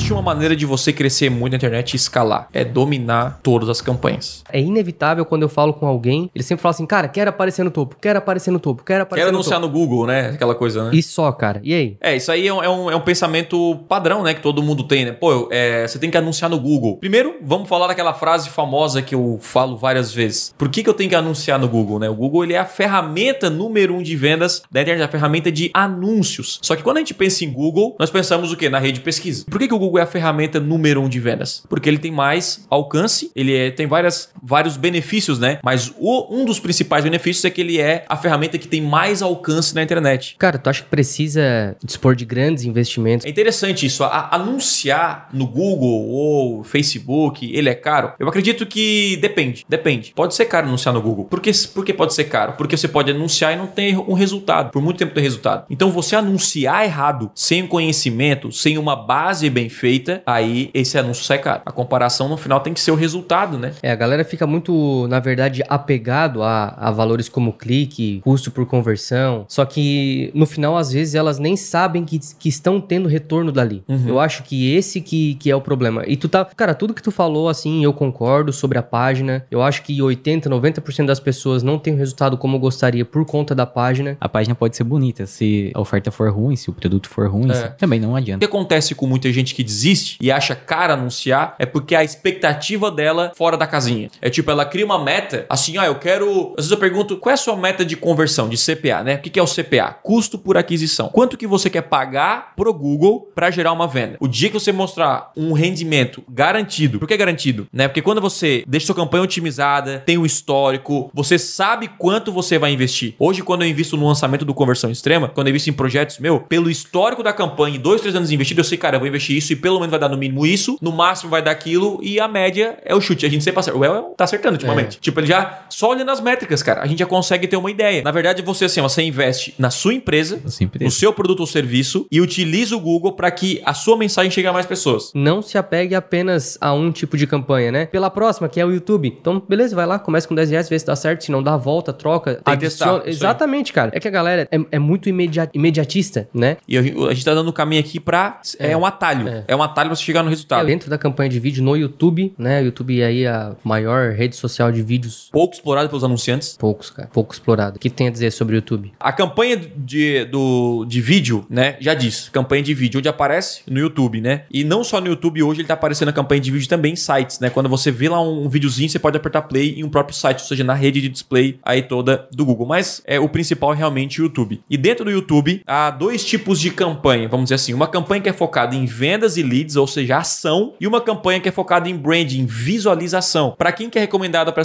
Existe uma maneira de você crescer muito na internet e escalar. É dominar todas as campanhas. É inevitável quando eu falo com alguém, ele sempre fala assim, cara, quero aparecer no topo, quero aparecer no topo, quero aparecer Quero no anunciar topo. no Google, né? Aquela coisa, né? E só, cara. E aí? É, isso aí é um, é um, é um pensamento padrão, né? Que todo mundo tem, né? Pô, é, você tem que anunciar no Google. Primeiro, vamos falar daquela frase famosa que eu falo várias vezes. Por que, que eu tenho que anunciar no Google, né? O Google, ele é a ferramenta número um de vendas da internet, a ferramenta de anúncios. Só que quando a gente pensa em Google, nós pensamos o quê? Na rede de pesquisa. Por que, que o Google é a ferramenta número um de vendas? Porque ele tem mais alcance, ele é- tem várias, vários benefícios, né? Mas o- um dos principais benefícios é que ele é a ferramenta que tem mais alcance na internet. Cara, tu acha que precisa dispor de grandes investimentos? É interessante isso. A- anunciar no Google ou Facebook, ele é caro? Eu acredito que depende. Depende. Pode ser caro anunciar no Google. Por que, por que pode ser caro? Porque você pode anunciar e não ter um resultado. Por muito tempo tem resultado. Então você anunciar errado, sem conhecimento, sem uma base bem feita, feita, aí esse anúncio sai caro. A comparação no final tem que ser o resultado, né? É, a galera fica muito, na verdade, apegado a, a valores como clique, custo por conversão. Só que no final, às vezes, elas nem sabem que, que estão tendo retorno dali. Eu acho que esse que, que é o problema. E tu tá. Cara, tudo que tu falou, assim, eu concordo sobre a página. Eu acho que 80, 90% das pessoas não tem o resultado como gostaria por conta da página. A página pode ser bonita, se a oferta for ruim, se o produto for ruim, É. também não O que adianta. acontece com muita gente que desiste e acha caro anunciar é porque a expectativa dela fora da casinha. É tipo, ela cria uma meta, assim, ah, eu quero. Às vezes eu pergunto, qual é a sua meta de conversão, de CPA, né? O que é o CPA? Custo por aquisição. Quanto que você quer pagar pro Google para gerar uma venda? O dia que você mostrar um rendimento garantido, por que garantido? Né? Porque quando você deixa sua campanha otimizada, tem o histórico, você sabe quanto você vai investir. Hoje, quando eu invisto no lançamento do Conversão Extrema, quando eu invisto em projetos, meu, pelo histórico da campanha, dois, três anos investido, eu sei, cara, eu vou investir isso e pelo menos vai dar no mínimo isso, no máximo vai dar aquilo e a média é o chute. A gente sempre acerta. O El tá acertando ultimamente. Tipo, ele já, só olhando as métricas, cara, a gente já consegue ter uma ideia. Na verdade, você assim, ó, você investe na sua empresa, Na sua empresa. no seu produto ou serviço e utiliza o Google para que a sua mensagem chegue a mais pessoas. Não se apegue apenas a um tipo de campanha, né? Pela próxima, que é o YouTube. Então, beleza, vai lá, começa com 10 reais, vê se dá certo. Se não dá, volta, troca. Tem que testar. Exatamente, cara. É que a galera é, é muito imedia- imediatista, né? E a gente, tá dando um caminho aqui pra. É, um atalho. É. É. um atalho pra você chegar no resultado. Dentro da campanha de vídeo no YouTube, né? O YouTube é aí a maior rede social de vídeos. Pouco explorado pelos anunciantes. Poucos, cara. Pouco explorado. O que tem a dizer sobre o YouTube? A campanha de, do, de vídeo, né? Já diz. Campanha de vídeo, onde aparece no YouTube, né? E não só no YouTube, hoje ele tá aparecendo a campanha de vídeo também em sites, né? Quando você vê lá um, um videozinho, você pode apertar play em um próprio site, ou seja, na rede de display aí toda do Google. Mas é o principal é realmente o YouTube. E dentro do YouTube, há dois tipos de campanha, vamos dizer assim. Uma campanha que é focada em vendas e leads, ou seja, ação, e uma campanha que é focada em branding, visualização. Para quem que é recomendada para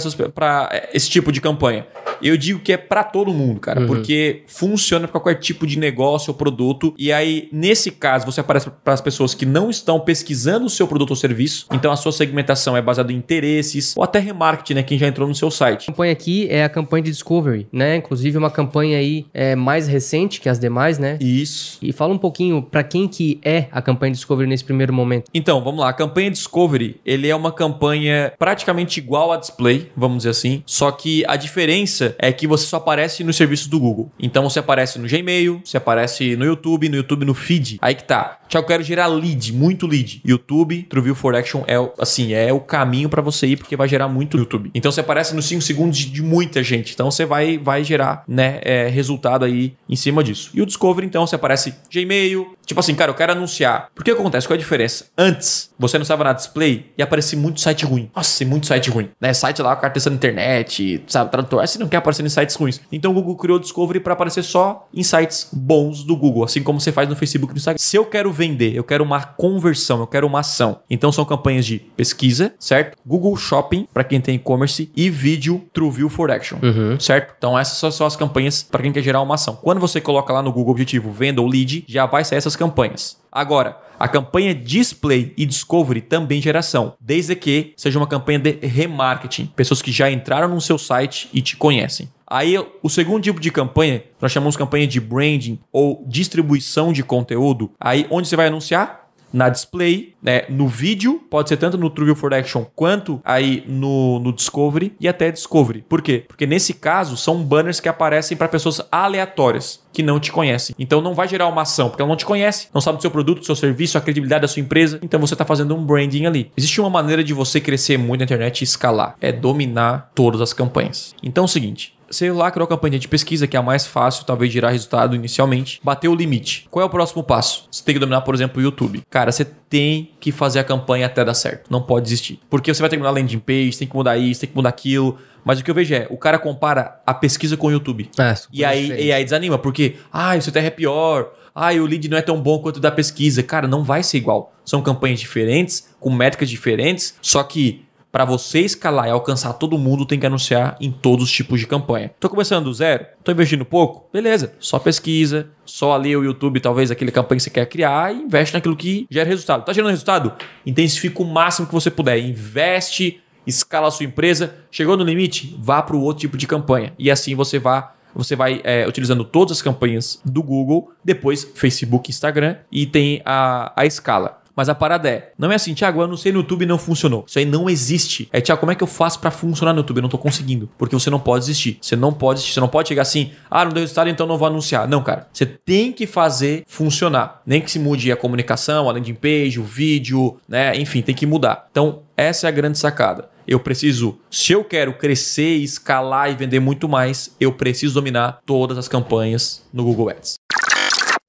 esse tipo de campanha? Eu digo que é para todo mundo, cara, Uhum. porque funciona para qualquer tipo de negócio ou produto. E aí, nesse caso, você aparece para as pessoas que não estão pesquisando o seu produto ou serviço. Então, a sua segmentação é baseada em interesses ou até remarketing, né? Quem já entrou no seu site. A campanha aqui é a campanha de Discovery, né? Inclusive uma campanha aí é, mais recente que as demais, né? Isso. E fala um pouquinho pra quem que é a campanha de Discovery nesse primeiro momento. Então, vamos lá. A campanha Discovery, ele é uma campanha praticamente igual a Display, vamos dizer assim. Só que a diferença é que você só aparece nos serviços do Google. Então, você aparece no Gmail, você aparece no YouTube, no YouTube no feed. Aí que tá. Tchau, eu quero gerar lead, muito lead. YouTube, TrueView for Action é, assim, é o caminho pra você ir, porque vai gerar muito YouTube. Então, você aparece nos 5 segundos de, muita gente. Então, você vai, vai gerar, né, é, resultado aí em cima disso. E o Discovery, então, você aparece Gmail. Tipo assim, cara, eu quero anunciar. Por que acontece? Qual é a diferença? Antes, você não estava na display e aparecia muito site ruim. Nossa, muito site ruim. Né? Site lá, o testando internet, sabe, tradutor. Aí você não quer aparecer em sites ruins. Então o Google criou o Discovery para aparecer só em sites bons do Google, assim como você faz no Facebook e no Instagram. Se eu quero vender, eu quero uma conversão, eu quero uma ação. Então são campanhas de pesquisa, certo? Google Shopping, para quem tem e-commerce, e vídeo TrueView for Action, certo? Então essas são só as campanhas para quem quer gerar uma ação. Quando você coloca lá no Google Objetivo venda ou lead, já vai sair essas campanhas. Agora, a campanha Display e Discovery também geração, desde que seja uma campanha de remarketing, pessoas que já entraram no seu site e te conhecem. Aí, o segundo tipo de campanha, nós chamamos campanha de branding ou distribuição de conteúdo. Aí, onde você vai anunciar? na display, né, no vídeo, pode ser tanto no TrueView for Action quanto aí no, no Discovery e até Discovery. Por quê? Porque nesse caso são banners que aparecem para pessoas aleatórias que não te conhecem. Então não vai gerar uma ação, porque ela não te conhece, não sabe do seu produto, do seu serviço, a credibilidade da sua empresa. Então você está fazendo um branding ali. Existe uma maneira de você crescer muito na internet e escalar, é dominar todas as campanhas. Então é o seguinte, você lá criou a campanha de pesquisa, que é a mais fácil, talvez gerar resultado inicialmente. Bateu o limite. Qual é o próximo passo? Você tem que dominar, por exemplo, o YouTube. Cara, você tem que fazer a campanha até dar certo. Não pode desistir. Porque você vai ter que mudar a landing page, tem que mudar isso, tem que mudar aquilo. Mas o que eu vejo é, o cara compara a pesquisa com o YouTube. É, E aí, diferente. e aí desanima, porque, ah, o seu terra é pior. Ah, o lead não é tão bom quanto o da pesquisa. Cara, não vai ser igual. São campanhas diferentes, com métricas diferentes, só que para você escalar e alcançar todo mundo, tem que anunciar em todos os tipos de campanha. Tô começando do zero? Tô investindo pouco? Beleza. Só pesquisa, só ali o YouTube, talvez aquele campanha que você quer criar e investe naquilo que gera resultado. Tá gerando resultado? Intensifica o máximo que você puder. Investe, escala a sua empresa. Chegou no limite? Vá para o outro tipo de campanha. E assim você vai você vai é, utilizando todas as campanhas do Google, depois Facebook, Instagram e tem a, a escala. Mas a parada é, não é assim, Thiago, eu anunciei no YouTube não funcionou. Isso aí não existe. É, Thiago, como é que eu faço para funcionar no YouTube? Eu não tô conseguindo. Porque você não pode desistir. Você não pode desistir. Você não pode chegar assim, ah, não deu resultado, então não vou anunciar. Não, cara. Você tem que fazer funcionar. Nem que se mude a comunicação, a landing page, o vídeo, né? Enfim, tem que mudar. Então, essa é a grande sacada. Eu preciso, se eu quero crescer, escalar e vender muito mais, eu preciso dominar todas as campanhas no Google Ads.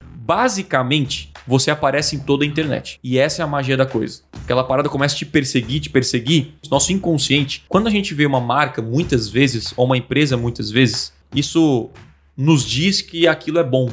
Basicamente, você aparece em toda a internet. E essa é a magia da coisa. Aquela parada começa a te perseguir, te perseguir. Nosso inconsciente, quando a gente vê uma marca muitas vezes, ou uma empresa muitas vezes, isso nos diz que aquilo é bom,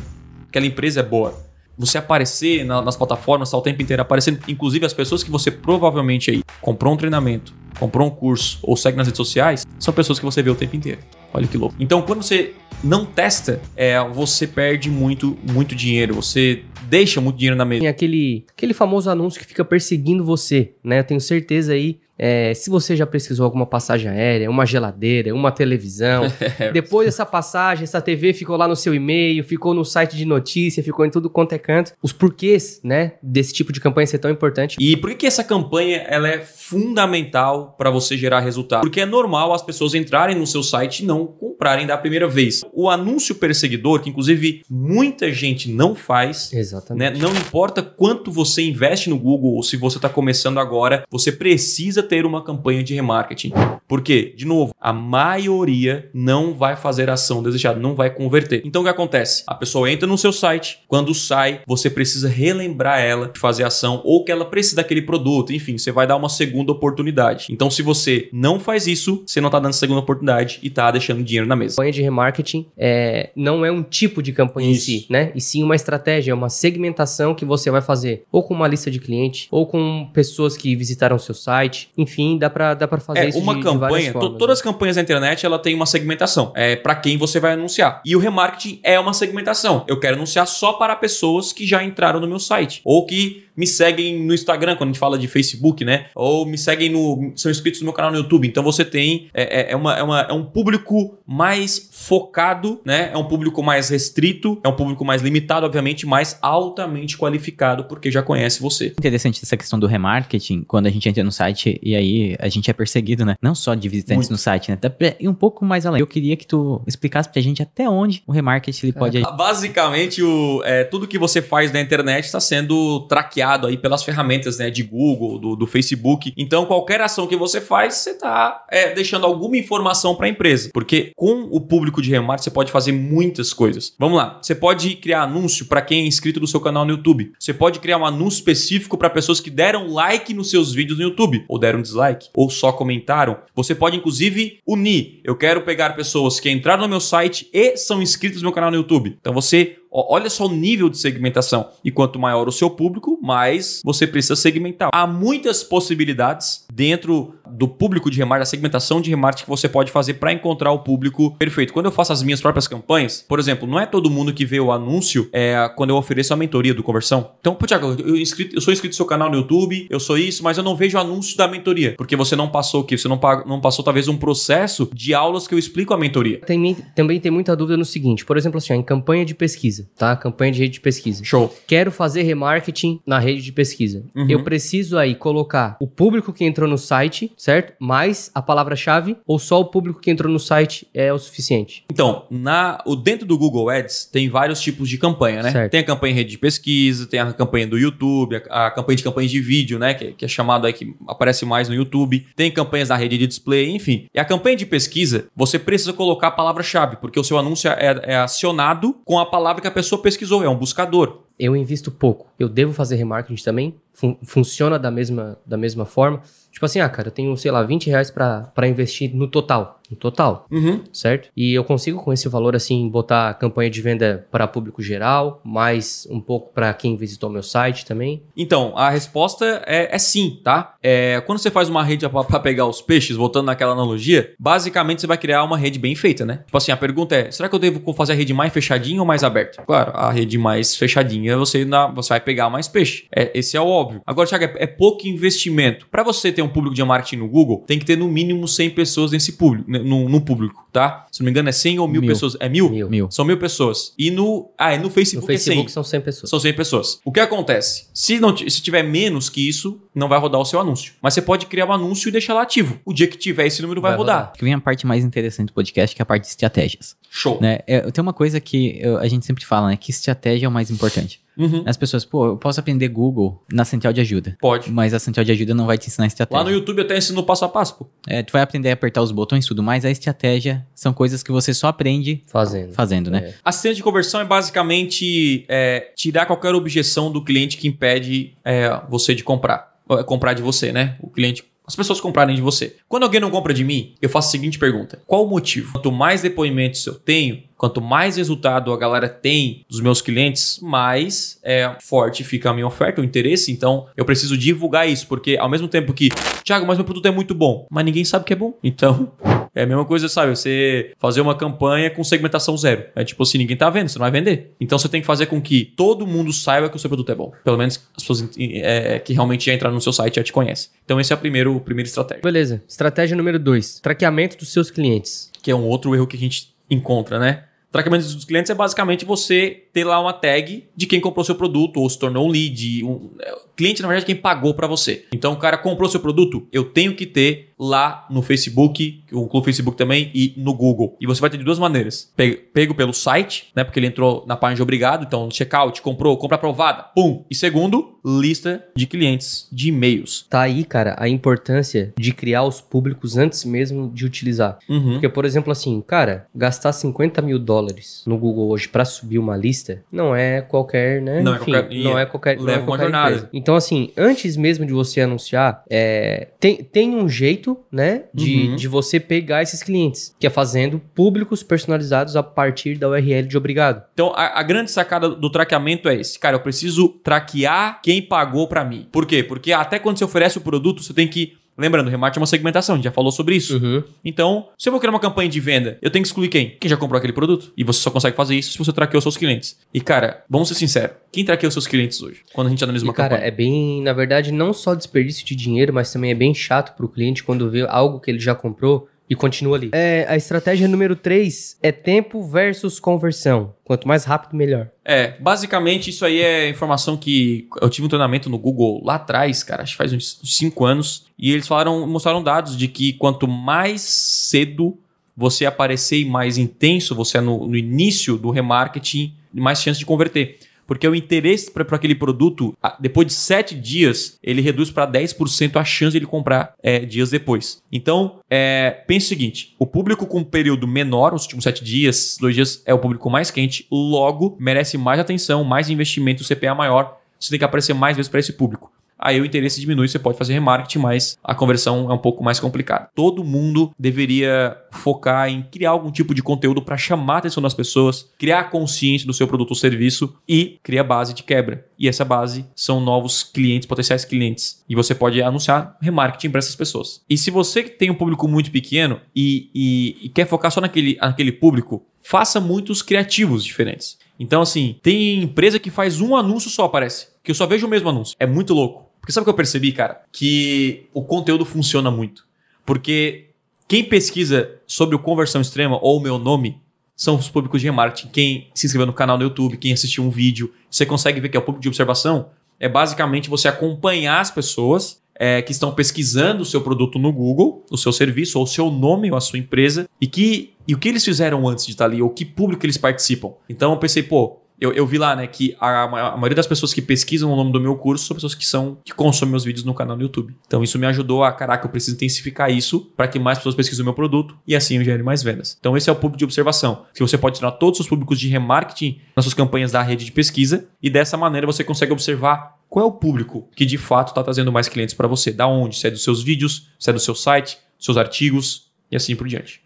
aquela empresa é boa. Você aparecer na, nas plataformas, tá o tempo inteiro aparecendo, inclusive as pessoas que você provavelmente aí comprou um treinamento, comprou um curso ou segue nas redes sociais, são pessoas que você vê o tempo inteiro. Olha que louco. Então, quando você não testa, é, você perde muito, muito dinheiro. Você deixa muito dinheiro na mesa. Tem aquele, aquele famoso anúncio que fica perseguindo você, né? Eu tenho certeza aí é, se você já pesquisou alguma passagem aérea, uma geladeira, uma televisão, depois dessa passagem, essa TV ficou lá no seu e-mail, ficou no site de notícia, ficou em tudo quanto é canto. Os porquês, né, desse tipo de campanha ser tão importante. E por que, que essa campanha ela é fundamental para você gerar resultado? Porque é normal as pessoas entrarem no seu site e não comprarem da primeira vez. O anúncio perseguidor, que inclusive muita gente não faz, Exatamente. Né, não importa quanto você investe no Google ou se você está começando agora, você precisa ter uma campanha de remarketing. Porque, de novo, a maioria não vai fazer a ação desejada, não vai converter. Então o que acontece? A pessoa entra no seu site, quando sai, você precisa relembrar ela de fazer a ação ou que ela precisa daquele produto, enfim, você vai dar uma segunda oportunidade. Então se você não faz isso, você não está dando segunda oportunidade e está deixando dinheiro na mesa. Campanha de remarketing é, não é um tipo de campanha isso. em si, né? E sim uma estratégia, é uma segmentação que você vai fazer ou com uma lista de cliente ou com pessoas que visitaram o seu site, enfim, dá para dá pra fazer é, isso uma de, campanha, de formas, to, todas as campanhas da internet, ela tem uma segmentação. É para quem você vai anunciar. E o remarketing é uma segmentação. Eu quero anunciar só para pessoas que já entraram no meu site ou que me seguem no Instagram, quando a gente fala de Facebook, né? Ou me seguem no. são inscritos no meu canal no YouTube. Então você tem. É, é, é, uma, é, uma, é um público mais focado, né? É um público mais restrito, é um público mais limitado, obviamente, mas altamente qualificado, porque já conhece você. Interessante essa questão do remarketing, quando a gente entra no site e aí a gente é perseguido, né? Não só de visitantes Muito. no site, né? E um pouco mais além. Eu queria que tu explicasse pra gente até onde o remarketing ele pode. Basicamente, o, é, tudo que você faz na internet está sendo traqueado aí pelas ferramentas né, de Google, do, do Facebook. Então, qualquer ação que você faz, você está é, deixando alguma informação para a empresa. Porque com o público de remarketing, você pode fazer muitas coisas. Vamos lá. Você pode criar anúncio para quem é inscrito no seu canal no YouTube. Você pode criar um anúncio específico para pessoas que deram like nos seus vídeos no YouTube, ou deram dislike, ou só comentaram. Você pode, inclusive, unir. Eu quero pegar pessoas que entraram no meu site e são inscritos no meu canal no YouTube. Então, você Olha só o nível de segmentação. E quanto maior o seu público, mais você precisa segmentar. Há muitas possibilidades dentro do público de remarketing, da segmentação de remarketing que você pode fazer para encontrar o público perfeito. Quando eu faço as minhas próprias campanhas, por exemplo, não é todo mundo que vê o anúncio é, quando eu ofereço a mentoria do conversão. Então, pô, Thiago, eu, eu sou inscrito no seu canal no YouTube, eu sou isso, mas eu não vejo anúncio da mentoria. Porque você não passou o quê? Você não, não passou talvez um processo de aulas que eu explico a mentoria. Tem, também tem muita dúvida no seguinte, por exemplo, assim, ó, em campanha de pesquisa pesquisa, tá? Campanha de rede de pesquisa. Show. Quero fazer remarketing na rede de pesquisa. Uhum. Eu preciso aí colocar o público que entrou no site, certo? Mais a palavra-chave ou só o público que entrou no site é o suficiente? Então, na, o dentro do Google Ads tem vários tipos de campanha, né? Certo. Tem a campanha em rede de pesquisa, tem a campanha do YouTube, a, a campanha de campanhas de vídeo, né? Que, que, é chamado aí que aparece mais no YouTube. Tem campanhas na rede de display, enfim. E a campanha de pesquisa, você precisa colocar a palavra-chave, porque o seu anúncio é, é acionado com a palavra que a pessoa pesquisou, é um buscador. Eu invisto pouco. Eu devo fazer remarketing também? Fun funciona da mesma, da mesma forma? Tipo assim, ah, cara, eu tenho, sei lá, 20 reais para investir no total no total, uhum. certo? E eu consigo com esse valor assim botar campanha de venda para público geral, mais um pouco para quem visitou meu site também. Então a resposta é, é sim, tá? É, quando você faz uma rede para pegar os peixes, voltando naquela analogia, basicamente você vai criar uma rede bem feita, né? Tipo assim, a pergunta é: será que eu devo fazer a rede mais fechadinha ou mais aberta? Claro, a rede mais fechadinha você, na, você vai pegar mais peixe. É, esse é o óbvio. Agora, Thiago, é, é pouco investimento. Para você ter um público de marketing no Google, tem que ter no mínimo 100 pessoas nesse público, né? No, no público, tá? Se não me engano, é 100 ou mil, Mil. pessoas. É mil? Mil. Mil. São mil pessoas. E no. Ah, é no No Facebook, Facebook é 100. são 100 pessoas. São 100 pessoas. O que acontece? Se, não, se tiver menos que isso, não vai rodar o seu anúncio. Mas você pode criar um anúncio e deixar lá ativo. O dia que tiver esse número vai, Vai rodar. rodar. Acho que vem a parte mais interessante do podcast, que é a parte de estratégias. Show. Né? É, tem uma coisa que eu- a gente sempre fala, né? Que estratégia é o mais importante. Uhum. As pessoas, pô, eu posso aprender Google na central de ajuda. Pode. Mas a central de ajuda não vai te ensinar estratégia. Lá no YouTube eu até ensino passo a passo, pô. É, tu vai aprender a apertar os botões e tudo, mas a estratégia são coisas que você só aprende Fazendo. fazendo, né? É. Assistente de conversão é basicamente é, tirar qualquer objeção do cliente que impede é, você de comprar. Ou, Comprar de você, né? O cliente. As pessoas comprarem de você. Quando alguém não compra de mim, eu faço a seguinte pergunta: qual o motivo? Quanto mais depoimentos eu tenho, quanto mais resultado a galera tem dos meus clientes, mais é, forte fica a minha oferta, o interesse. Então, eu preciso divulgar isso, porque ao mesmo tempo que, Thiago, mas meu produto é muito bom, mas ninguém sabe que é bom. Então, é a mesma coisa, sabe? Você fazer uma campanha com segmentação zero. É tipo assim, ninguém tá vendo, você não vai vender. Então você tem que fazer com que todo mundo saiba que o seu produto é bom. Pelo menos as pessoas é, que realmente já entraram no seu site já te conhecem. Então esse é o primeiro, o primeiro estratégia. Beleza. Estratégia número 2. Traqueamento dos seus clientes. Que é um outro erro que a gente encontra, né? Tratamento dos clientes é basicamente você ter lá uma tag de quem comprou seu produto ou se tornou um lead. Um, é, cliente, na verdade, é quem pagou para você. Então, o cara comprou seu produto, eu tenho que ter lá no Facebook, o Clube Facebook também, e no Google. E você vai ter de duas maneiras. Pego, pego pelo site, né? Porque ele entrou na página de obrigado, então checkout, comprou, compra aprovada, pum. E segundo, lista de clientes de e-mails. Tá aí, cara, a importância de criar os públicos antes mesmo de utilizar. Uhum. Porque, por exemplo, assim, cara, gastar 50 mil dólares no Google hoje pra subir uma lista não é qualquer, né? Não é Enfim, qualquer- e não é qualquer, leva é uma qualquer jornada. empresa. Então, assim, antes mesmo de você anunciar, é, tem, tem um jeito, né, de, Uhum. de você pegar esses clientes, que é fazendo públicos personalizados a partir da URL de obrigado. Então, a, a grande sacada do traqueamento é esse. Cara, eu preciso traquear quem pagou pra mim. Por quê? Porque até quando você oferece o produto, você tem que. Lembrando, remate é uma segmentação, a gente já falou sobre isso. Uhum. Então, se eu vou criar uma campanha de venda, eu tenho que excluir quem? Quem já comprou aquele produto. E você só consegue fazer isso se você traqueou seus clientes. E, cara, vamos ser sinceros: quem traqueou seus clientes hoje? Quando a gente analisa E, uma cara, campanha. é bem, na verdade, não só desperdício de dinheiro, mas também é bem chato pro cliente quando vê algo que ele já comprou e continua ali. É, a estratégia número 3 é tempo versus conversão. Quanto mais rápido, melhor. É, basicamente isso aí é informação que eu tive um treinamento no Google lá atrás, cara, acho que faz uns 5 anos, e eles falaram, mostraram dados de que quanto mais cedo você aparecer e mais intenso você é no, no início do remarketing, mais chance de converter. Porque o interesse para aquele produto, depois de 7 dias, ele reduz para 10% a chance de ele comprar é, dias depois. Então, é, pense o seguinte: o público com um período menor, os últimos 7 dias, 2 dias, é o público mais quente, logo merece mais atenção, mais investimento, CPA maior. Você tem que aparecer mais vezes para esse público. Aí o interesse diminui, você pode fazer remarketing, mas a conversão é um pouco mais complicada. Todo mundo deveria focar em criar algum tipo de conteúdo para chamar a atenção das pessoas, criar consciência do seu produto ou serviço e criar base de quebra. E essa base são novos clientes, potenciais clientes. E você pode anunciar remarketing para essas pessoas. E se você tem um público muito pequeno e, e- e quer focar só naquele, naquele público, faça muitos criativos diferentes. Então, assim, tem empresa que faz um anúncio só, parece. Que eu só vejo o mesmo anúncio. É muito louco. Porque sabe o que eu percebi, cara? Que o conteúdo funciona muito. Porque quem pesquisa sobre o conversão extrema ou o meu nome são os públicos de remarketing. Quem se inscreveu no canal no YouTube, quem assistiu um vídeo, você consegue ver que é o público de observação. É basicamente você acompanhar as pessoas é, que estão pesquisando o seu produto no Google, o seu serviço, ou o seu nome, ou a sua empresa, e que e o que eles fizeram antes de estar ali, ou que público eles participam. Então eu pensei, pô, eu, eu vi lá, né, que a, a maioria das pessoas que pesquisam o nome do meu curso são pessoas que são que consomem meus vídeos no canal do YouTube. Então isso me ajudou a, caraca, eu preciso intensificar isso para que mais pessoas pesquisem o meu produto e assim eu gere mais vendas. Então esse é o público de observação. Que você pode tirar todos os públicos de remarketing nas suas campanhas da rede de pesquisa e dessa maneira você consegue observar qual é o público que de fato está trazendo mais clientes para você. Da onde? Se é dos seus vídeos, se é do seu site, dos seus artigos e assim por diante.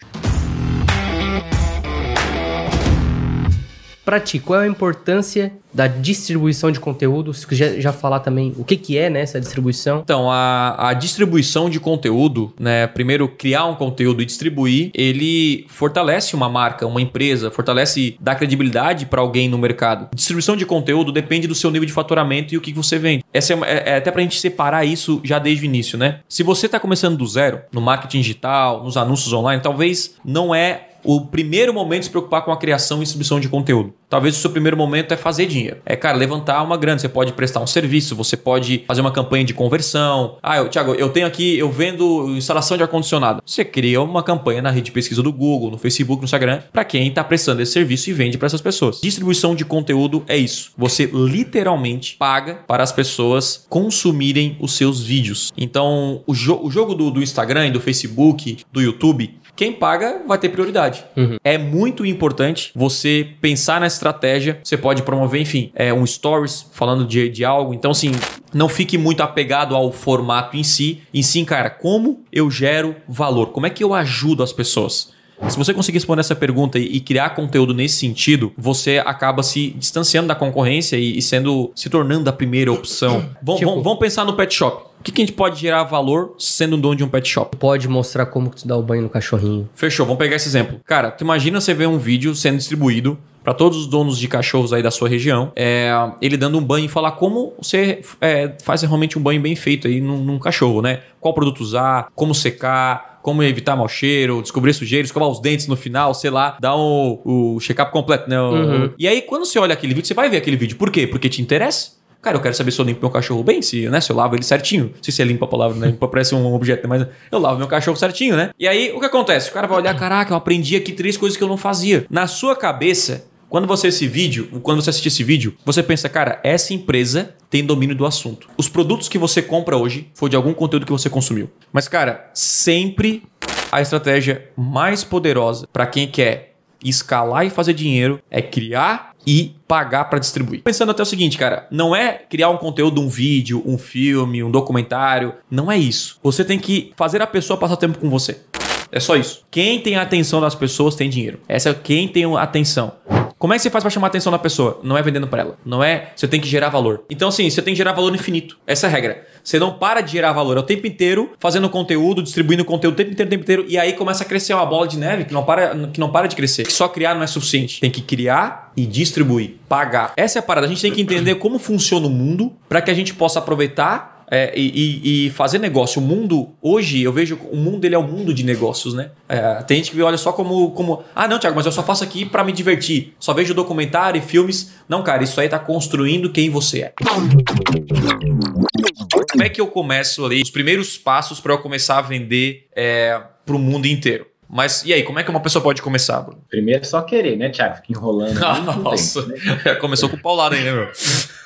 Pra ti, qual é a importância da distribuição de conteúdo. Se quiser já falar também o que, que é né, essa distribuição. Então, a, a distribuição de conteúdo, né? Primeiro, criar um conteúdo e distribuir, ele fortalece uma marca, uma empresa, fortalece, dá credibilidade para alguém no mercado. Distribuição de conteúdo depende do seu nível de faturamento e o que, que você vende. Essa é, é, é até pra gente separar isso já desde o início, né? Se você está começando do zero, no marketing digital, nos anúncios online, talvez não é o primeiro momento se preocupar com a criação e distribuição de conteúdo. Talvez o seu primeiro momento é fazer dinheiro. É, cara, levantar uma grana. Você pode prestar um serviço, você pode fazer uma campanha de conversão. Ah, eu, Thiago, eu tenho aqui, eu vendo instalação de ar-condicionado. Você cria uma campanha na rede de pesquisa do Google, no Facebook, no Instagram, para quem está prestando esse serviço e vende para essas pessoas. Distribuição de conteúdo é isso. Você literalmente paga para as pessoas consumirem os seus vídeos. Então, o, jo o jogo do, do Instagram, do Facebook, do YouTube, quem paga vai ter prioridade. Uhum. É muito importante você pensar na estratégia. Você pode promover, enfim, é, um stories falando de, de algo. Então, assim, não fique muito apegado ao formato em si. E sim, cara, como eu gero valor? Como é que eu ajudo as pessoas? Se você conseguir responder essa pergunta e, criar conteúdo nesse sentido, você acaba se distanciando da concorrência e, e sendo se tornando a primeira opção. Vamos, tipo, pensar no pet shop. O que, que, a gente pode gerar valor sendo um dono de um pet shop? Pode mostrar como tu dá o banho no cachorrinho. Fechou, vamos pegar esse exemplo. Cara, tu imagina você ver um vídeo sendo distribuído para todos os donos de cachorros aí da sua região, é, ele dando um banho e falar como você é, faz realmente um banho bem feito aí num, num cachorro, né? Qual produto usar, como secar, como evitar mau cheiro, descobrir sujeira, escovar os dentes no final, sei lá, dar o, o check-up completo, né? Uhum. E aí, quando você olha aquele vídeo, você vai ver aquele vídeo. Por quê? Porque te interessa. Cara, eu quero saber se eu limpo meu cachorro bem, se, né, se eu lavo ele certinho. Não sei se é limpa a palavra, né? Limpa parece um objeto, mas eu lavo meu cachorro certinho, né? E aí, o que acontece? O cara vai olhar, caraca, eu aprendi aqui três coisas que eu não fazia. Na sua cabeça, quando você esse vídeo, quando você assistir esse vídeo, você pensa, cara, essa empresa tem domínio do assunto. Os produtos que você compra hoje foi de algum conteúdo que você consumiu. Mas, cara, sempre a estratégia mais poderosa para quem quer escalar e fazer dinheiro é criar e pagar para distribuir. Pensando até o seguinte, cara, não é criar um conteúdo, um vídeo, um filme, um documentário, não é isso. Você tem que fazer a pessoa passar tempo com você. É só isso. Quem tem a atenção das pessoas tem dinheiro. Essa é quem tem a atenção. Como é que você faz para chamar a atenção da pessoa? Não é vendendo para ela. Não é. Você tem que gerar valor. Então, assim, você tem que gerar valor infinito. Essa é a regra. Você não para de gerar valor. É o tempo inteiro fazendo conteúdo, distribuindo conteúdo o tempo inteiro, o tempo inteiro. E aí começa a crescer uma bola de neve que não para, que não para de crescer. Que só criar não é suficiente. Tem que criar e distribuir. Pagar. Essa é a parada. A gente tem que entender como funciona o mundo para que a gente possa aproveitar é, e, e, fazer negócio. O mundo, hoje, eu vejo o mundo ele é um mundo de negócios, né? É, tem gente que olha só como, como. Ah, não, Thiago, mas eu só faço aqui para me divertir. Só vejo documentário e filmes. Não, cara, isso aí tá construindo quem você é. Como é que eu começo ali? Os primeiros passos para eu começar a vender é, para o mundo inteiro. Mas e aí, como é que uma pessoa pode começar, Bruno? Primeiro é só querer, né, Thiago? Fica enrolando. Nossa, tem, né? começou com o paulado aí, né, meu?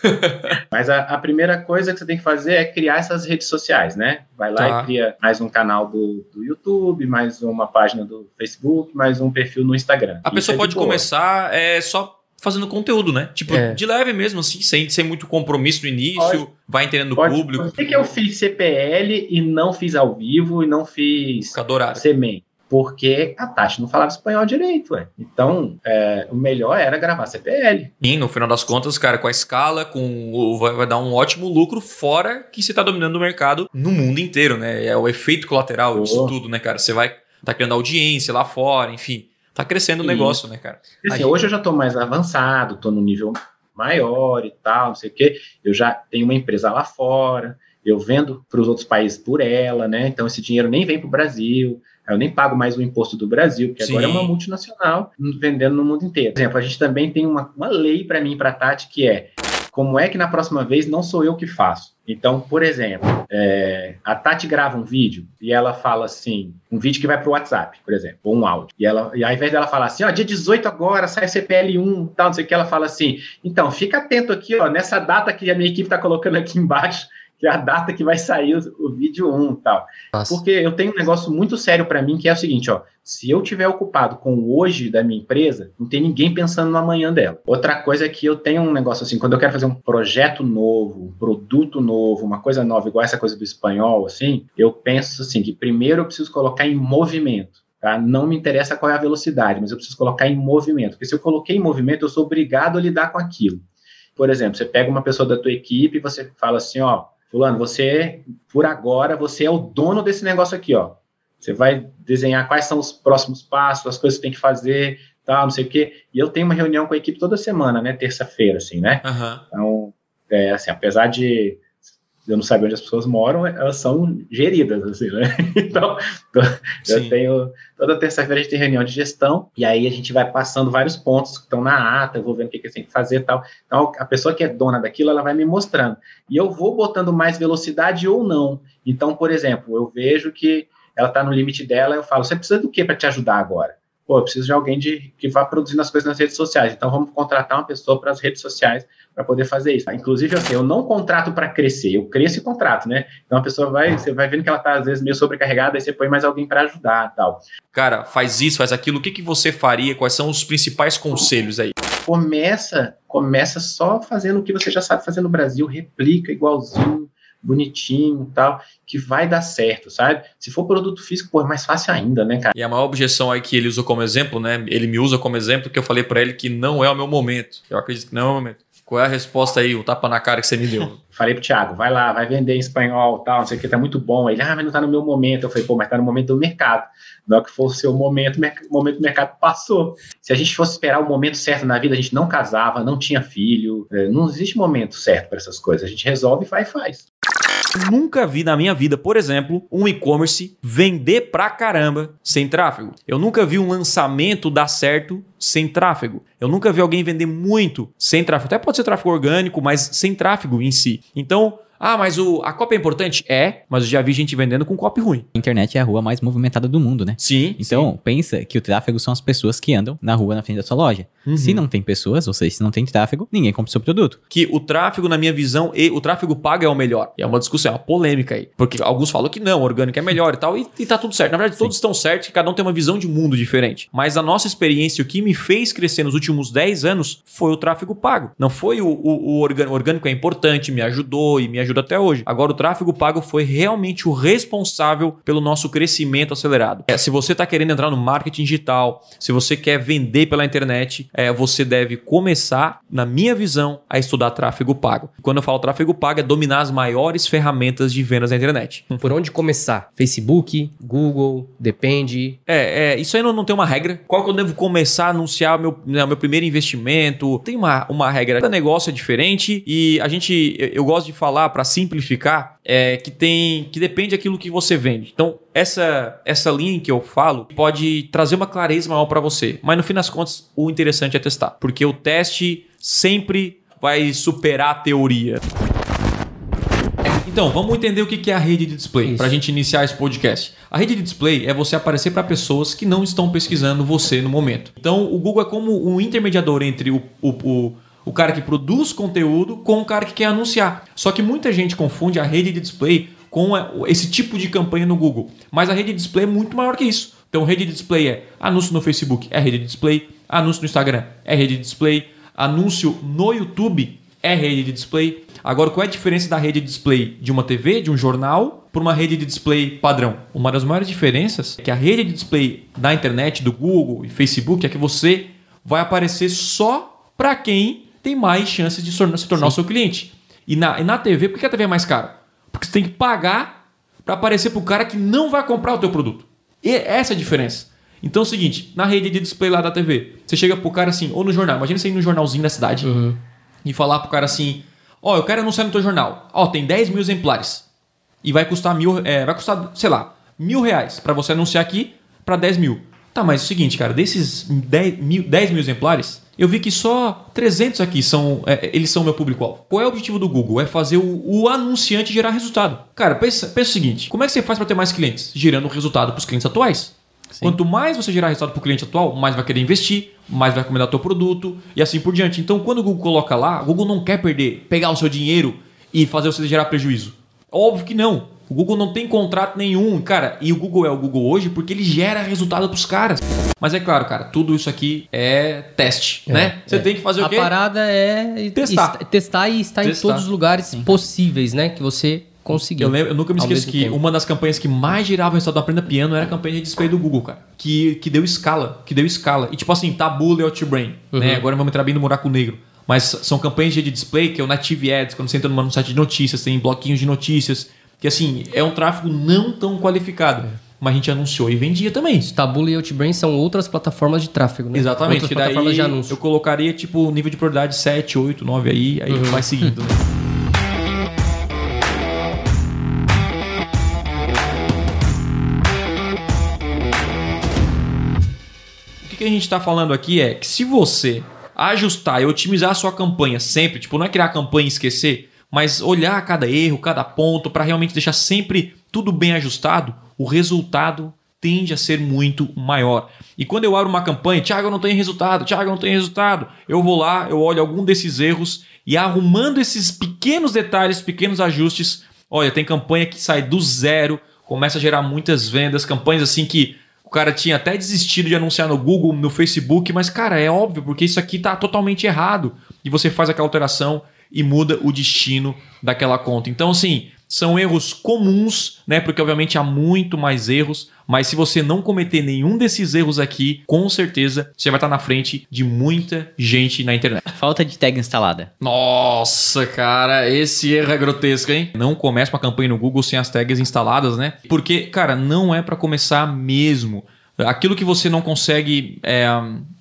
Mas a, a, primeira coisa que você tem que fazer é criar essas redes sociais, né? Vai lá tá. e cria mais um canal do, do YouTube, mais uma página do Facebook, mais um perfil no Instagram. A Isso pessoa é pode começar é, só fazendo conteúdo, né? Tipo, é. de leve mesmo, assim, sem, sem muito compromisso no início, pode, vai entendendo o público. Por que, que eu fiz CPL e não fiz ao vivo e não fiz semente? Porque a Tati não falava espanhol direito, ué. Então, é, o melhor era gravar CPL. E no final das contas, cara, com a escala, com vai, vai dar um ótimo lucro, fora que você está dominando o mercado no mundo inteiro, né? É o efeito colateral oh. disso tudo, né, cara? Você vai tá criando audiência lá fora, enfim. Tá crescendo o negócio, né, cara? Assim, gente... Hoje eu já tô mais avançado, tô no nível maior e tal, não sei o quê. Eu já tenho uma empresa lá fora, eu vendo para os outros países por ela, né? Então esse dinheiro nem vem para o Brasil. Eu nem pago mais o imposto do Brasil, porque Sim. agora é uma multinacional vendendo no mundo inteiro. Por exemplo, a gente também tem uma, uma lei para mim, para a Tati, que é como é que na próxima vez não sou eu que faço? Então, por exemplo, é, a Tati grava um vídeo e ela fala assim, um vídeo que vai para o WhatsApp, por exemplo, ou um áudio. E, ela, e ao invés dela falar assim, ó, dia 18 agora, sai CPL1, tal, não sei o que, ela fala assim, então, fica atento aqui, ó, nessa data que a minha equipe está colocando aqui embaixo, que é a data que vai sair o, o vídeo 1 e tal. Nossa. Porque eu tenho um negócio muito sério para mim, que é o seguinte, ó, se eu tiver ocupado com o hoje da minha empresa, não tem ninguém pensando no amanhã dela. Outra coisa é que eu tenho um negócio assim, quando eu quero fazer um projeto novo, um produto novo, uma coisa nova, igual essa coisa do espanhol, assim, eu penso assim, que primeiro eu preciso colocar em movimento. Tá? Não me interessa qual é a velocidade, mas eu preciso colocar em movimento. Porque se eu coloquei em movimento, eu sou obrigado a lidar com aquilo. Por exemplo, você pega uma pessoa da tua equipe e você fala assim, ó, fulano, você, por agora, você é o dono desse negócio aqui, ó. Você vai desenhar quais são os próximos passos, as coisas que tem que fazer, tal, não sei o quê. E eu tenho uma reunião com a equipe toda semana, né? Terça-feira, assim, né? Aham. Então, é, assim, apesar de eu não saber onde as pessoas moram, elas são geridas, assim, né? Então, eu tenho. Toda terça-feira a gente tem reunião de gestão, e aí a gente vai passando vários pontos que estão na ata, eu vou vendo o que, que tem que fazer e tal. Então, a pessoa que é dona daquilo, ela vai me mostrando. E eu vou botando mais velocidade ou não. Então, por exemplo, eu vejo que ela está no limite dela, eu falo, você precisa do que para te ajudar agora? Pô, eu preciso de alguém de, que vá produzindo as coisas nas redes sociais. Então, vamos contratar uma pessoa para as redes sociais para poder fazer isso. Inclusive, assim, eu não contrato para crescer, eu cresço e contrato, né? Então, a pessoa vai, você vai vendo que ela está, às vezes, meio sobrecarregada, aí você põe mais alguém para ajudar tal. Cara, faz isso, faz aquilo. O que, que você faria? Quais são os principais conselhos aí? Começa, começa só fazendo o que você já sabe fazer no Brasil, replica igualzinho, bonitinho e tal, que vai dar certo, sabe? Se for produto físico, pô, é mais fácil ainda, né, cara? E a maior objeção aí que ele usou como exemplo, né? Ele me usa como exemplo que eu falei pra ele que não é o meu momento. Eu acredito que não é o meu momento. Qual é a resposta aí, o tapa na cara que você me deu? Falei pro Thiago, vai lá, vai vender em espanhol, tal, não sei o que, tá muito bom. Ele, ah, mas não tá no meu momento. Eu falei, pô, mas tá no momento do mercado. Na hora que for o seu momento, o momento do mercado passou. Se a gente fosse esperar o momento certo na vida, a gente não casava, não tinha filho. É, não existe momento certo para essas coisas. A gente resolve, vai e faz. Nunca vi na minha vida, por exemplo, um e-commerce vender pra caramba sem tráfego. Eu nunca vi um lançamento dar certo sem tráfego. Eu nunca vi alguém vender muito sem tráfego. Até pode ser tráfego orgânico, mas sem tráfego em si. Então, ah, mas o, a cópia é importante? É, mas eu já vi gente vendendo com copy ruim. A internet é a rua mais movimentada do mundo, né? Sim. Então, pensa que o tráfego são as pessoas que andam na rua na frente da sua loja. Uhum. Se não tem pessoas, ou seja, se não tem tráfego, ninguém compra o seu produto. que o tráfego, na minha visão, e o tráfego pago é o melhor. E é uma discussão, é uma polêmica aí. Porque alguns falam que não, o orgânico é melhor e tal, e, e tá tudo certo. Na verdade, todos estão certos, que cada um tem uma visão de mundo diferente. Mas a nossa experiência, o que me fez crescer nos últimos 10 anos, foi o tráfego pago. Não foi o, o, o orgânico. O orgânico é importante, me ajudou e me ajuda até hoje. Agora, o tráfego pago foi realmente o responsável pelo nosso crescimento acelerado. É, se você está querendo entrar no marketing digital, se você quer vender pela internet, é, você deve começar, na minha visão, a estudar tráfego pago. Quando eu falo tráfego pago, é dominar as maiores ferramentas de vendas na internet. Por onde começar? Facebook, Google, depende. É, é, isso aí não, não tem uma regra. Qual que eu devo começar a anunciar meu, né, meu primeiro investimento? Tem uma, uma regra. Cada negócio é diferente e a gente, eu, eu gosto de falar para simplificar, é, que tem, que depende daquilo que você vende. Então, essa, essa linha em que eu falo pode trazer uma clareza maior para você. Mas no fim das contas, o interessante é testar, porque o teste sempre vai superar a teoria. Então, vamos entender o que é a rede de display para a gente iniciar esse podcast. A rede de display é você aparecer para pessoas que não estão pesquisando você no momento. Então, o Google é como um intermediador entre o, o, o, o cara que produz conteúdo com o cara que quer anunciar. Só que muita gente confunde a rede de display com esse tipo de campanha no Google. Mas a rede de display é muito maior que isso. Então, rede de display é anúncio no Facebook, é rede de display, anúncio no Instagram, é rede de display, anúncio no YouTube, é rede de display. Agora, qual é a diferença da rede de display de uma TV, de um jornal, para uma rede de display padrão? Uma das maiores diferenças é que a rede de display da internet, do Google e Facebook, é que você vai aparecer só para quem tem mais chances de se tornar, o seu cliente. E na, e na TV, por que a TV é mais cara? Porque você tem que pagar para aparecer para o cara que não vai comprar o teu produto. E essa é a diferença. Então é o seguinte, na rede de display lá da TV, você chega pro cara assim, ou no jornal, imagina você ir no jornalzinho da cidade e falar pro cara assim, ó, eu quero anunciar no teu jornal, ó, tem 10 mil exemplares e vai custar mil, é, vai custar, sei lá, mil reais para você anunciar aqui para 10 mil. Tá, mas é o seguinte, cara, desses 10 mil, 10 mil exemplares, eu vi que só 300 aqui são, é, eles são meu público-alvo. Qual é o objetivo do Google? É fazer o, o anunciante gerar resultado. Cara, pensa, pensa o seguinte, como é que você faz para ter mais clientes? Gerando resultado para os clientes atuais. Quanto mais você gerar resultado para o cliente atual, mais vai querer investir, mais vai recomendar teu produto e assim por diante. Então, quando o Google coloca lá, o Google não quer perder, pegar o seu dinheiro e fazer você gerar prejuízo. Óbvio que não. O Google não tem contrato nenhum, cara. E o Google é o Google hoje porque ele gera resultado para os caras. Mas é claro, cara, tudo isso aqui é teste, né? Você tem que fazer o a quê? parada é Testar. est- testar e estar Testar. em todos os lugares possíveis, né? Que você conseguir. Eu, lembro, eu nunca me esqueço que tempo. uma das campanhas que mais girava o resultado do Aprenda Piano era a campanha de display do Google, cara. Que, que deu escala, que deu escala. E tipo assim, tabu Layout Brain, Uhum. né? Agora vamos entrar bem no buraco negro. Mas são campanhas de display, que é o Native Ads, quando você entra num site de notícias, tem bloquinhos de notícias, que assim, é um tráfego não tão qualificado. Mas a gente anunciou e vendia também. Taboola e Outbrain são outras plataformas de tráfego, né? Exatamente, Outras que plataformas de anúncio. eu colocaria tipo nível de prioridade 7, 8, 9 aí, aí Uhum. vai seguindo. né? O que, que a gente está falando aqui é que se você ajustar e otimizar a sua campanha sempre, tipo, não é criar a campanha e esquecer, mas olhar cada erro, cada ponto, para realmente deixar sempre tudo bem ajustado, o resultado tende a ser muito maior. E quando eu abro uma campanha, Thiago, eu não tenho resultado, Thiago, eu não tenho resultado, eu vou lá, eu olho algum desses erros e arrumando esses pequenos detalhes, pequenos ajustes, olha, tem campanha que sai do zero, começa a gerar muitas vendas, campanhas assim que o cara tinha até desistido de anunciar no Google, no Facebook, mas cara, é óbvio, porque isso aqui tá totalmente errado. E você faz aquela alteração e muda o destino daquela conta. Então, assim, são erros comuns, né? Porque obviamente há muito mais erros, mas se você não cometer nenhum desses erros aqui, com certeza você vai estar na frente de muita gente na internet. Falta de tag instalada. Nossa, cara, esse erro é grotesco, hein? Não comece uma campanha no Google sem as tags instaladas, né? Porque, cara, não é para começar mesmo. Aquilo que você não consegue é,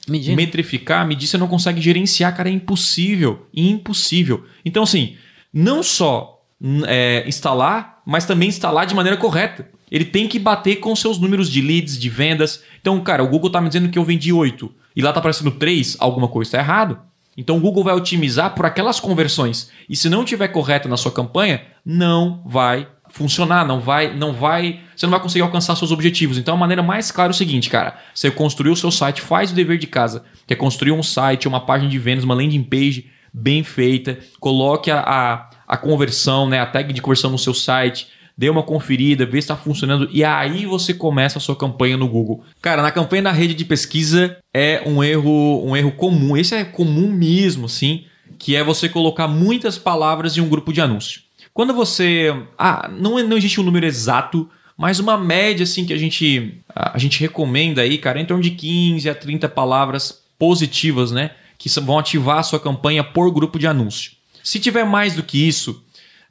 Medir, metrificar, medir, você não consegue gerenciar, cara, é impossível. Impossível. Então, assim, não só é, instalar, mas também instalar de maneira correta. Ele tem que bater com seus números de leads, de vendas. Então, cara, o Google tá me dizendo que eu vendi 8 e lá tá aparecendo 3, alguma coisa está errado. Então o Google vai otimizar por aquelas conversões. E se não tiver correto na sua campanha, não vai funcionar, não vai, não vai, você não vai conseguir alcançar seus objetivos. Então a maneira mais clara é o seguinte, cara, você construiu o seu site, faz o dever de casa, que é construir um site, uma página de vendas, uma landing page bem feita, coloque a, a, a conversão, né, a tag de conversão no seu site, dê uma conferida, vê se está funcionando e aí você começa a sua campanha no Google. Cara, na campanha da rede de pesquisa é um erro, um erro comum. Esse é comum mesmo, assim, que é você colocar muitas palavras em um grupo de anúncio. Quando você, ah, não, é- não existe um número exato, mas uma média assim que a gente a gente recomenda aí, cara, é em torno de 15 a 30 palavras positivas, né, que vão ativar a sua campanha por grupo de anúncio. Se tiver mais do que isso,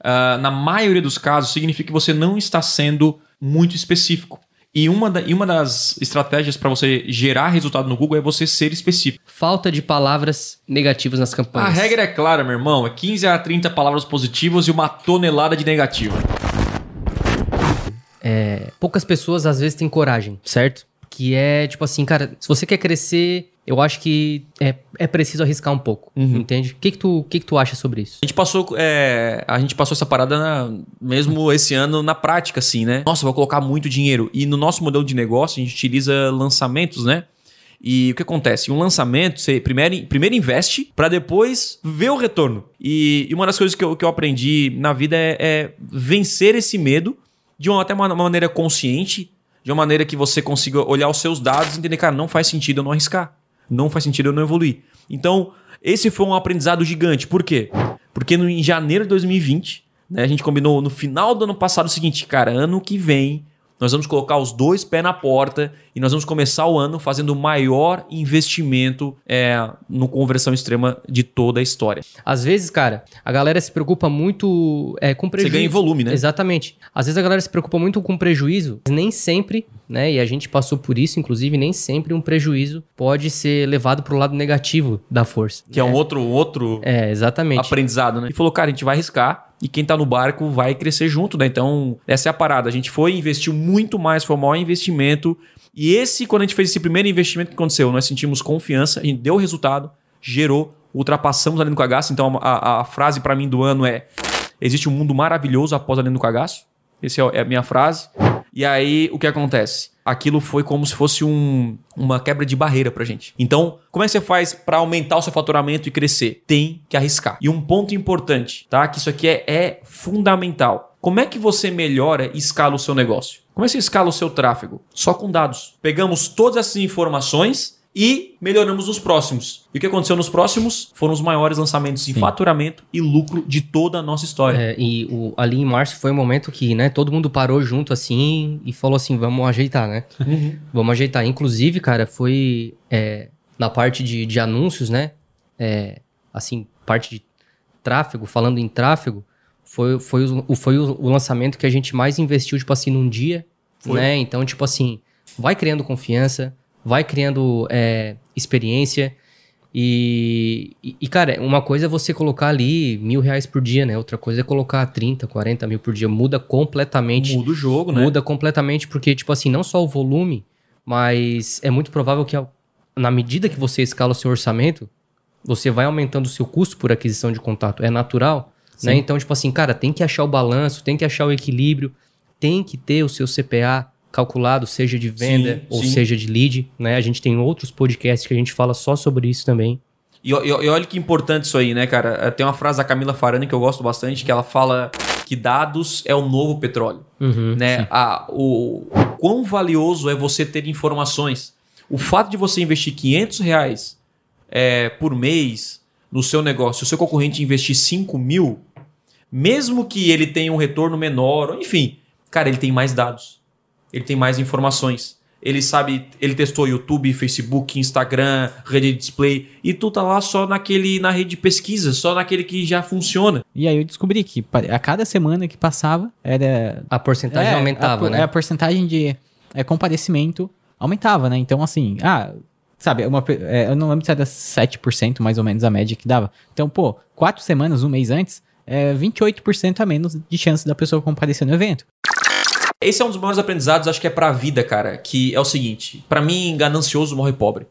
ah, na maioria dos casos, significa que você não está sendo muito específico. E uma, da- e uma das estratégias para você gerar resultado no Google é você ser específico. Falta de palavras negativas nas A campanhas. regra é clara, meu irmão: é 15 a 30 palavras positivas e uma tonelada de negativo. Poucas pessoas às vezes têm coragem, certo? Que é tipo assim, cara, se você quer crescer, eu acho que é, é preciso arriscar um pouco, entende? O que que, tu, o que que tu acha sobre isso? A gente passou, é, a gente passou essa parada na- mesmo esse ano na prática, assim, né? Nossa, vou colocar muito dinheiro. E no nosso modelo de negócio, a gente utiliza lançamentos, né? E o que acontece? Um lançamento, você primeiro, primeiro investe para depois ver o retorno. E, e uma das coisas que eu, que eu aprendi na vida é, é vencer esse medo de uma, até uma, uma maneira consciente, de uma maneira que você consiga olhar os seus dados e entender, cara, não faz sentido eu não arriscar. Não faz sentido eu não evoluir. Então, esse foi um aprendizado gigante. Por quê? Porque no, em janeiro de 2020, né, a gente combinou no final do ano passado o seguinte, cara, ano que vem nós vamos colocar os dois pés na porta e nós vamos começar o ano fazendo o maior investimento é, no conversão extrema de toda a história. Às vezes, cara, a galera se preocupa muito é, com Você prejuízo. ganha em volume, né? Exatamente. Às vezes a galera se preocupa muito com prejuízo, mas nem sempre, né? E a gente passou por isso, inclusive, nem sempre um prejuízo pode ser levado pro lado negativo da força. Que é um outro, outro É, exatamente. aprendizado, né? E falou, cara, a gente vai arriscar e quem tá no barco vai crescer junto, né? Então, essa é a parada. A gente foi, investiu muito mais, foi o maior investimento. E esse, quando a gente fez esse primeiro investimento, que aconteceu? Nós sentimos confiança, a gente deu resultado, gerou, ultrapassamos a do cagaço. Então, a, a frase para mim do ano é: existe um mundo maravilhoso após a do cagaço. Essa é a minha frase. E aí, o que acontece? Aquilo foi como se fosse um- uma quebra de barreira pra gente. Então, como é que você faz pra aumentar o seu faturamento e crescer? Tem que arriscar. E um ponto importante, tá? Que isso aqui é, é fundamental. Como é que você melhora e escala o seu negócio? Como é que você escala o seu tráfego? Só com dados. Pegamos todas essas informações e melhoramos os próximos. E o que aconteceu nos próximos foram os maiores lançamentos em faturamento e lucro de toda a nossa história. É, e o- ali em março foi um momento que, né, todo mundo parou junto assim e falou assim, vamos ajeitar, né? Vamos ajeitar. Inclusive, cara, foi é, na parte de, de anúncios, né? é, assim, parte de tráfego, falando em tráfego, foi, foi, o, foi o, o lançamento que a gente mais investiu, tipo assim, num dia, Foi. né? Então, tipo assim, vai criando confiança, vai criando é, experiência. E, e, cara, uma coisa é você colocar ali mil reais por dia, né? Outra coisa é colocar 30, 40 mil por dia. Muda completamente. Muda o jogo, né? Muda completamente, porque, tipo assim, não só o volume, mas é muito provável que, na medida que você escala o seu orçamento, você vai aumentando o seu custo por aquisição de contato. É natural, né? Então, tipo assim, cara, tem que achar o balanço, tem que achar o equilíbrio, tem que ter o seu CPA calculado, seja de venda Sim, ou sim. seja de lead, né? A gente tem outros podcasts que a gente fala só sobre isso também. E, e- e olha que importante isso aí, né, cara? Eh, Tem uma frase da Camila Farani que eu gosto bastante, que ela fala que dados é o novo petróleo. né? A, o, o quão valioso é você ter informações. O fato de você investir 500 reais é, por mês no seu negócio, o seu concorrente investir 5 mil, mesmo que ele tenha um retorno menor, enfim, cara, ele tem mais dados. Ele tem mais informações. Ele sabe, ele testou YouTube, Facebook, Instagram, rede de display, e tu tá lá só naquele, na rede de pesquisa, só naquele que já funciona. E aí eu descobri que a cada semana que passava era. A porcentagem É, aumentava, a, né? A porcentagem de é, comparecimento aumentava, né? Então, assim, ah, sabe, uma, pe- é, eu não lembro se era 7% mais ou menos a média que dava. Então, pô, quatro semanas, um mês antes, é 28% a menos de chance da pessoa comparecer no evento. Esse é um dos maiores aprendizados, acho que é pra vida, cara. Que é o seguinte: pra mim, ganancioso morre pobre.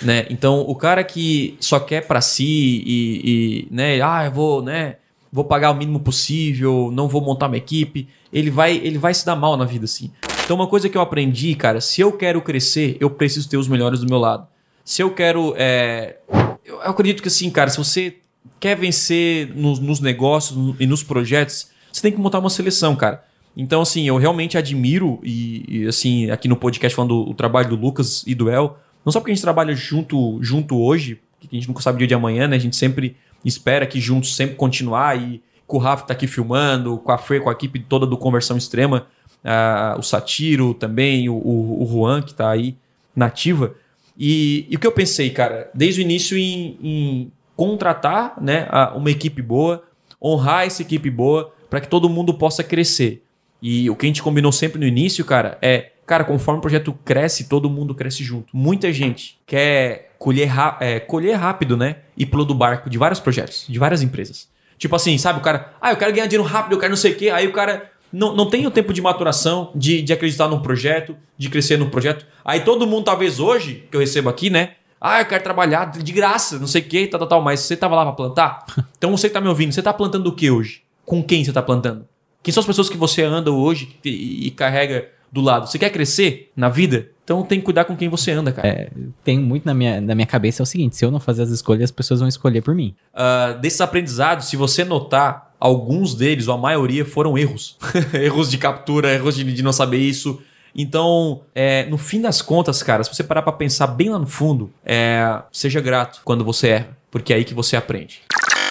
Né? Então, o cara que só quer pra si e, e, né, ah, eu vou, né, vou pagar o mínimo possível, não vou montar uma equipe, ele vai, ele vai se dar mal na vida, assim. Então, uma coisa que eu aprendi, cara, se eu quero crescer, eu preciso ter os melhores do meu lado. Se eu quero, é, eu acredito que assim, cara, se você quer vencer nos, nos negócios e nos projetos, você tem que montar uma seleção, cara. Então, assim, eu realmente admiro e, e, assim, aqui no podcast falando o trabalho do Lucas e do El, não só porque a gente trabalha junto, junto hoje, que a gente nunca sabe o dia de amanhã, né? A gente sempre espera que juntos sempre continuar e com o Rafa tá aqui filmando, com a Fer, com a equipe toda do Conversão Extrema, ah, o Satiro também, o, o, o Juan que tá aí nativa. E, e o que eu pensei, cara, desde o início em, em contratar né, uma equipe boa, honrar essa equipe boa, para que todo mundo possa crescer. E o que a gente combinou sempre no início, cara, é, cara, conforme o projeto cresce, todo mundo cresce junto. Muita gente quer colher, é, colher rápido, né? E pulo do barco de vários projetos, de várias empresas. Tipo assim, sabe, o cara, ah, eu quero ganhar dinheiro rápido, eu quero não sei o quê. Aí o cara não, não tem o tempo de maturação, de, de acreditar num projeto, de crescer no projeto. Aí todo mundo, talvez hoje, que eu recebo aqui, né? Ah, eu quero trabalhar de graça, não sei o quê, tal, tal, tal. Mas você tava lá pra plantar? Então você que tá me ouvindo, você tá plantando o que hoje? Com quem você tá plantando? Quem são as pessoas que você anda hoje e, e carrega do lado? Você quer crescer na vida? Então tem que cuidar com quem você anda, cara. Tem muito na minha, na minha cabeça é o seguinte: se eu não fazer as escolhas, as pessoas vão escolher por mim. Ah, desses aprendizados, se você notar, alguns deles, ou a maioria, foram erros. erros de captura, erros de, de não saber isso. Então, é, no fim das contas, cara, se você parar pra pensar bem lá no fundo, é, seja grato quando você erra, porque é aí que você aprende.